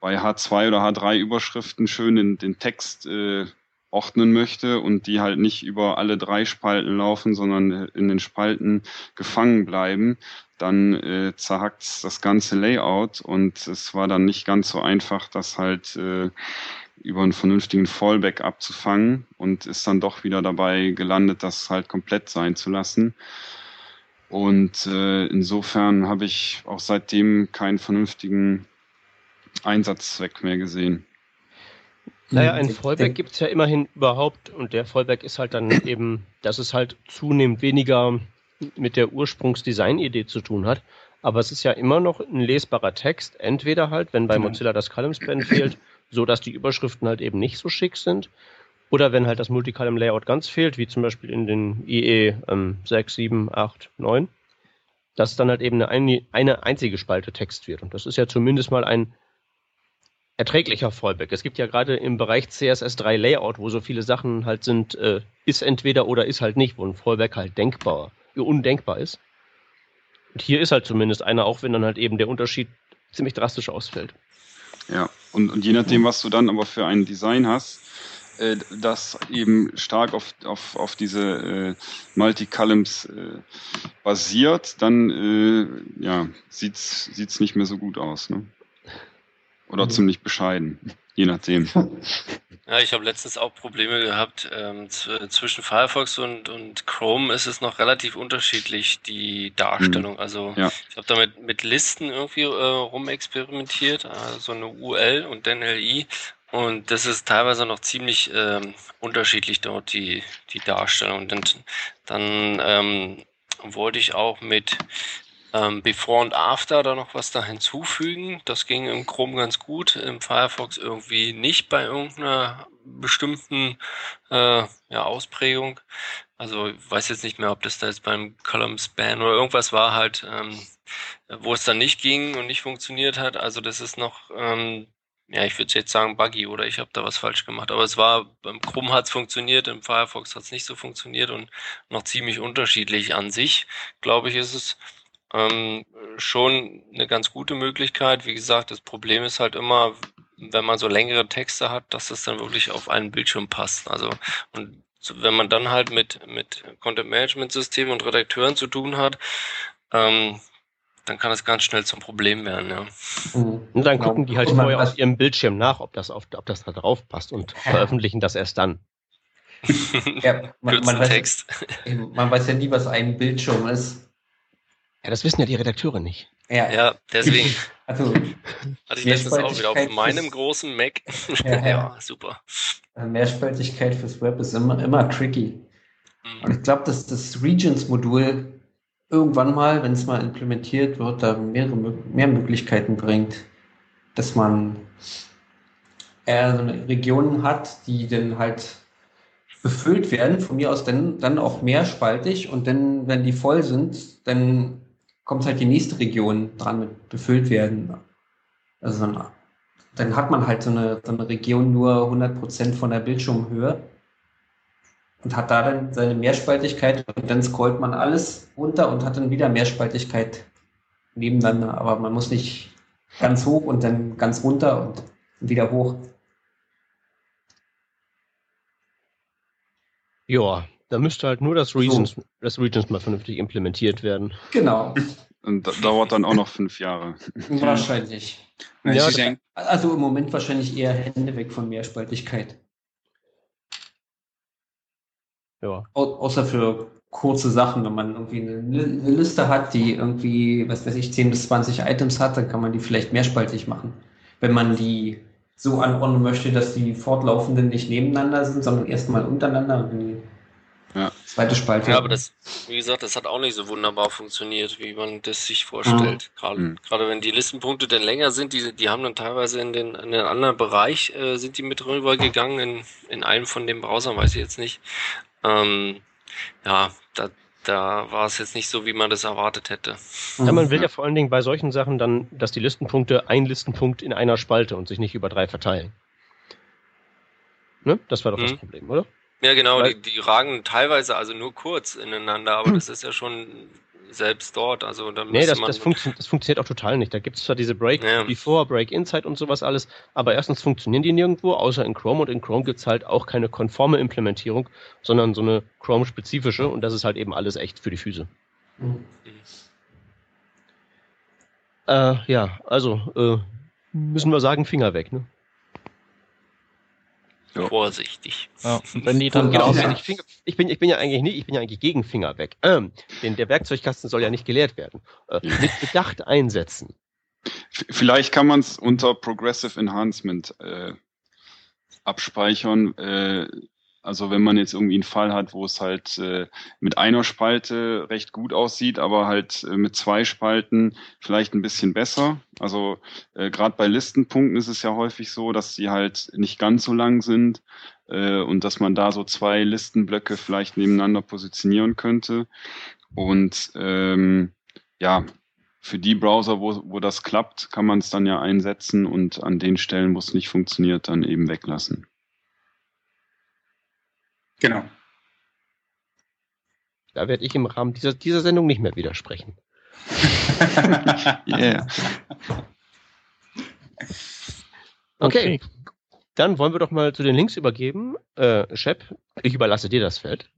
bei H2 oder H3 Überschriften schön in den Text äh, ordnen möchte und die halt nicht über alle drei Spalten laufen, sondern in den Spalten gefangen bleiben, dann äh, zerhackt das ganze Layout und es war dann nicht ganz so einfach, das halt äh, über einen vernünftigen Fallback abzufangen und ist dann doch wieder dabei gelandet, das halt komplett sein zu lassen. Und äh, insofern habe ich auch seitdem keinen vernünftigen Einsatzzweck mehr gesehen. Naja, ein Fallback gibt es ja immerhin überhaupt und der Fallback ist halt dann eben, dass es halt zunehmend weniger mit der Ursprungsdesign-Idee zu tun hat. Aber es ist ja immer noch ein lesbarer Text, entweder halt, wenn bei Mozilla das Column Span fehlt, so dass die Überschriften halt eben nicht so schick sind. Oder wenn halt das Multicolumn Layout ganz fehlt, wie zum Beispiel in den IE ähm, 6, 7, 8, 9, dass dann halt eben eine, eine einzige Spalte Text wird. Und das ist ja zumindest mal ein erträglicher Fallback. Es gibt ja gerade im Bereich CSS3 Layout, wo so viele Sachen halt sind, äh, ist entweder oder ist halt nicht, wo ein Fallback halt denkbar, undenkbar ist. Und hier ist halt zumindest einer, auch wenn dann halt eben der Unterschied ziemlich drastisch ausfällt. Ja, und, und je nachdem, was du dann aber für ein Design hast, äh, das eben stark auf, auf, auf diese äh, Multicolumns äh, basiert, dann äh, ja, sieht's sieht's nicht mehr so gut aus. Ne? Oder mhm. ziemlich bescheiden, je nachdem. Ja, ich habe letztens auch Probleme gehabt. Ähm, zwischen Firefox und, und Chrome ist es noch relativ unterschiedlich, die Darstellung. Mhm. Also ja. ich habe damit mit Listen irgendwie äh, rumexperimentiert, also eine UL und dann LI. Und das ist teilweise noch ziemlich ähm, unterschiedlich dort, die, die Darstellung. Und dann, dann ähm, wollte ich auch mit ähm, Before und After da noch was da hinzufügen. Das ging im Chrome ganz gut, im Firefox irgendwie nicht bei irgendeiner bestimmten äh, ja, Ausprägung. Also ich weiß jetzt nicht mehr, ob das da jetzt beim Column Span oder irgendwas war halt, ähm, wo es dann nicht ging und nicht funktioniert hat. Also das ist noch ähm, ja, ich würde jetzt sagen buggy oder ich habe da was falsch gemacht. Aber es war, beim Chrome hat es funktioniert, im Firefox hat es nicht so funktioniert und noch ziemlich unterschiedlich an sich, glaube ich, ist es ähm, schon eine ganz gute Möglichkeit. Wie gesagt, das Problem ist halt immer, wenn man so längere Texte hat, dass das dann wirklich auf einen Bildschirm passt. Also und wenn man dann halt mit mit Content Management Systemen und Redakteuren zu tun hat, ähm, dann kann das ganz schnell zum Problem werden, ja. Mhm. Und dann gucken die halt und vorher auf ihrem Bildschirm nach, ob das auf, ob das da drauf passt und veröffentlichen das erst dann. ja, man, man, weiß, Text. man weiß ja nie, was ein Bildschirm ist. Ja, das wissen ja die Redakteure nicht. Ja, ja deswegen. Also, hatte ich letztens auch wieder auf meinem großen Mac. Ja, ja. ja, super. Mehrspaltigkeit fürs Web ist immer, immer tricky. Mhm. Und ich glaube, dass das Regions-Modul irgendwann mal, wenn es mal implementiert wird, da mehrere, mehr Möglichkeiten bringt, dass man eher so eine Regionen hat, die dann halt befüllt werden, von mir aus dann, dann auch mehrspaltig und dann, wenn die voll sind, dann kommt halt die nächste Region dran mit befüllt werden. Also dann hat man halt so eine, so eine Region nur 100% von der Bildschirmhöhe und hat da dann seine Mehrspaltigkeit und dann scrollt man alles runter und hat dann wieder Mehrspaltigkeit nebeneinander. Aber man muss nicht ganz hoch und dann ganz runter und wieder hoch. Ja, da müsste halt nur das Regions, so. das Regions mal vernünftig implementiert werden. Genau. Und das dauert dann auch noch fünf Jahre. Wahrscheinlich. Ja, also im Moment wahrscheinlich eher Hände weg von Mehrspaltigkeit. Ja. Au außer für kurze Sachen, wenn man irgendwie eine, eine, Liste hat, die irgendwie, was weiß ich, 10 bis 20 Items hat, dann kann man die vielleicht mehrspaltig machen. Wenn man die so anordnen möchte, dass die fortlaufenden nicht nebeneinander sind, sondern erstmal untereinander und die. Zweite Spalte. Ja, aber das, wie gesagt, das hat auch nicht so wunderbar funktioniert, wie man das sich vorstellt. Mhm. Gerade, mhm. gerade wenn die Listenpunkte dann länger sind, die, die haben dann teilweise in den, in den anderen Bereich, äh, sind die mit rübergegangen, in, in einem von den Browsern, weiß ich jetzt nicht. Ähm, ja, da, da war es jetzt nicht so, wie man das erwartet hätte. Ja, man will ja vor allen Dingen bei solchen Sachen dann, dass die Listenpunkte ein Listenpunkt in einer Spalte und sich nicht über drei verteilen. Ne? Das war doch mhm. das Problem, oder? Ja, genau, die, die ragen teilweise also nur kurz ineinander, aber das ist ja schon selbst dort. Also da nee, das, das, funktio das funktioniert auch total nicht. Da gibt es zwar diese Break ja. Before, Break Inside und sowas alles, aber erstens funktionieren die nirgendwo, außer in Chrome und in Chrome gibt es halt auch keine konforme Implementierung, sondern so eine Chrome-spezifische und das ist halt eben alles echt für die Füße. Mhm. Äh, ja, also äh, müssen wir sagen, Finger weg, ne? Ja. Vorsichtig. Ja, wenn die dann genau, ja. ich, ich, bin, ich bin ja eigentlich nicht, ich bin ja eigentlich gegen Finger weg. Ähm, denn der Werkzeugkasten soll ja nicht geleert werden. Äh, mit Bedacht einsetzen. Vielleicht kann man es unter Progressive Enhancement äh, abspeichern. Äh, also wenn man jetzt irgendwie einen Fall hat, wo es halt äh, mit einer Spalte recht gut aussieht, aber halt äh, mit zwei Spalten vielleicht ein bisschen besser. Also äh, gerade bei Listenpunkten ist es ja häufig so, dass sie halt nicht ganz so lang sind äh, und dass man da so zwei Listenblöcke vielleicht nebeneinander positionieren könnte. Und ähm, ja, für die Browser, wo, wo das klappt, kann man es dann ja einsetzen und an den Stellen, wo es nicht funktioniert, dann eben weglassen. Genau. Da werde ich im Rahmen dieser, dieser Sendung nicht mehr widersprechen. yeah. Okay. okay. Dann wollen wir doch mal zu den Links übergeben. Äh, Shep, ich überlasse dir das Feld.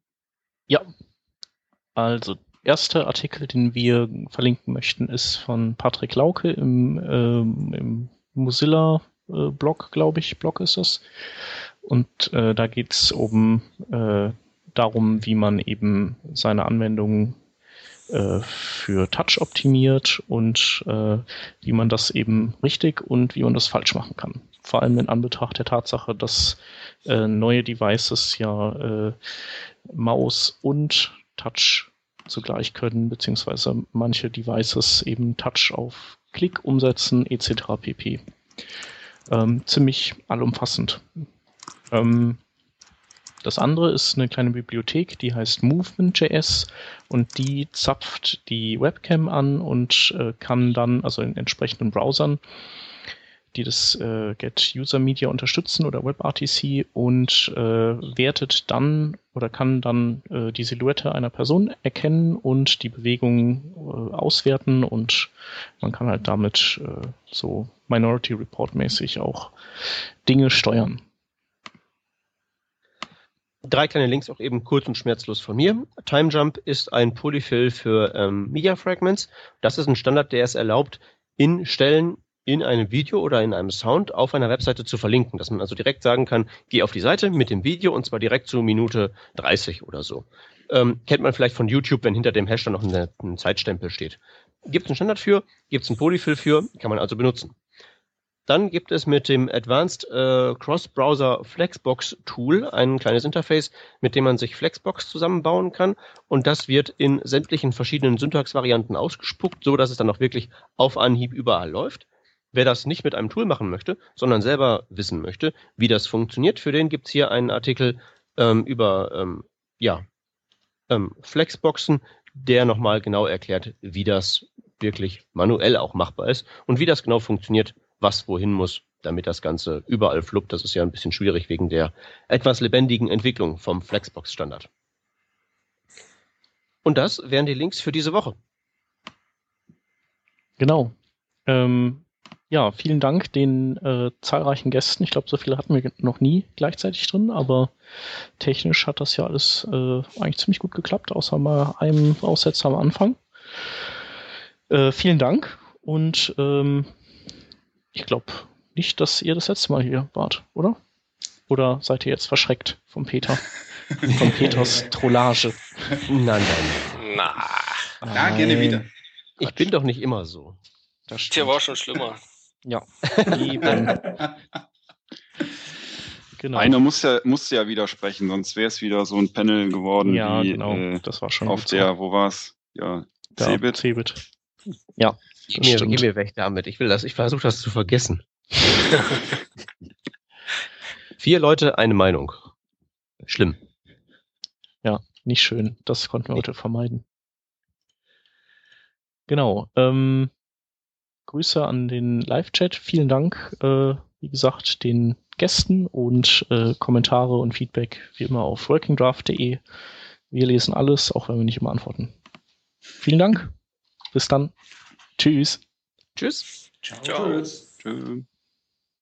Ja. Also, erster Artikel, den wir verlinken möchten, ist von Patrick Lauke im, ähm, im Mozilla-Blog, äh, glaube ich. Blog ist das. Und äh, da geht es um äh, darum, wie man eben seine Anwendungen äh, für Touch optimiert und äh, wie man das eben richtig und wie man das falsch machen kann. Vor allem in Anbetracht der Tatsache, dass äh, neue Devices ja äh, Maus und Touch zugleich können, beziehungsweise manche Devices eben Touch auf Klick umsetzen, etc. pp. Ähm, ziemlich allumfassend. Ähm, das andere ist eine kleine Bibliothek, die heißt Movement.js und die zapft die Webcam an und äh, kann dann, also in entsprechenden Browsern, die das äh, Get User Media unterstützen oder WebRTC und äh, wertet dann oder kann dann äh, die Silhouette einer Person erkennen und die Bewegung äh, auswerten und man kann halt damit äh, so Minority Report mäßig auch Dinge steuern. Drei kleine Links auch eben kurz und schmerzlos von mir. TimeJump ist ein Polyfill für ähm, Media Fragments. Das ist ein Standard, der es erlaubt, in Stellen in einem Video oder in einem Sound auf einer Webseite zu verlinken, dass man also direkt sagen kann, geh auf die Seite mit dem Video und zwar direkt zu Minute 30 oder so. Ähm, kennt man vielleicht von YouTube, wenn hinter dem Hash dann noch ein Zeitstempel steht. Gibt es einen Standard für, gibt es einen Polyfill für, kann man also benutzen. Dann gibt es mit dem Advanced äh, Cross-Browser Flexbox Tool ein kleines Interface, mit dem man sich Flexbox zusammenbauen kann. Und das wird in sämtlichen verschiedenen Syntaxvarianten ausgespuckt, so dass es dann auch wirklich auf Anhieb überall läuft. Wer das nicht mit einem Tool machen möchte, sondern selber wissen möchte, wie das funktioniert, für den gibt's hier einen Artikel ähm, über ähm, ja, ähm, Flexboxen, der nochmal genau erklärt, wie das wirklich manuell auch machbar ist und wie das genau funktioniert, was wohin muss, damit das Ganze überall fluppt. Das ist ja ein bisschen schwierig wegen der etwas lebendigen Entwicklung vom Flexbox-Standard. Und das wären die Links für diese Woche. Genau. Ähm, ja, vielen Dank den äh, zahlreichen Gästen. Ich glaube, so viele hatten wir noch nie gleichzeitig drin, aber technisch hat das ja alles äh, eigentlich ziemlich gut geklappt, außer mal einem Aussetzer am Anfang. Äh, vielen Dank und ähm, ich glaube nicht, dass ihr das letzte Mal hier wart, oder? Oder seid ihr jetzt verschreckt vom Peter? von Peters Trollage? Nein, nein. Na, Ja, gerne wieder. Ich bin doch nicht immer so. Das hier stimmt. war schon schlimmer. Ja, eben. genau. Einer muss ja, musste ja widersprechen, sonst wäre es wieder so ein Panel geworden ja, wie genau. äh, das war schon auf der, wo war's? Ja, Ja, Cebit. Cebit. Ja, Das mir, gib mir weg damit. Ich will das, ich versuche das zu vergessen. Vier Leute, eine Meinung. Schlimm. Ja, nicht schön. Das konnten wir heute vermeiden. Genau. Ähm, Grüße an den Live-Chat. Vielen Dank, äh, wie gesagt, den Gästen und äh, Kommentare und Feedback wie immer auf workingdraft.de. Wir lesen alles, auch wenn wir nicht immer antworten. Vielen Dank. Bis dann. Tschüss. Tschüss. Ciao. Ciao. Tschüss.